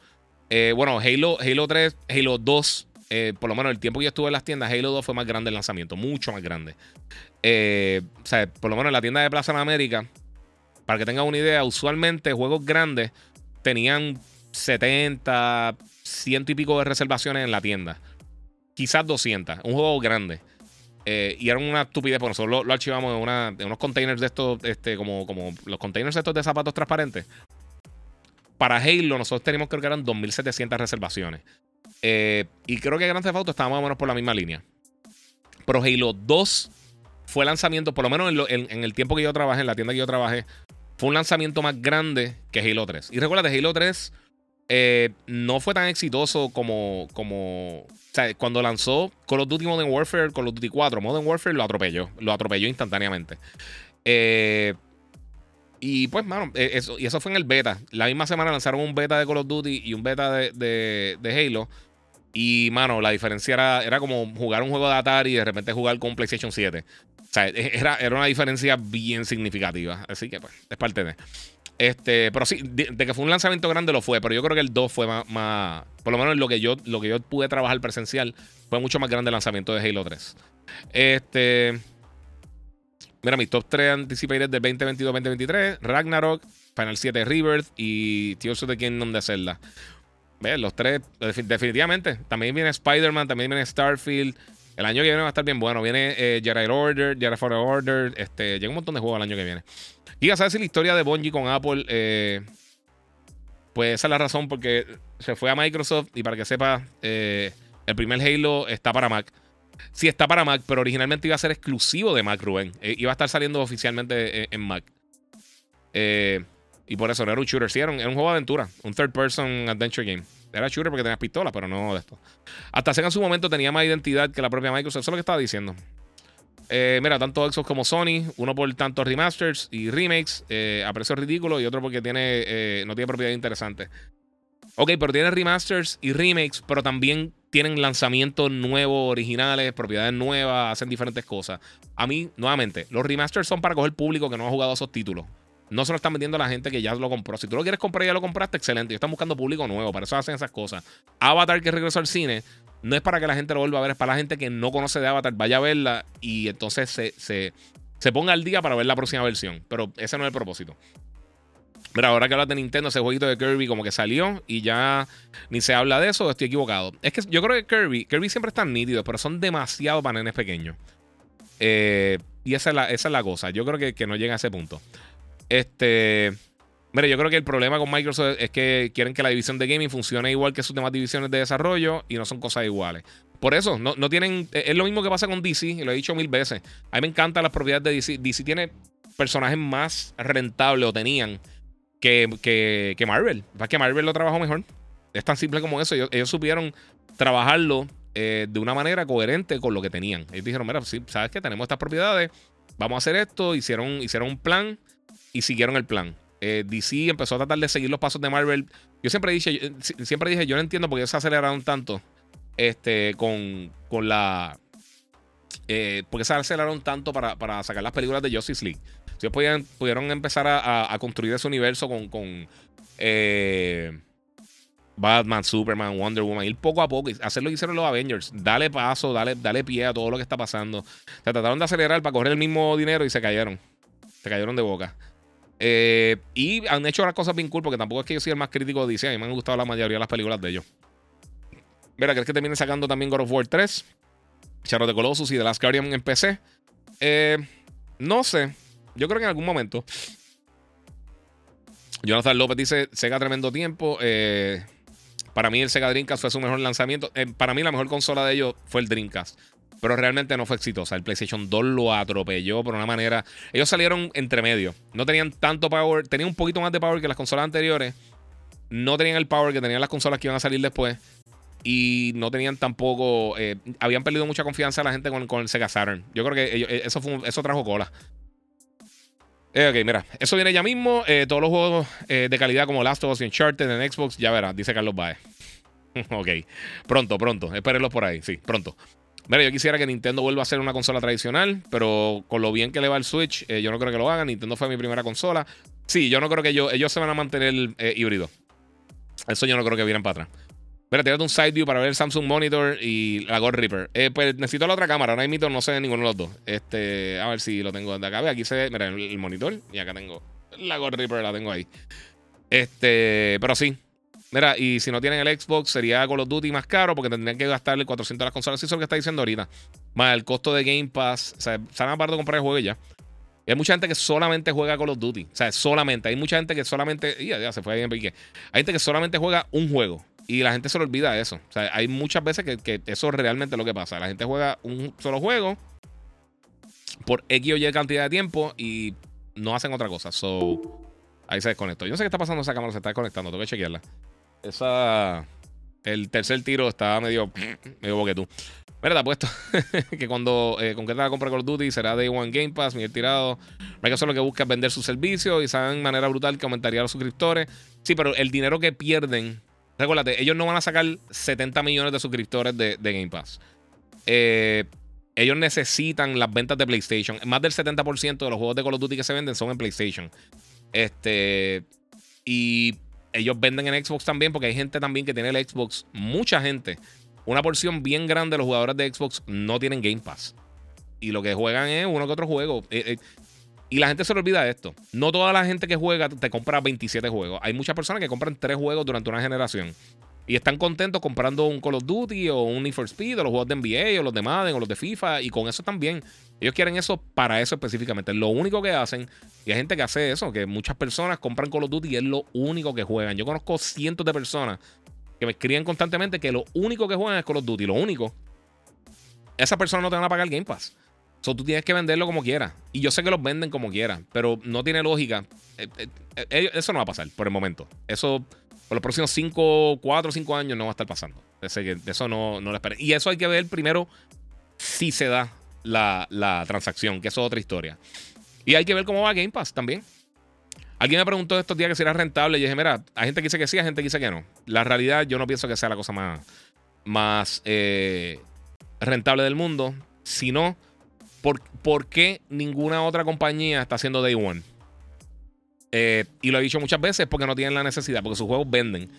Eh, bueno, Halo, Halo 3, Halo 2, eh, por lo menos el tiempo que yo estuve en las tiendas, Halo 2 fue más grande el lanzamiento, mucho más grande. Eh, o sea, por lo menos en la tienda de Plaza de América, para que tengan una idea, usualmente juegos grandes tenían 70, ciento y pico de reservaciones en la tienda. Quizás 200, un juego grande. Y era una estupidez, porque nosotros lo, archivamos en, una, en, unos containers de estos, este, como, como los containers estos de zapatos transparentes. Para Halo, nosotros teníamos, creo que eran 2.700 reservaciones. Eh, y creo que Grand Theft Auto estaba más o menos por la misma línea. Pero Halo 2 fue lanzamiento, por lo menos en, el tiempo que yo trabajé, en la tienda que yo trabajé, fue un lanzamiento más grande que Halo 3. Y recuerda, Halo 3 eh, no fue tan exitoso como, como. O sea, cuando lanzó Call of Duty Modern Warfare, Call of Duty 4, Modern Warfare lo atropelló. Lo atropelló instantáneamente. Eh, y pues, mano, eh, eso, y eso fue en el beta. La misma semana lanzaron un beta de Call of Duty y un beta de, Halo. Y, mano, la diferencia era, era, como jugar un juego de Atari y de repente jugar con PlayStation 7. O sea, e, era, era una diferencia bien significativa. Así que, pues, es parte de. Este, pero sí, de, que fue un lanzamiento grande lo fue, pero yo creo que el 2 fue más, por lo menos lo que yo lo que yo pude trabajar presencial fue mucho más grande el lanzamiento de Halo 3. Este Mira, mis top 3 anticipated del 2022-2023, Ragnarok, Final 7 Rebirth y Tears of the Kingdom de Zelda. ¿Ves? Los tres, definitivamente. También viene Spider-Man, también viene Starfield. El año que viene va a estar bien bueno. Viene eh, Jedi Order, Jedi Fallen Order. Este, llega un montón de juegos el año que viene. Y ya sabes si la historia de Bungie con Apple, eh, pues esa es la razón porque se fue a Microsoft y para que sepa, eh, el primer Halo está para Mac. Sí, está para Mac, pero originalmente iba a ser exclusivo de Mac, Rubén. Eh, iba a estar saliendo oficialmente en, Mac. y por eso no era un shooter. Sí, era un, juego de aventura. Un third person adventure game. Era shooter porque tenías pistola, pero no de esto. Hasta Sega en su momento tenía más identidad que la propia Microsoft. Eso es lo que estaba diciendo. Eh, mira, tanto Xbox como Sony, uno por tantos remasters y remakes eh, a precio ridículo y otro porque tiene, eh, no tiene propiedad interesante. Ok, pero tiene remasters y remakes, pero también tienen lanzamientos nuevos, originales, propiedades nuevas, hacen diferentes cosas. A mí, nuevamente, los remasters son para coger público que no ha jugado esos títulos. No se lo están vendiendo a la gente que ya lo compró. Si tú lo quieres comprar y ya lo compraste, excelente. Y están buscando público nuevo, para eso hacen esas cosas. Avatar que regresó al cine, no es para que la gente lo vuelva a ver, es para la gente que no conoce de Avatar, vaya a verla y entonces se, se, ponga al día para ver la próxima versión. Pero ese no es el propósito. Mira, ahora que hablas de Nintendo, ese jueguito de Kirby como que salió y ya ni se habla de eso, estoy equivocado. Es que yo creo que Kirby, Kirby siempre están nítidos, pero son demasiado para pequeños. Eh, y esa es, la, esa es la cosa. Yo creo que, que no llega a ese punto. Este. Mire, yo creo que el problema con Microsoft es que quieren que la división de gaming funcione igual que sus demás divisiones de desarrollo y no son cosas iguales. Por eso, no, tienen. Es lo mismo que pasa con DC, y lo he dicho mil veces. A mí me encantan las propiedades de DC. DC tiene personajes más rentables o tenían que, que, Marvel. Es que Marvel lo trabajó mejor. Es tan simple como eso. Ellos, supieron trabajarlo eh, de una manera coherente con lo que tenían. Ellos dijeron: Mira, sí, sabes que tenemos estas propiedades, vamos a hacer esto. Hicieron, hicieron un plan y siguieron el plan. Eh, DC empezó a tratar de seguir los pasos de Marvel. Yo siempre dije, siempre dije, yo no entiendo por qué se aceleraron tanto este, con, con la... Eh, por qué se aceleraron tanto para, sacar las películas de Justice League. Si ellos podían, pudieron empezar a, construir ese universo con, eh, Batman, Superman, Wonder Woman, ir poco a poco y hacer lo que hicieron los Avengers. Dale paso, dale, dale pie a todo lo que está pasando. Se trataron de acelerar para coger el mismo dinero y se cayeron. Se cayeron de boca. Eh, y han hecho las cosas bien cool, porque tampoco es que yo soy el más crítico de DC. A mí me han gustado la mayoría de las películas de ellos. Mira, ¿crees que te viene sacando también God of War 3? Shadow de Colossus y The Last Guardian en PC. Eh, no sé. Yo creo que en algún momento. Jonathan López dice: Sega tremendo tiempo. Eh, para mí, el Sega Dreamcast fue su mejor lanzamiento. para mí, la mejor consola de ellos fue el Dreamcast pero realmente no fue exitosa. El PlayStation 2 lo atropelló por una manera. Ellos salieron entre medio. No tenían tanto power, tenían un poquito más de power que las consolas anteriores. No tenían el power que tenían las consolas que iban a salir después. Y no tenían tampoco. Eh, habían perdido mucha confianza la gente con, el Sega Saturn. Yo creo que eh, eso, fue, eso trajo cola. Eh, ok, mira, eso viene ya mismo. todos los juegos de calidad como Last of Us y Uncharted en Xbox, ya verás, dice Carlos Baez. ok, pronto, pronto. Espérenlos por ahí, sí, pronto. Mira, yo quisiera que Nintendo vuelva a ser una consola tradicional, pero con lo bien que le va el Switch, eh, yo no creo que lo hagan. Nintendo fue mi primera consola. Sí, yo no creo que ellos, ellos se van a mantener eh, híbridos. Eso yo no creo que vienen para atrás. Mira, tírate un side view para ver el Samsung Monitor y la God Reaper. Eh, pues necesito la otra cámara. Ahora mismo no sé ninguno de los dos. Este, a ver si lo tengo de acá. Aquí se ve, mira, el, monitor. Y acá tengo la God Reaper, la tengo ahí. Este, pero sí. Mira, y si no tienen el Xbox, sería Call of Duty más caro porque tendrían que gastarle 400 a las consolas. Eso es lo que está diciendo ahorita. Más el costo de Game Pass. O sea, salen aparte de comprar el juego ya. Y hay mucha gente que solamente juega Call of Duty. O sea, solamente. Hay mucha gente que solamente. Ya, ya se fue ahí en. Hay gente que solamente juega un juego. Y la gente se le olvida eso. O sea, hay muchas veces que, que eso es realmente lo que pasa. La gente juega un solo juego por X o Y cantidad de tiempo y no hacen otra cosa. So, ahí se desconectó. Yo no sé qué está pasando. Esa cámara se está desconectando. Tengo que chequearla. Esa. El tercer tiro está medio. medio boquetú. Mira, te apuesto que cuando eh, concreta la compra Call of Duty será Day One Game Pass, Miguel Tirado. Microsoft lo que busca es vender sus servicios y saben de manera brutal que aumentaría los suscriptores. Sí, pero el dinero que pierden. Recuérdate, ellos no van a sacar 70 millones de suscriptores de, Game Pass. Eh, ellos necesitan las ventas de PlayStation. Más del 70% de los juegos de Call of Duty que se venden son en PlayStation. Este. Y ellos venden en Xbox también, porque hay gente también que tiene el Xbox. Mucha gente. Una porción bien grande de los jugadores de Xbox no tienen Game Pass. Y lo que juegan es uno que otro juego. Eh, eh, y la gente se le olvida de esto. No toda la gente que juega te compra 27 juegos. Hay muchas personas que compran 3 juegos durante una generación. Y están contentos comprando un Call of Duty o un Need for Speed o los juegos de NBA o los de Madden o los de FIFA. Y con eso también. Ellos quieren eso para eso específicamente. Lo único que hacen, y hay gente que hace eso, que muchas personas compran Call of Duty y es lo único que juegan. Yo conozco cientos de personas que me escriben constantemente que lo único que juegan es Call of Duty. Lo único. Esas personas no te van a pagar el Game Pass. So, tú tienes que venderlo como quieras. Y yo sé que los venden como quieras, pero no tiene lógica. Eh, eh, eh, eso no va a pasar por el momento. Eso por los próximos 5, 4 5 años no va a estar pasando. Eso no, no lo esperen. Y eso hay que ver primero si se da la, la transacción, que eso es otra historia. Y hay que ver cómo va Game Pass también. Alguien me preguntó estos días que si era rentable. Y dije, mira, hay gente que dice que sí, hay gente que dice que no. La realidad, yo no pienso que sea la cosa más, más rentable del mundo. Sino, ¿por, ¿por qué ninguna otra compañía está haciendo Day One? Eh, y lo he dicho muchas veces porque no tienen la necesidad, porque sus juegos venden.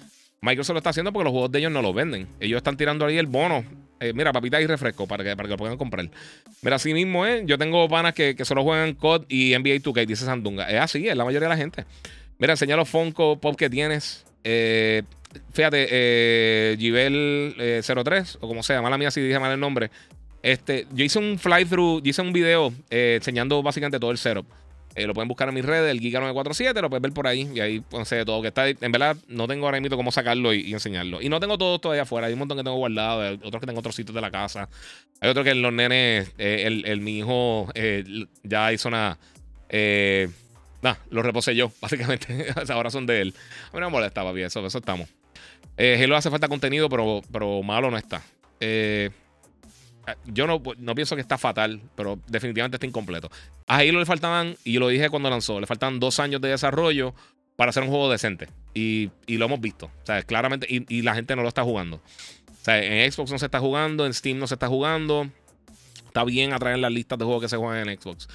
Microsoft lo está haciendo porque los juegos de ellos no los venden. Ellos están tirando ahí el bono. Eh, mira, papita y refresco para que, para que lo puedan comprar. Mira, así mismo es. Yo tengo panas que, que solo juegan COD y NBA 2K, dice Sandunga. Es así, es la mayoría de la gente. Mira, enseña los Funko Pop que tienes. Eh, fíjate, eh, Givel 03, o como sea, mala mía si dije mal el nombre. Este, yo hice un fly-through, yo hice un video enseñando básicamente todo el setup. Eh, lo pueden buscar en mis redes, el Giga947, lo puedes ver por ahí. Y ahí pues, sé todo que está. En verdad, no tengo ahora mismo cómo sacarlo y, enseñarlo. Y no tengo todo todavía afuera. Hay un montón que tengo guardado, otros que tengo en otros sitros de la casa. Hay otros que los nenes, eh, el, mi hijo eh, ya hizo una. Eh, nah, lo reposé yo, básicamente. ahora son de él. A mí no me molestaba bien, eso, eso estamos. Eh, Hello hace falta contenido, pero, pero malo no está. Eh. Ah, yo no, no, pienso que está fatal, pero definitivamente está incompleto. A Halo le faltaban, y lo dije cuando lanzó, le faltan dos años de desarrollo para hacer un juego decente. Y, y lo hemos visto. O sea, claramente, y, y, la gente no lo está jugando. O sea, en Xbox no se está jugando, en Steam no se está jugando. Está bien atraer las listas de juegos que se juegan en Xbox.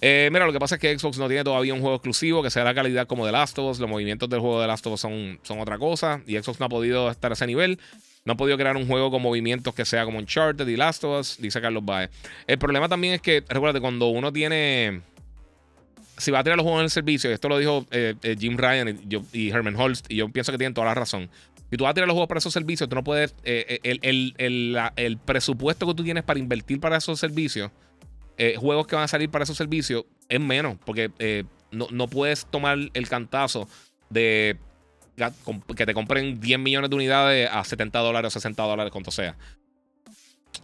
Eh, mira, lo que pasa es que Xbox no tiene todavía un juego exclusivo que sea la calidad como The Last of Us. Los movimientos del juego de Last of Us son, son otra cosa. Y Xbox no ha podido estar a ese nivel. No ha podido crear un juego con movimientos que sea como Uncharted y Last of Us, dice Carlos Baez. El problema también es que, recuerda, cuando uno tiene. Si va a tirar los juegos en el servicio, esto lo dijo eh, eh, Jim Ryan y, Herman Holst, y yo pienso que tienen toda la razón. Si tú vas a tirar los juegos para esos servicios, tú no puedes. Eh, el, el, el, el, presupuesto que tú tienes para invertir para esos servicios, juegos que van a salir para esos servicios, es menos, porque no, no puedes tomar el cantazo de que te compren 10 millones de unidades a 70 dólares o 60 dólares, cuanto sea.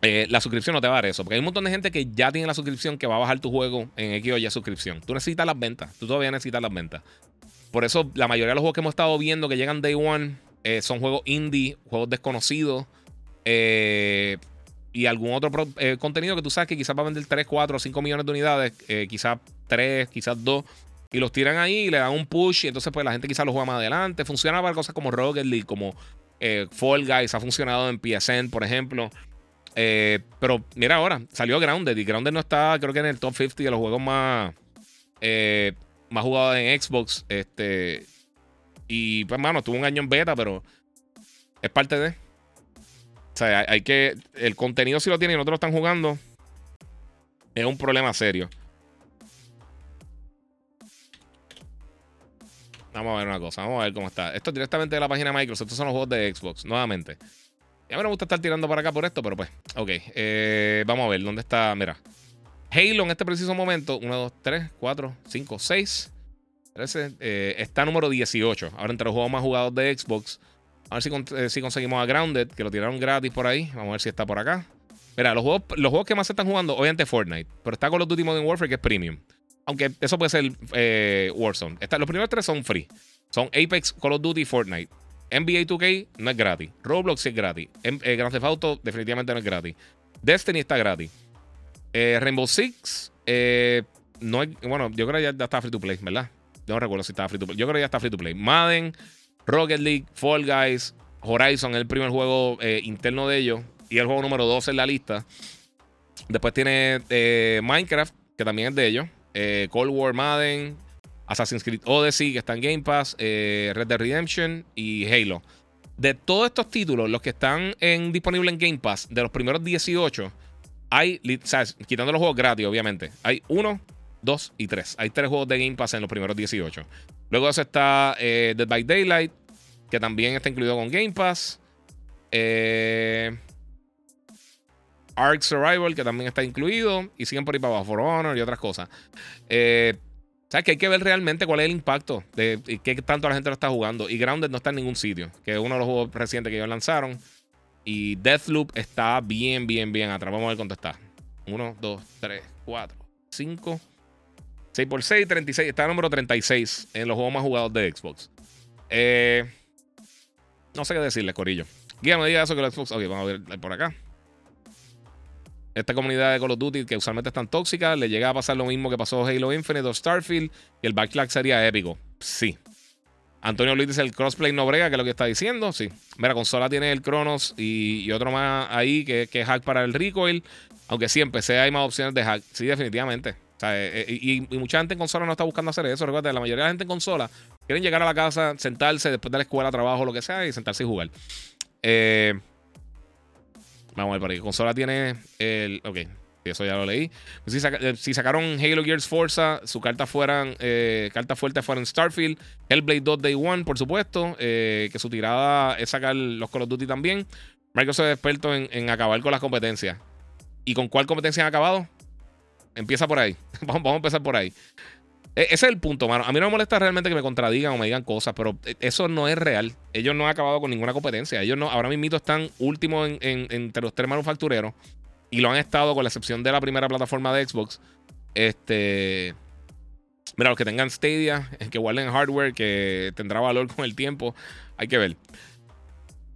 Eh, la suscripción no te va a dar eso, porque hay un montón de gente que ya tiene la suscripción que va a bajar tu juego en X o Y suscripción. Tú necesitas las ventas, tú todavía necesitas las ventas. Por eso, la mayoría de los juegos que hemos estado viendo que llegan day one eh, son juegos indie, juegos desconocidos eh, y algún otro contenido que tú sabes que quizás va a vender 3, 4 o 5 millones de unidades, quizás 3, quizás 2 y los tiran ahí y le dan un push. Y entonces, pues la gente quizás lo juega más adelante. Funciona para cosas como Rocket League, como eh, Fall Guys. Ha funcionado en PSN, por ejemplo. Eh, pero mira ahora, salió Grounded. Y Grounded no está, creo que en el top 50 de los juegos más, eh, más jugados en Xbox. Este. Y pues, mano, estuvo un año en beta, pero es parte de. O sea, hay, hay que. El contenido, si lo tienen y no te lo están jugando, es un problema serio. Vamos a ver una cosa, vamos a ver cómo está. Esto es directamente de la página de Microsoft. Estos son los juegos de Xbox, nuevamente. Ya me gusta estar tirando para acá por esto, pero pues, ok. Eh, vamos a ver, ¿dónde está? Mira. Halo en este preciso momento, 1, 2, 3, 4, 5, 6, 13, eh, está número 18. Ahora entre los juegos más jugados de Xbox. A ver si, con- eh, si conseguimos a Grounded, que lo tiraron gratis por ahí. Vamos a ver si está por acá. Mira, los juegos, los juegos que más se están jugando, obviamente Fortnite, pero está Call of Duty Modern Warfare, que es premium. Aunque eso puede ser eh, Warzone. Está- los primeros tres son free. Son Apex, Call of Duty Fortnite. NBA 2K no es gratis. Roblox sí es gratis. Em- eh, Grand Theft Auto definitivamente no es gratis. Destiny está gratis. Eh, Rainbow Six, eh, no bueno, yo creo que ya, está free to play, ¿verdad? No recuerdo si estaba free to play. Yo creo que ya está free to play. Madden, Rocket League, Fall Guys, Horizon, el primer juego interno de ellos. Y el juego número 12 en la lista. Después tiene Minecraft, que también es de ellos. Eh, Cold War Madden, Assassin's Creed Odyssey, que está en Game Pass, eh, Red Dead Redemption y Halo. De todos estos títulos, los que están en, disponibles en Game Pass, de los primeros 18, hay, quitando los juegos gratis, obviamente, hay uno, dos y tres. Hay tres juegos de Game Pass en los primeros 18. Luego eso está eh, Dead by Daylight, que también está incluido con Game Pass. Eh, Ark Survival, que también está incluido. Y siguen por ahí para abajo, For Honor y otras cosas. Eh, o que hay que ver realmente cuál es el impacto de y qué tanto la gente lo está jugando. Y Grounded no está en ningún sitio, que es uno de los juegos recientes que ellos lanzaron. Y Deathloop está bien, bien, bien atrás. Vamos a ver cuánto está. 1, 2, 3, 4, 5, 6 por 6, 36. Está el número 36 en los juegos más jugados de Xbox. Eh, no sé qué decirles, Corillo. Guía, me diga eso que los Xbox. Ok, vamos a ver por acá. Esta comunidad de Call of Duty que usualmente es tan tóxica, le llega a pasar lo mismo que pasó Halo Infinite o Starfield y el backlash sería épico. Sí. Antonio Luis dice el crossplay no brega, que es lo que está diciendo. Sí. Mira, consola tiene el Cronos y, y otro más ahí que, que es hack para el recoil. Aunque sí, en PC hay más opciones de hack. Sí, definitivamente. Eh, eh, y, y mucha gente en consola no está buscando hacer eso. Recuerda, la mayoría de la gente en consola quieren llegar a la casa, sentarse después de la escuela, trabajo, lo que sea, y sentarse y jugar. Eh, vamos a ver por ahí. Consola tiene el. Ok, eso ya lo leí. Si, eh, sacaron Halo Gears Forza, su carta fueran. eh, carta fuerte fueran Starfield, Hellblade 2 Day One, por supuesto. eh, que su tirada es sacar los Call of Duty también. Microsoft es experto en, en acabar con las competencias. ¿Y con cuál competencia han acabado? Empieza por ahí. vamos, vamos a empezar por ahí. E- Ese es el punto, mano. A mí no me molesta realmente que me contradigan o me digan cosas, pero eh, eso no es real. Ellos no han acabado con ninguna competencia. Ellos no, ahora mismo están últimos en- en- entre los tres manufactureros y lo han estado con la excepción de la primera plataforma de Xbox. Este. Mira, los que tengan Stadia, que guarden hardware, que tendrá valor con el tiempo, hay que ver.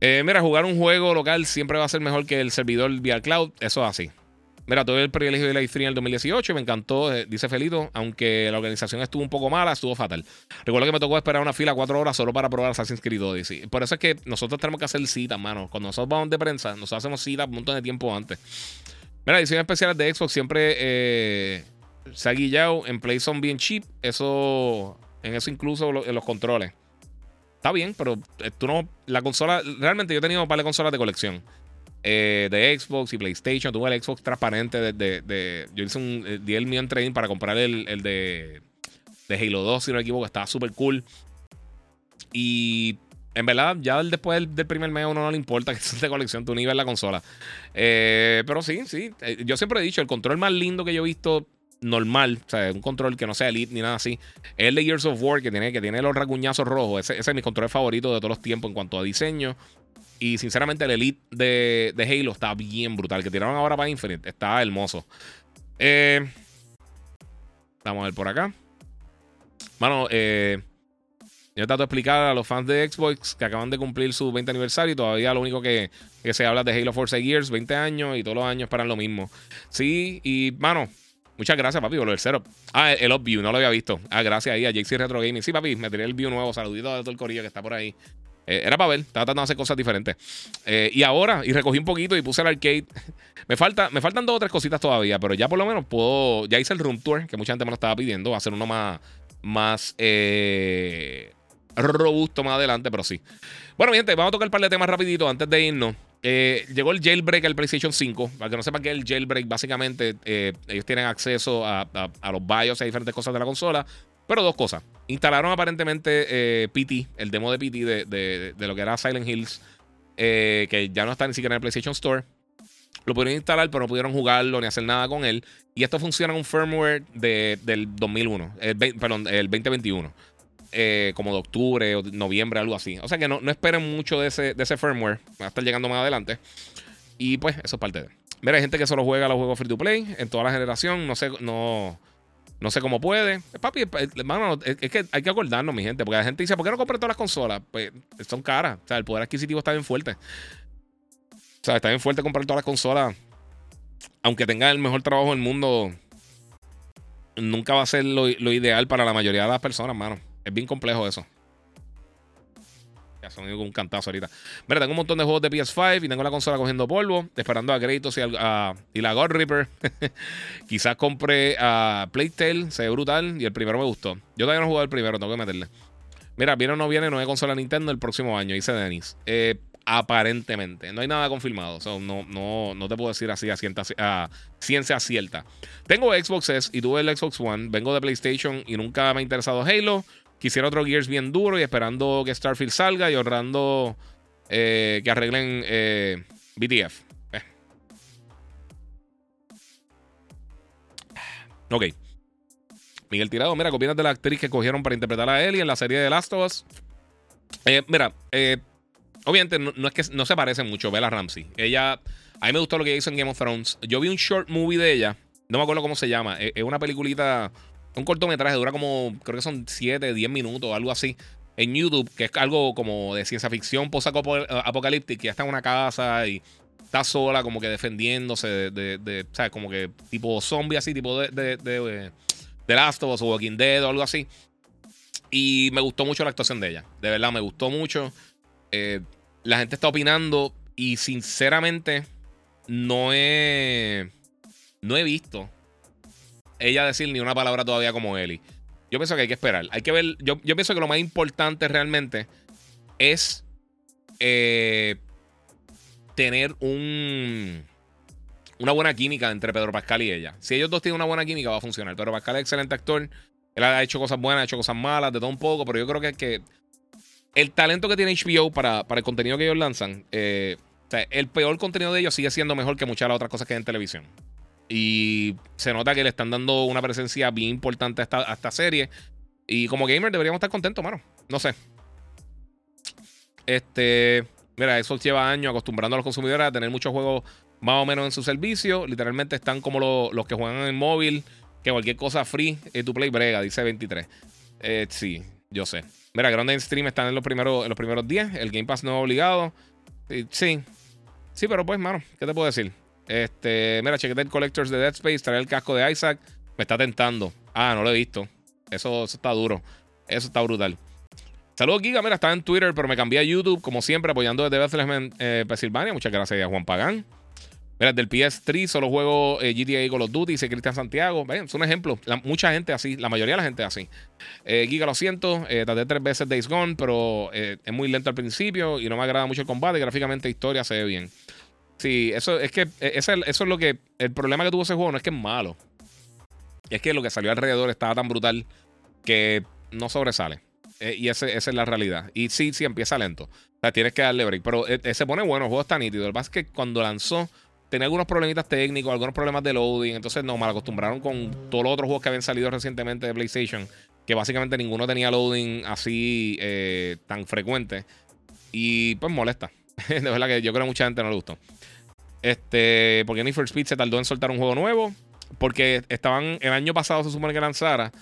Eh, mira, jugar un juego local siempre va a ser mejor que el servidor vía cloud. Eso es así. Mira, tuve el privilegio de la E3 en el 2018 y me encantó, eh, dice Felito, aunque la organización estuvo un poco mala, estuvo fatal. Recuerdo que me tocó esperar una fila cuatro horas solo para probar Assassin's Creed Odyssey. Por eso es que nosotros tenemos que hacer citas, mano. Cuando nosotros vamos de prensa, nosotros hacemos citas un montón de tiempo antes. Mira, ediciones especiales de Xbox siempre eh, se ha guillado. En Play son bien cheap. Eso, en eso incluso en los controles. Está bien, pero eh, tú no. La consola. Realmente yo he tenido un par de consolas de colección. Eh, de Xbox y PlayStation. Tuve el Xbox transparente de. de- de- yo hice un. eh, di el mío en trading para comprar el, el de. De Halo 2, si no me equivoco. Estaba súper cool. Y. En verdad, ya después del, del primer mes a uno no le importa que sea de colección, tu nivel la consola. Eh, pero sí, sí. eh, Yo siempre he dicho, el control más lindo que yo he visto normal, o sea, un control que no sea Elite ni nada así, es el de Gears of War, que tiene, que tiene los raguñazos rojos. Ese, ese es mi control favorito de todos los tiempos en cuanto a diseño. Y sinceramente, el Elite de, de Halo está bien brutal. Que tiraron ahora para Infinite. Está hermoso. Eh, vamos a ver por acá. Mano, eh, yo trato de explicar a los fans de Xbox que acaban de cumplir su 20 aniversario y todavía lo único que, que se habla es de Halo Force Gears, 20 años y todos los años esperan lo mismo. Sí, y mano, muchas gracias, papi, por del cero. Ah, el, el View, no lo había visto. Ah, gracias ahí a JC Retro Gaming. Sí, papi, me tiré el View nuevo. Saludito a todo el corillo que está por ahí. Eh, era para ver, estaba tratando de hacer cosas diferentes. Eh, y ahora, y recogí un poquito y puse el arcade. me, falta, me faltan dos o tres cositas todavía, pero ya por lo menos puedo. Ya hice el room tour, que mucha gente me lo estaba pidiendo. Va a ser uno más. Más. eh, robusto más adelante, pero sí. Bueno, mi gente, vamos a tocar un par de temas rapidito antes de irnos. Llegó el jailbreak al PlayStation 5. Para que no sepan que el jailbreak, básicamente, ellos tienen acceso a, los BIOS y a diferentes cosas de la consola. Pero dos cosas. Instalaron aparentemente eh, PT, el demo de PT de, lo que era Silent Hills, que ya no está ni siquiera en el PlayStation Store. Lo pudieron instalar, pero no pudieron jugarlo ni hacer nada con él. Y esto funciona en un firmware del 2001, perdón, el 2021. Eh, como de octubre o noviembre, algo así. O sea que no, no esperen mucho de ese, de ese firmware. Va a estar llegando más adelante. Y pues, eso es parte de. Mira, hay gente que solo juega los juegos free to play en toda la generación. No sé, no, no sé cómo puede. Papi, hermano, es, que hay que acordarnos, mi gente. Porque la gente dice, ¿por qué no compran todas las consolas? Pues son caras. O sea, el poder adquisitivo está bien fuerte. O sea, está bien fuerte comprar todas las consolas. Aunque tenga el mejor trabajo del mundo, nunca va a ser lo, lo ideal para la mayoría de las personas, hermano. Es bien complejo eso. Ya son un cantazo ahorita. Mira, tengo un montón de juegos de PS5 y tengo la consola cogiendo polvo, esperando a Kratos y, la God Reaper. Quizás compre a Playtale, se ve brutal y el primero me gustó. Yo todavía no he jugado el primero, tengo que meterle. Mira, viene o no viene nueva consola Nintendo el próximo año, dice Denis. Eh, aparentemente. No hay nada confirmado. no, no, no te puedo decir así a, a, ciencia cierta. Tengo Xbox S y tuve el Xbox One. Vengo de PlayStation y nunca me ha interesado Halo. Quisiera otro Gears bien duro y esperando que Starfield salga y ahorrando eh, que arreglen eh, BTF. Eh. Ok. Miguel Tirado, mira, copias de la actriz que cogieron para interpretar a Ellie en la serie de Last of Us. mira, obviamente no, es que no se parece mucho Bella Ramsey. Ella, a mí me gustó lo que hizo en Game of Thrones. Yo vi un short movie de ella, no me acuerdo cómo se llama. Es, una peliculita un cortometraje, dura como, creo que son 7, 10 minutos, algo así, en YouTube, que es algo como de ciencia ficción post-apocalíptica, ya está en una casa y está sola, como que defendiéndose de, ¿sabes? Como que tipo zombie, así, tipo de, de, de, de Last of Us o Walking Dead o algo así. Y me gustó mucho la actuación de ella, de verdad, me gustó mucho. Eh, la gente está opinando y sinceramente no he, no he visto ella decir ni una palabra todavía como Eli. Yo pienso que hay que esperar. Hay que ver. Yo, pienso que lo más importante realmente es eh, tener un, una buena química entre Pedro Pascal y ella. Si ellos dos tienen una buena química, va a funcionar. Pedro Pascal es excelente actor. Él ha hecho cosas buenas, ha hecho cosas malas, de todo un poco, pero yo creo que, que el talento que tiene HBO para, para el contenido que ellos lanzan, eh, el peor contenido de ellos sigue siendo mejor que muchas de las otras cosas que hay en televisión. Y se nota que le están dando una presencia bien importante a esta, serie. Y como gamer deberíamos estar contentos, mano. No sé. Este. Mira, Xbox lleva años acostumbrando a los consumidores a tener muchos juegos más o menos en su servicio. Literalmente están como los que juegan en móvil, que cualquier cosa free, eh, tu play brega, dice 23. Eh, sí, yo sé. Mira, Grounded Stream están en los primeros, en los primeros 10. El Game Pass no es obligado. Sí. Sí, pero pues, mano, ¿qué te puedo decir? Este, mira, chequete el Collectors de Dead Space, trae el casco de Isaac. Me está tentando. Ah, no lo he visto. Eso, está duro. Eso está brutal. Saludos, Giga. Mira, estaba en Twitter, pero me cambié a YouTube, como siempre, apoyando desde Bethlehem, eh, Pensilvania. Muchas gracias a Juan Pagán. Mira, del PS3 solo juego eh, GTA Call of Duty, dice Cristian Santiago. Ven, es un ejemplo. mucha gente así, la mayoría de la gente así. Eh, Giga, lo siento, eh, traté tres veces Days Gone, pero es muy lento al principio y no me agrada mucho el combate. Gráficamente, historia se ve bien. Sí, eso es que e, eso es lo que. El problema que tuvo ese juego no es que es malo. Es que lo que salió alrededor estaba tan brutal que no sobresale. E, y esa es la realidad. Y sí, sí, empieza lento. O sea, tienes que darle break. Pero e, se pone bueno, el juego está nítido. Es que cuando lanzó, tenía algunos problemitas técnicos, algunos problemas de loading. Entonces, no, mal acostumbraron con todos los otros juegos que habían salido recientemente de PlayStation. Que básicamente ninguno tenía loading así eh, tan frecuente. Y pues molesta. de verdad que yo creo que a mucha gente no le gustó. Este, porque Need for Speed se tardó en soltar un juego nuevo. Porque estaban, el año pasado se supone que lanzara.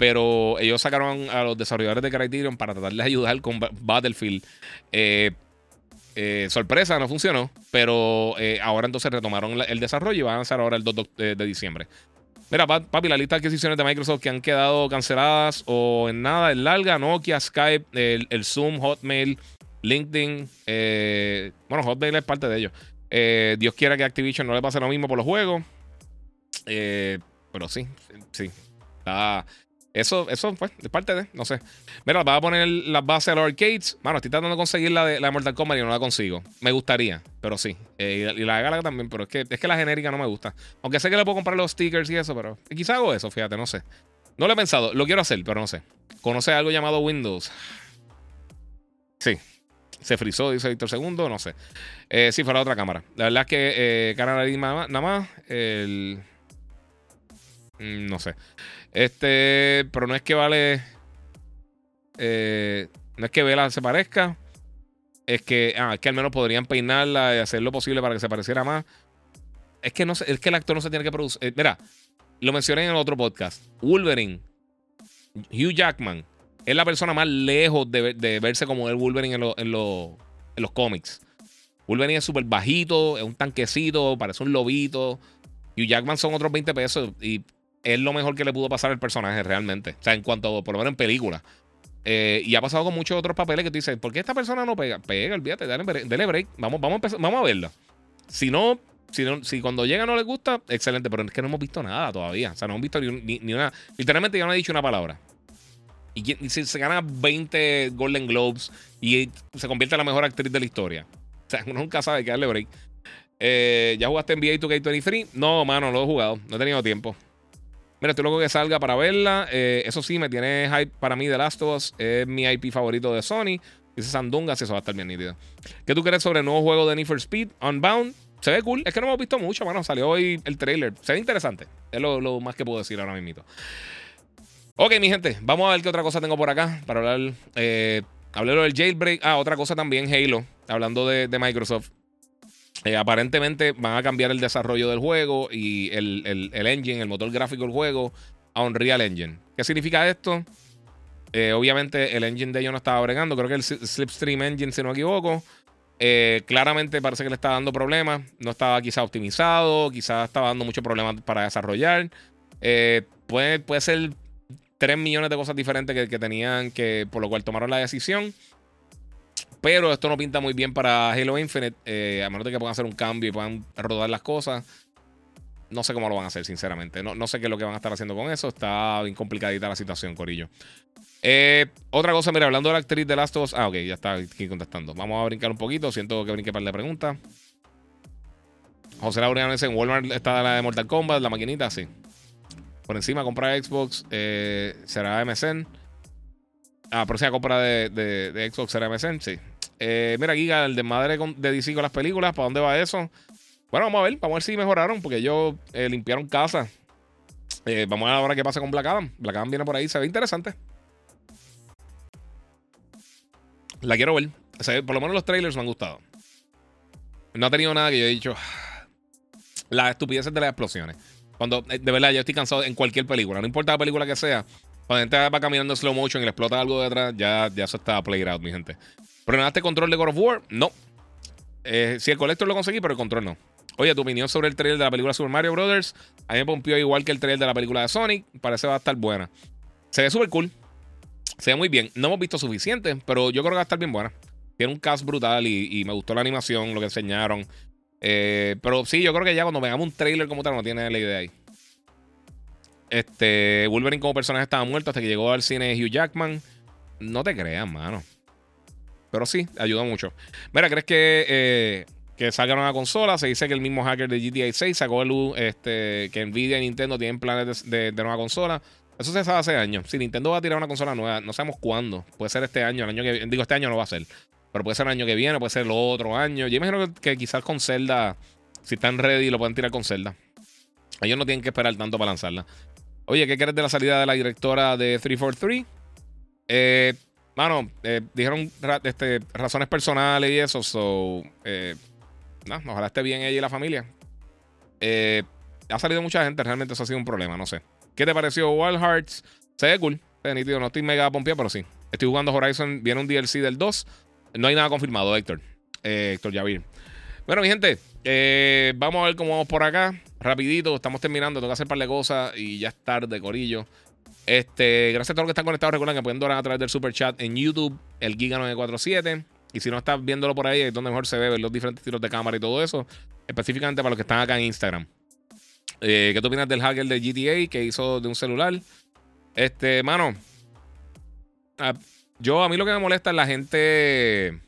Pero ellos sacaron a los desarrolladores de Criterion para tratar de ayudar con Battlefield. Eh, eh, sorpresa, no funcionó. Pero eh, ahora entonces retomaron el desarrollo y van a lanzar ahora el 2 de, diciembre. Mira, papi, la lista de adquisiciones de Microsoft que han quedado canceladas o en nada es larga. Nokia, Skype, el, Zoom, Hotmail, LinkedIn. bueno, Hotmail es parte de ellos. Eh, Dios quiera que Activision no le pase lo mismo por los juegos. Eh, pero sí, sí. Eso, eso pues, es parte de, no sé. Mira, vas a poner las bases a los arcades. Mano, estoy tratando de conseguir la de, la Mortal Kombat y no la consigo. Me gustaría, pero sí. Eh, y, la de Galaga también, pero es que, es que la genérica no me gusta. Aunque sé que le puedo comprar los stickers y eso, pero quizá hago eso, fíjate, no sé. No lo he pensado, lo quiero hacer, pero no sé. ¿Conoce algo llamado Windows? Sí. Se frizó, dice Víctor Segundo, no sé. Eh, sí, fuera otra cámara. La verdad es que eh, canal nada más. El. Mm, no sé. Este, pero no es que vale. Eh, no es que Vela se parezca. Es que, ah, que al menos podrían peinarla y hacer lo posible para que se pareciera más. Es que no sé, es que el actor no se tiene que producir. Eh, mira, lo mencioné en el otro podcast. Wolverine, Hugh Jackman, es la persona más lejos de, verse como el Wolverine en, los cómics. Wolverine es súper bajito, es un tanquecito, parece un lobito. Hugh Jackman son otros 20 pesos y es lo mejor que le pudo pasar al personaje realmente. O sea, en cuanto, por lo menos en película. Eh, y ha pasado con muchos otros papeles que tú dices, ¿por qué esta persona no pega? Pega, olvídate, dale, dale break. Vamos, vamos, a verla. Si no, si, cuando llega no le gusta, excelente, pero es que no hemos visto nada todavía. O sea, no hemos visto ni, ni, una. Literalmente ya no he dicho una palabra. Y, si se gana 20 Golden Globes y se convierte en la mejor actriz de la historia. O sea, uno nunca sabe que darle break. Eh, ¿Ya jugaste NBA 2K23? No, mano, no lo he jugado. No he tenido tiempo. Mira, estoy loco que salga para verla. Eh, eso sí, me tiene hype para mí The Last of Us. Es mi IP favorito de Sony. Dice Sandunga, si eso va a estar bien nítido. ¿Qué tú crees sobre el nuevo juego de Need for Speed? Unbound. Se ve cool. Es que no hemos visto mucho, mano. Salió hoy el trailer. Se ve interesante. Es lo, más que puedo decir ahora mismo. Ok, mi gente. Vamos a ver qué otra cosa tengo por acá para hablar. Eh, del jailbreak. Ah, otra cosa también, Halo. Hablando de Microsoft. Eh, aparentemente van a cambiar el desarrollo del juego y el, engine, el motor gráfico del juego a Unreal Engine. ¿Qué significa esto? Eh, obviamente el engine de ellos no estaba bregando, creo que el Slipstream Engine, si no me equivoco. Eh, claramente parece que le está dando problemas. No estaba quizá optimizado, quizás estaba dando muchos problemas para desarrollar. puede, puede ser 3 millones de cosas diferentes que, tenían que, por lo cual tomaron la decisión. Pero esto no pinta muy bien para Halo Infinite. Eh, a menos de que puedan hacer un cambio y puedan rodar las cosas. No sé cómo lo van a hacer, sinceramente. No, no sé qué es lo que van a estar haciendo con eso. Está bien complicadita la situación, Corillo. Eh, otra cosa, mira, hablando de la actriz de Last of Us. Ah, ok, ya está aquí contestando. Vamos a brincar un poquito. Siento que brinqué para la pregunta. José Laureano dice: En Walmart está la de Mortal Kombat, la maquinita, sí. Por encima, comprar Xbox eh, será MSN. Ah, próxima compra de, de, de Xbox será MSN, sí. Eh, mira, Giga, el de madre de DC con las películas, ¿para dónde va eso? Bueno, vamos a ver, vamos a ver si mejoraron, porque ellos eh, limpiaron casa. Vamos a ver ahora qué pasa con Black Adam. Black Adam viene por ahí, se ve interesante. La quiero ver. por lo menos los trailers me han gustado. No ha tenido nada que yo he dicho. Las estupideces de las explosiones. Cuando, de verdad, yo estoy cansado en cualquier película. No importa la película que sea. Cuando gente va caminando en slow motion y le explota algo detrás, ya, ya eso está played out, mi gente. ¿Pronaste control de God of War? No. Eh, si el colector lo conseguí, pero el control no. Oye, tu opinión sobre el trailer de la película Super Mario Brothers. A mí me pompió igual que el trailer de la película de Sonic. Parece va a estar buena. Se ve súper cool. Se ve muy bien. No hemos visto suficiente, pero yo creo que va a estar bien buena. Tiene un cast brutal y, me gustó la animación, lo que enseñaron. Eh, pero sí, yo creo que ya cuando veamos un trailer como tal, no tiene la idea ahí. Este, Wolverine como personaje estaba muerto hasta que llegó al cine Hugh Jackman. No te creas, mano. Pero sí, ayuda mucho. Mira, ¿crees que, eh, que salga una consola? Se dice que el mismo hacker de GTA 6 sacó luz este, que Nvidia y Nintendo tienen planes de, nueva consola. Eso se sabe hace años. Si Nintendo va a tirar una consola nueva, no sabemos cuándo. Puede ser este año, el año que Digo, este año no va a ser. Pero puede ser el año que viene, puede ser el otro año. Yo imagino que, quizás con Zelda, si están ready, lo pueden tirar con Zelda. Ellos no tienen que esperar tanto para lanzarla. Oye, ¿qué crees de la salida de la directora de 343? Eh, Mano, eh, dijeron este, razones personales y eso, so. Eh, ojalá esté bien ella y la familia. Eh, ha salido mucha gente, realmente eso ha sido un problema, no sé. ¿Qué te pareció Wild Hearts? Se ve cool, no estoy mega pompeado, pero sí. Estoy jugando Horizon, viene un DLC del 2. No hay nada confirmado, Héctor. Héctor Javir. Bueno, mi gente, vamos a ver cómo vamos por acá. Rapidito, estamos terminando, tengo que hacer par de cosas y ya es tarde, Corillo. Este, gracias a todos los que están conectados. Recuerden que pueden donar a través del super chat en YouTube, el Giga947. Y si no estás viéndolo por ahí, es donde mejor se ve ver los diferentes tiros de cámara y todo eso. Específicamente para los que están acá en Instagram. Eh, ¿Qué tú opinas del hacker de GTA que hizo de un celular? Este, mano. Yo, a mí lo que me molesta es la gente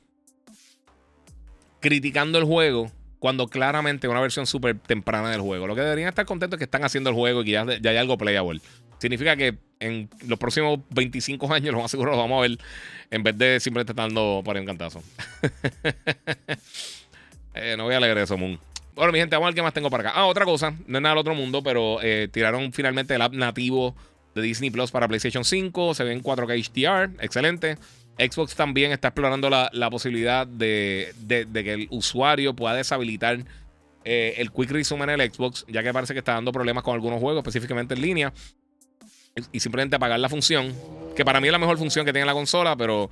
criticando el juego cuando claramente es una versión súper temprana del juego. Lo que deberían estar contentos es que están haciendo el juego y que ya, hay algo playable. Significa que en los próximos 25 años, lo más seguro lo vamos a ver en vez de simplemente estar dando por ahí un cantazo. Eh, no voy a leer eso, Moon. Bueno, mi gente, vamos a ver qué más tengo para acá. Ah, otra cosa, no es nada del otro mundo, pero eh, tiraron finalmente el app nativo de Disney Plus para PlayStation 5. Se ve en 4K HDR, excelente. Xbox también está explorando la, la posibilidad de, de- que el usuario pueda deshabilitar eh, el Quick Resume en el Xbox, ya que parece que está dando problemas con algunos juegos, específicamente en línea. Y simplemente apagar la función, que para mí es la mejor función que tiene la consola, pero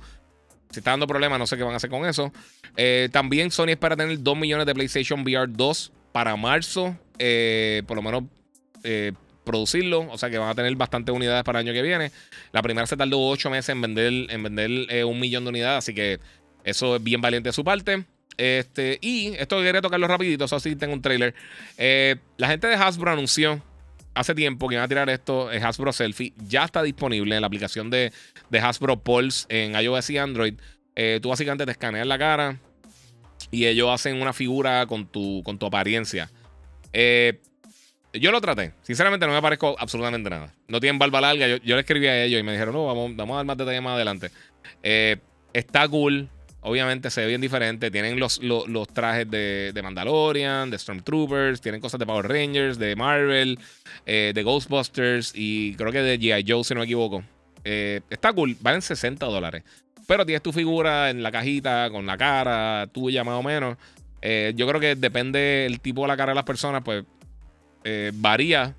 si está dando problemas, no sé qué van a hacer con eso. Eh, también Sony espera tener 2 millones de PlayStation VR 2 para marzo, eh, por lo menos producirlo, o sea que van a tener bastantes unidades para el año que viene. La primera se tardó 8 meses en vender, en vender eh, un millón de unidades, así que eso es bien valiente de su parte. Este, y esto quería tocarlo rapidito, eso sí tengo un trailer. Eh, la gente de Hasbro anunció hace tiempo que iban a tirar esto, el Hasbro Selfie, ya está disponible en la aplicación de, de Hasbro Pulse en iOS y Android. Eh, tú básicamente te escaneas la cara y ellos hacen una figura con tu, con tu apariencia. Eh, yo lo traté. Sinceramente no me parezco absolutamente nada. No tienen barba larga. Yo, yo le escribí a ellos y me dijeron, no, vamos, vamos a dar más detalles más adelante. Eh, está cool. Obviamente se ve bien diferente. Tienen los, los, trajes de, de Mandalorian, de Stormtroopers. Tienen cosas de Power Rangers, de Marvel, eh, de Ghostbusters y creo que de G.I. Joe, si no me equivoco. Eh, está cool. Valen 60 dólares. Pero tienes tu figura en la cajita, con la cara tuya más o menos. Yo creo que depende el tipo de la cara de las personas, pues eh, varía.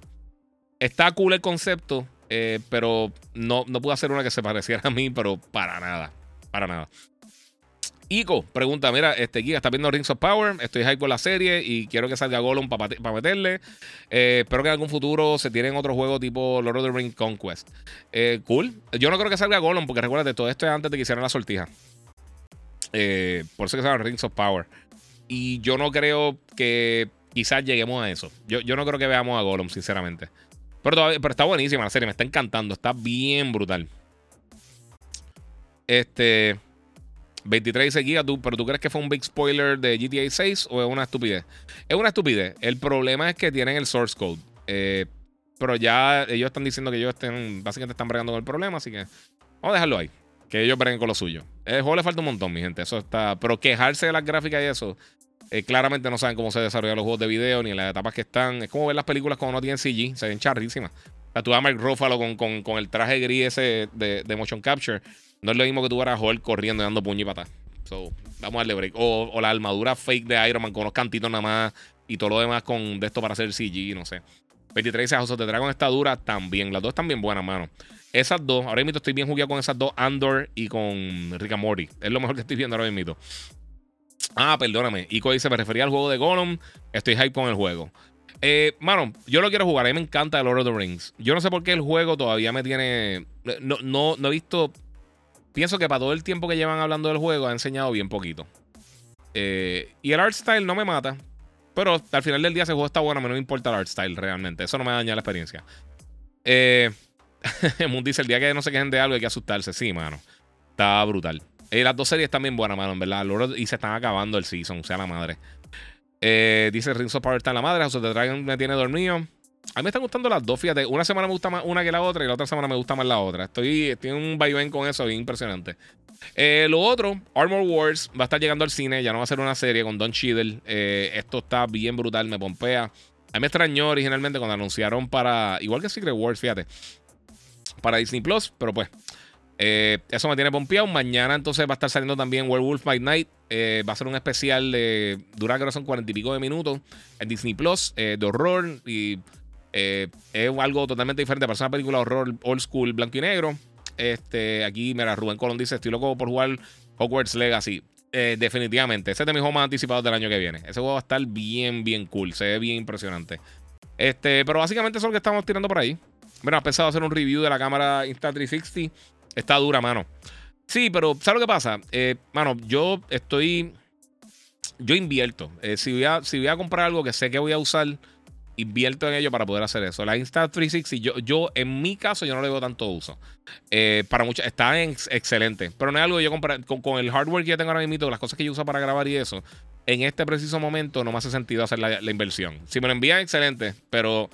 Está cool el concepto, eh, pero no, no pude hacer una que se pareciera a mí, pero para nada. Para nada. Ico pregunta: Mira, este Giga está viendo Rings of Power. Estoy hype con la serie y quiero que salga Gollum para meterle. Eh, espero que en algún futuro se tiren otro juego tipo Lord of the Rings Conquest. Cool. Yo no creo que salga Gollum, porque recuerda todo esto es antes de que hicieran la sortija. Por eso que se llama Rings of Power. Y yo no creo que quizás lleguemos a eso. Yo, no creo que veamos a Gollum, sinceramente. Pero, está buenísima la serie, me está encantando. Está bien brutal. Este. 23 dice Giga, tú, pero tú crees que fue un big spoiler de GTA 6 o es una estupidez? Es una estupidez. El problema es que tienen el source code. Eh, pero ya ellos están diciendo que ellos estén, básicamente están bregando con el problema, así que vamos a dejarlo ahí. Que ellos breguen con lo suyo. El juego le falta un montón, mi gente. Eso está. Pero quejarse de las gráficas y eso. Eh, claramente no saben cómo se desarrollan los juegos de video ni en las etapas que están. Es como ver las películas cuando no tienen CG. Se ven charrísimas. La tuya Mark Ruffalo con, con, con el traje gris ese de, de motion capture. No es lo mismo que tú veras a Hulk corriendo y dando puño y patas. So, vamos a darle break. O, la armadura fake de Iron Man con unos cantitos nada más y todo lo demás con de esto para hacer CG, no sé. 23 dice, House of the Dragon está dura también. Las dos están bien buenas, mano. Esas dos, ahora mismo estoy bien jugueado con esas dos, Andor y con Rick and Morty. Es lo mejor que estoy viendo ahora mismo. Ah, perdóname. Ico dice, me refería al juego de Gollum. Estoy hype con el juego. Eh, mano, yo lo quiero jugar. A mí me encanta el Lord of the Rings. Yo no sé por qué el juego todavía me tiene... No, no, no he visto... Pienso que para todo el tiempo que llevan hablando del juego ha enseñado bien poquito. Eh, y el art style no me mata. Pero al final del día ese juego está bueno. A mí no me importa el art style realmente. Eso no me daña la experiencia. Eh, Moon dice, el día que no se quejen de algo hay que asustarse. Sí, mano. Está brutal. Eh, las dos series están bien buenas, mano, en verdad. Lord- y se están acabando el season, o sea, la madre. Eh, dice Rings of Power está en la madre. House of the Dragon me tiene dormido. A mí me están gustando las dos, fíjate. Una semana me gusta más una que la otra y la otra semana me gusta más la otra. Estoy, estoy en un vaivén con eso, bien impresionante. Eh, lo otro, Armor Wars va a estar llegando al cine, ya no va a ser una serie con Don Cheadle. Eh, esto está bien brutal, me pompea. A mí me extrañó originalmente cuando anunciaron para, igual que Secret Wars, fíjate, para Disney Plus, pero pues, eh, eso me tiene pompeado. Mañana entonces va a estar saliendo también Werewolf by Night. Eh, va a ser un especial de, dura creo son cuarenta y pico de minutos en Disney Plus, eh, de horror y eh, es algo totalmente diferente. Para ser una película de horror old school, blanco y negro. Este, aquí, mira, Rubén Colón dice: Estoy loco por jugar Hogwarts Legacy. Definitivamente, ese es de mis juegos más anticipados del año que viene. Ese juego va a estar bien, bien cool. Se ve bien impresionante. Este, pero básicamente eso es lo que estamos tirando por ahí. Bueno, has pensado hacer un review de la cámara Insta360. Está dura, mano. Sí, pero ¿sabes lo que pasa? Eh, mano, yo estoy. Yo invierto. Eh, si, voy a, si voy a comprar algo que sé que voy a usar, invierto en ello para poder hacer eso. La Insta360, yo, yo en mi caso, yo no le veo tanto uso. Eh, para muchas, está excelente, pero no es algo que yo comprar con, el hardware que yo tengo ahora mismo, las cosas que yo uso para grabar y eso. En este preciso momento no me hace sentido hacer la, inversión. Si me lo envían, excelente, pero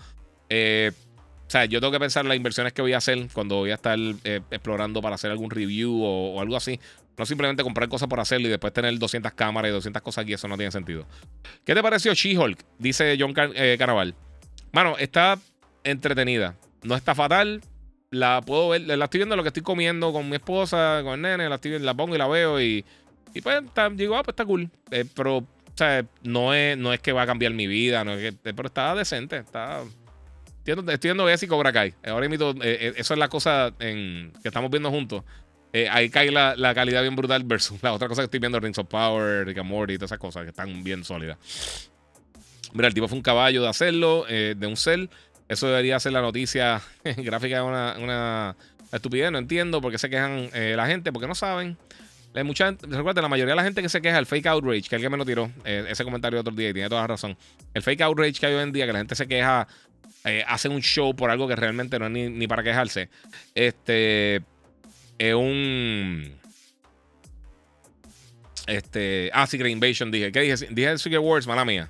o sea, yo tengo que pensar las inversiones que voy a hacer cuando voy a estar eh, explorando para hacer algún review o, algo así. No simplemente comprar cosas por hacerlo y después tener 200 cámaras y 200 cosas aquí. Eso no tiene sentido. ¿Qué te pareció She-Hulk? Dice John Car eh. Mano, está entretenida. No está fatal. La puedo ver. La estoy viendo lo que estoy comiendo con mi esposa, con el nene. La, estoy, la pongo y la veo y, y pues digo, ah, pues está cool. Eh, pero, o sea, no es, no es que va a cambiar mi vida. No es que, pero está decente. Está Estoy viendo Bessie y Cobra Kai. Ahora mismo, eh, eh, eso es la cosa que estamos viendo juntos. Eh, ahí cae la, calidad bien brutal versus la otra cosa que estoy viendo, Rings of Power, Rick and Morty todas esas cosas que están bien sólidas. Mira, el tipo fue un caballo de hacerlo, de un cel. Eso debería ser la noticia gráfica de una, una, estupidez. No entiendo por qué se quejan la gente, porque no saben. Hay mucha, recuerda, la mayoría de la gente que se queja, el fake outrage, que alguien me lo tiró, ese comentario otro día y tiene toda la razón. El fake outrage que hay hoy en día, que la gente se queja eh, hacen un show por algo que realmente no es ni, para quejarse. Este es un. Este. Ah, Secret Invasion, dije. ¿Qué dije? Dije Secret Wars, mala mía.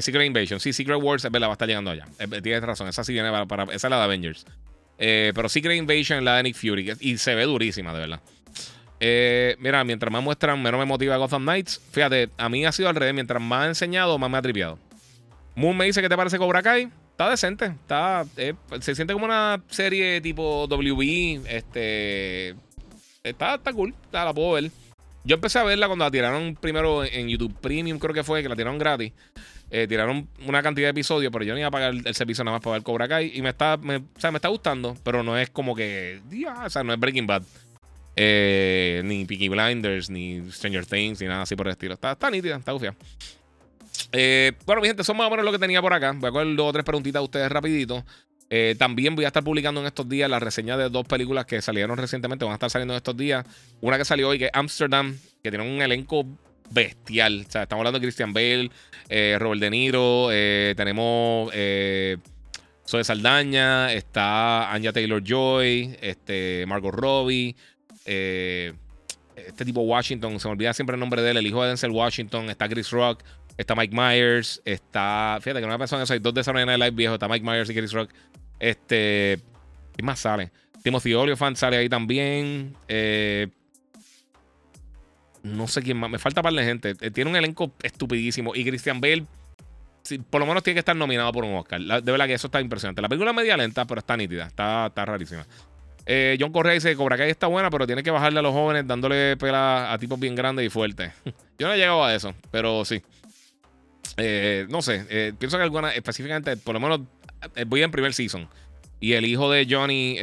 Secret Invasion. Sí, Secret Wars, es verdad, va a estar llegando allá. tienes razón, esa sí viene para. esa es la de Avengers. Eh, pero Secret Invasion es la de Nick Fury. Y se ve durísima, de verdad. Eh, mira, mientras más muestran, menos me motiva Gotham Knights. Fíjate, a mí ha sido al revés. Mientras más ha enseñado, más me ha tripeado. Moon me dice que te parece Cobra Kai. Está decente. Está, eh, se siente como una serie tipo WB. Este. Está, está cool. la puedo ver. Yo empecé a verla cuando la tiraron primero en YouTube Premium, creo que fue, que la tiraron gratis. Eh, tiraron una cantidad de episodios, pero yo no iba a pagar el servicio nada más para ver Cobra Kai. Y me está, o sea, me está gustando, pero no es como que. o sea, no es Breaking Bad. Eh, ni Peaky Blinders, ni Stranger Things, ni nada así por el estilo. Está, está nítida, está gufia. Eh, bueno, mi gente, son más o menos lo que tenía por acá. Voy a coger dos o tres preguntitas a ustedes rapidito. Eh, también voy a estar publicando en estos días la reseña de dos películas que salieron recientemente. Van a estar saliendo en estos días. Una que salió hoy, que es Amsterdam, que tiene un elenco bestial. O sea, estamos hablando de Christian Bale, eh, Robert De Niro, tenemos Zoe Saldaña, está Anya Taylor Joy, este, Margot Robbie, este tipo Washington, se me olvida siempre el nombre de él, el hijo de Denzel Washington, está Chris Rock. Está Mike Myers. Está. Fíjate que no me pensado en eso. Hay dos de Saturday Night Live viejos. Está Mike Myers y Chris Rock. Este. ¿Qué más sale? Timothy Olyphant sale ahí también. Eh, no sé quién más. Me falta par de gente. Eh, tiene un elenco estupidísimo. Y Christian Bale. por lo menos tiene que estar nominado por un Oscar. de verdad que eso está impresionante. La película es media lenta, pero está nítida. Está, está rarísima. Eh, John Correa dice: Cobra Kai está buena, pero tiene que bajarle a los jóvenes dándole pela a tipos bien grandes y fuertes. Yo no he llegado a eso, pero sí. Eh, no sé, eh, pienso que alguna, específicamente, por lo menos eh, voy en primer season. Y el hijo de Johnny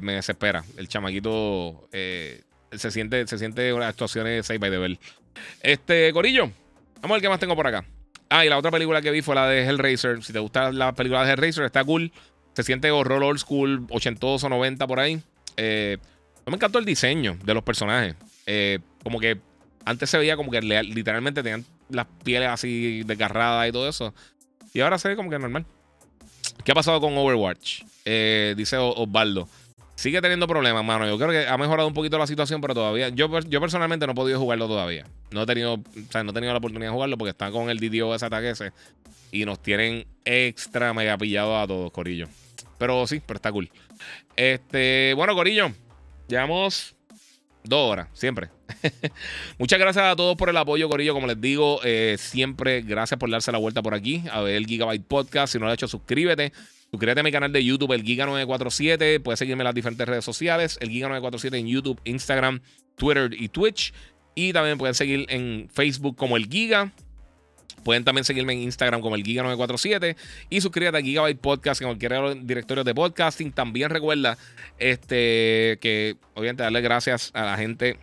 me desespera. El chamaquito se siente, se siente unas actuaciones 6 by the bell. Este, Corillo, vamos a ver qué más tengo por acá. Ah, y la otra película que vi fue la de Hellraiser. Si te gusta la película de Hellraiser, está cool. Se siente horror old school, 80 o 90 por ahí. me encantó el diseño de los personajes. como que antes se veía como que literalmente tenían las pieles así desgarradas y todo eso. Y ahora se ve como que normal. ¿Qué ha pasado con Overwatch? Eh, dice Osvaldo. Sigue teniendo problemas, mano. Yo creo que ha mejorado un poquito la situación, pero todavía. Yo, yo personalmente no he podido jugarlo todavía. No he tenido, o sea, no he tenido la oportunidad de jugarlo porque está con el DDoS ataque ese. Y nos tienen extra mega pillados a todos, Corillo. Pero sí, pero está cool. Este, bueno, Corillo. Llevamos dos horas, siempre. Muchas gracias a todos por el apoyo, Corillo. Como les digo, eh, siempre gracias por darse la vuelta por aquí a ver el Gigabyte Podcast. Si no lo has hecho, suscríbete. Suscríbete a mi canal de YouTube, el Giga947. Puedes seguirme en las diferentes redes sociales, el Giga947 en YouTube, Instagram, Twitter y Twitch. Y también pueden seguir en Facebook como el Giga. Pueden también seguirme en Instagram como el Giga947 y suscríbete a Gigabyte Podcast en cualquier directorio de podcasting. También recuerda este, que, obviamente, darle gracias a la gente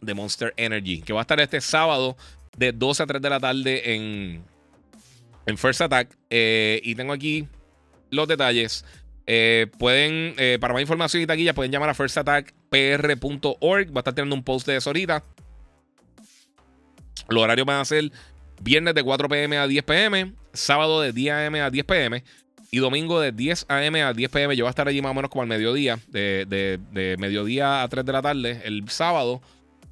de Monster Energy, que va a estar este sábado de 12 a 3 de la tarde en, en First Attack. Eh, y tengo aquí los detalles. Eh, pueden, eh, para más información y taquilla, pueden llamar a firstattackpr.org. Va a estar teniendo un post de eso ahorita. Los horarios van a ser Viernes de 4 pm a 10 pm. Sábado de 10 am a 10 pm. Y domingo de 10 am a 10 pm. Yo voy a estar allí más o menos como al mediodía. De, mediodía a 3 de la tarde. El sábado.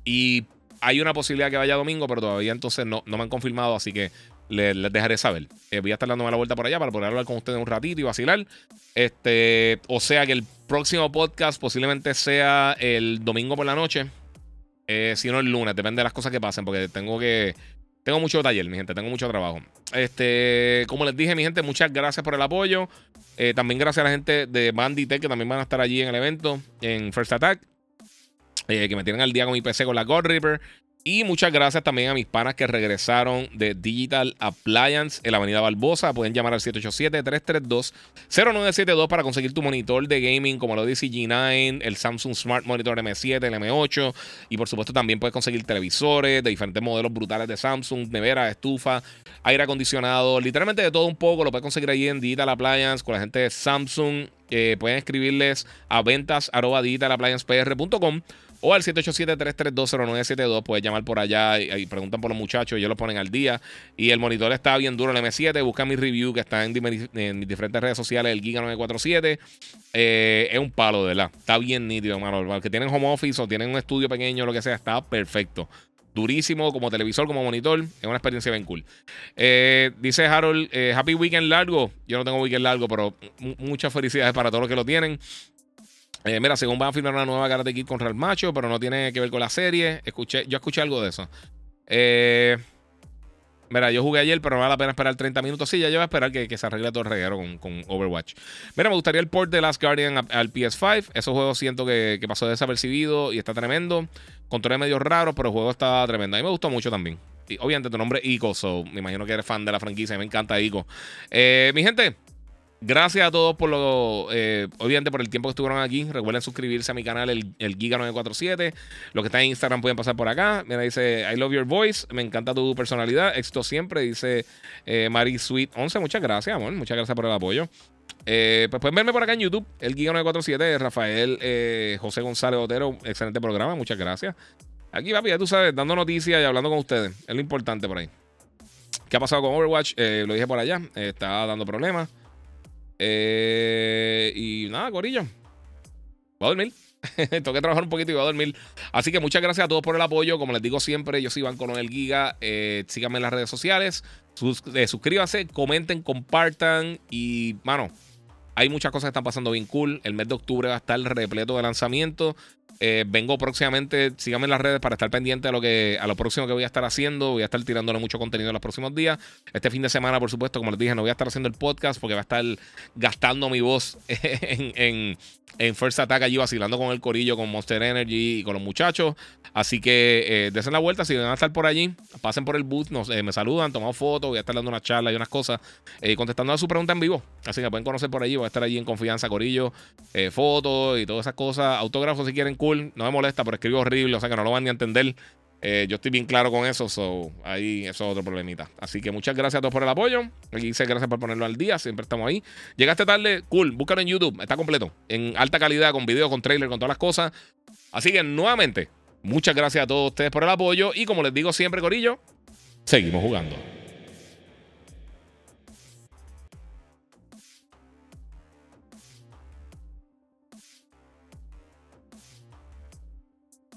Y hay una posibilidad que vaya domingo, pero todavía entonces no, no me han confirmado. Así que les, les dejaré saber. Eh, voy a estar dándome la vuelta por allá para poder hablar con ustedes un ratito y vacilar. Este, o sea que el próximo podcast posiblemente sea el domingo por la noche. Eh, si no el lunes, depende de las cosas que pasen, porque tengo que. Tengo mucho taller, mi gente, tengo mucho trabajo. Este, como les dije, mi gente, muchas gracias por el apoyo. Eh, también gracias a la gente de Banditech que también van a estar allí en el evento, en First Attack. que me tienen al día con mi PC con la God Reaper. Y muchas gracias también a mis panas que regresaron de Digital Appliance en la Avenida Barbosa. Pueden llamar al 787-332-0972 para conseguir tu monitor de gaming como el Odyssey G9, el Samsung Smart Monitor M7, el M8. Y por supuesto también puedes conseguir televisores de diferentes modelos brutales de Samsung, nevera, estufa, aire acondicionado, literalmente de todo un poco. Lo puedes conseguir ahí en Digital Appliance con la gente de Samsung. Eh, pueden escribirles a ventas o al 787-332-0972. Puedes llamar por allá y, preguntan por los muchachos. Ellos lo ponen al día. Y el monitor está bien duro, el M7. Busca mi review que está en, mis diferentes redes sociales. El Giga 947. Eh, es un palo, de verdad. Está bien nítido, hermano. Los que tienen home office o tienen un estudio pequeño, lo que sea, está perfecto. Durísimo, como televisor, como monitor. Es una experiencia bien cool. Eh, dice Harold, eh, Happy Weekend largo. Yo no tengo weekend largo, pero muchas felicidades para todos los que lo tienen. Eh, mira, según van a firmar una nueva Karate Kid con Real Macho, pero no tiene que ver con la serie. Escuché, yo escuché algo de eso. Eh, mira, yo jugué ayer, pero no vale la pena esperar 30 minutos. Sí, ya yo voy a esperar que, se arregle todo el reguero con, Overwatch. Mira, me gustaría el port de Last Guardian al PS5. Esos juegos siento que, pasó desapercibido y está tremendo. Controles medio raros, pero el juego está tremendo. A mí me gustó mucho también. Y, obviamente tu nombre es Ico, so me imagino que eres fan de la franquicia. Me encanta Ico. Eh, mi gente, Gracias a todos por lo, eh, obviamente por el tiempo que estuvieron aquí. Recuerden suscribirse a mi canal, el, Giga947. Los que están en Instagram pueden pasar por acá. Mira, dice, I love your voice. Me encanta tu personalidad. Éxito siempre, dice eh, Mari Sweet 11. Muchas gracias, amor. Muchas gracias por el apoyo. Eh, pues pueden verme por acá en YouTube, el Giga947. Rafael eh, José González Otero. Excelente programa. Muchas gracias. Aquí, papi, ya tú sabes, dando noticias y hablando con ustedes. Es lo importante por ahí. ¿Qué ha pasado con Overwatch? lo dije por allá. está dando problemas. Eh, y nada, Corillo. Voy a dormir. Tengo que trabajar un poquito y voy a dormir. Así que muchas gracias a todos por el apoyo. Como les digo siempre, yo soy Iván el Giga. Eh, síganme en las redes sociales. Eh, suscríbanse, comenten, compartan. Y, mano, hay muchas cosas que están pasando bien cool. El mes de octubre va a estar repleto de lanzamientos. Eh, vengo próximamente, síganme en las redes para estar pendiente a lo que a lo próximo que voy a estar haciendo. Voy a estar tirándole mucho contenido en los próximos días. Este fin de semana, por supuesto, como les dije, no voy a estar haciendo el podcast porque va a estar gastando mi voz en, en, First Attack allí vacilando con el corillo, con Monster Energy y con los muchachos. Así que eh, desen la vuelta, si van a estar por allí, pasen por el booth, nos, eh, me saludan, tomamos fotos, voy a estar dando una charla y unas cosas, eh, contestando a su pregunta en vivo. Así que pueden conocer por allí, voy a estar allí en confianza, corillo, fotos y todas esas cosas, autógrafos si quieren no me molesta, pero escribo horrible, o sea que no lo van ni a entender. Eh, yo estoy bien claro con eso, so ahí eso es otro problemita. Así que muchas gracias a todos por el apoyo. Aquí dice gracias por ponerlo al día, siempre estamos ahí. Llegaste tarde, cool, búscalo en YouTube, está completo, en alta calidad, con video, con trailer, con todas las cosas. Así que nuevamente, muchas gracias a todos ustedes por el apoyo y como les digo siempre, Corillo, seguimos jugando.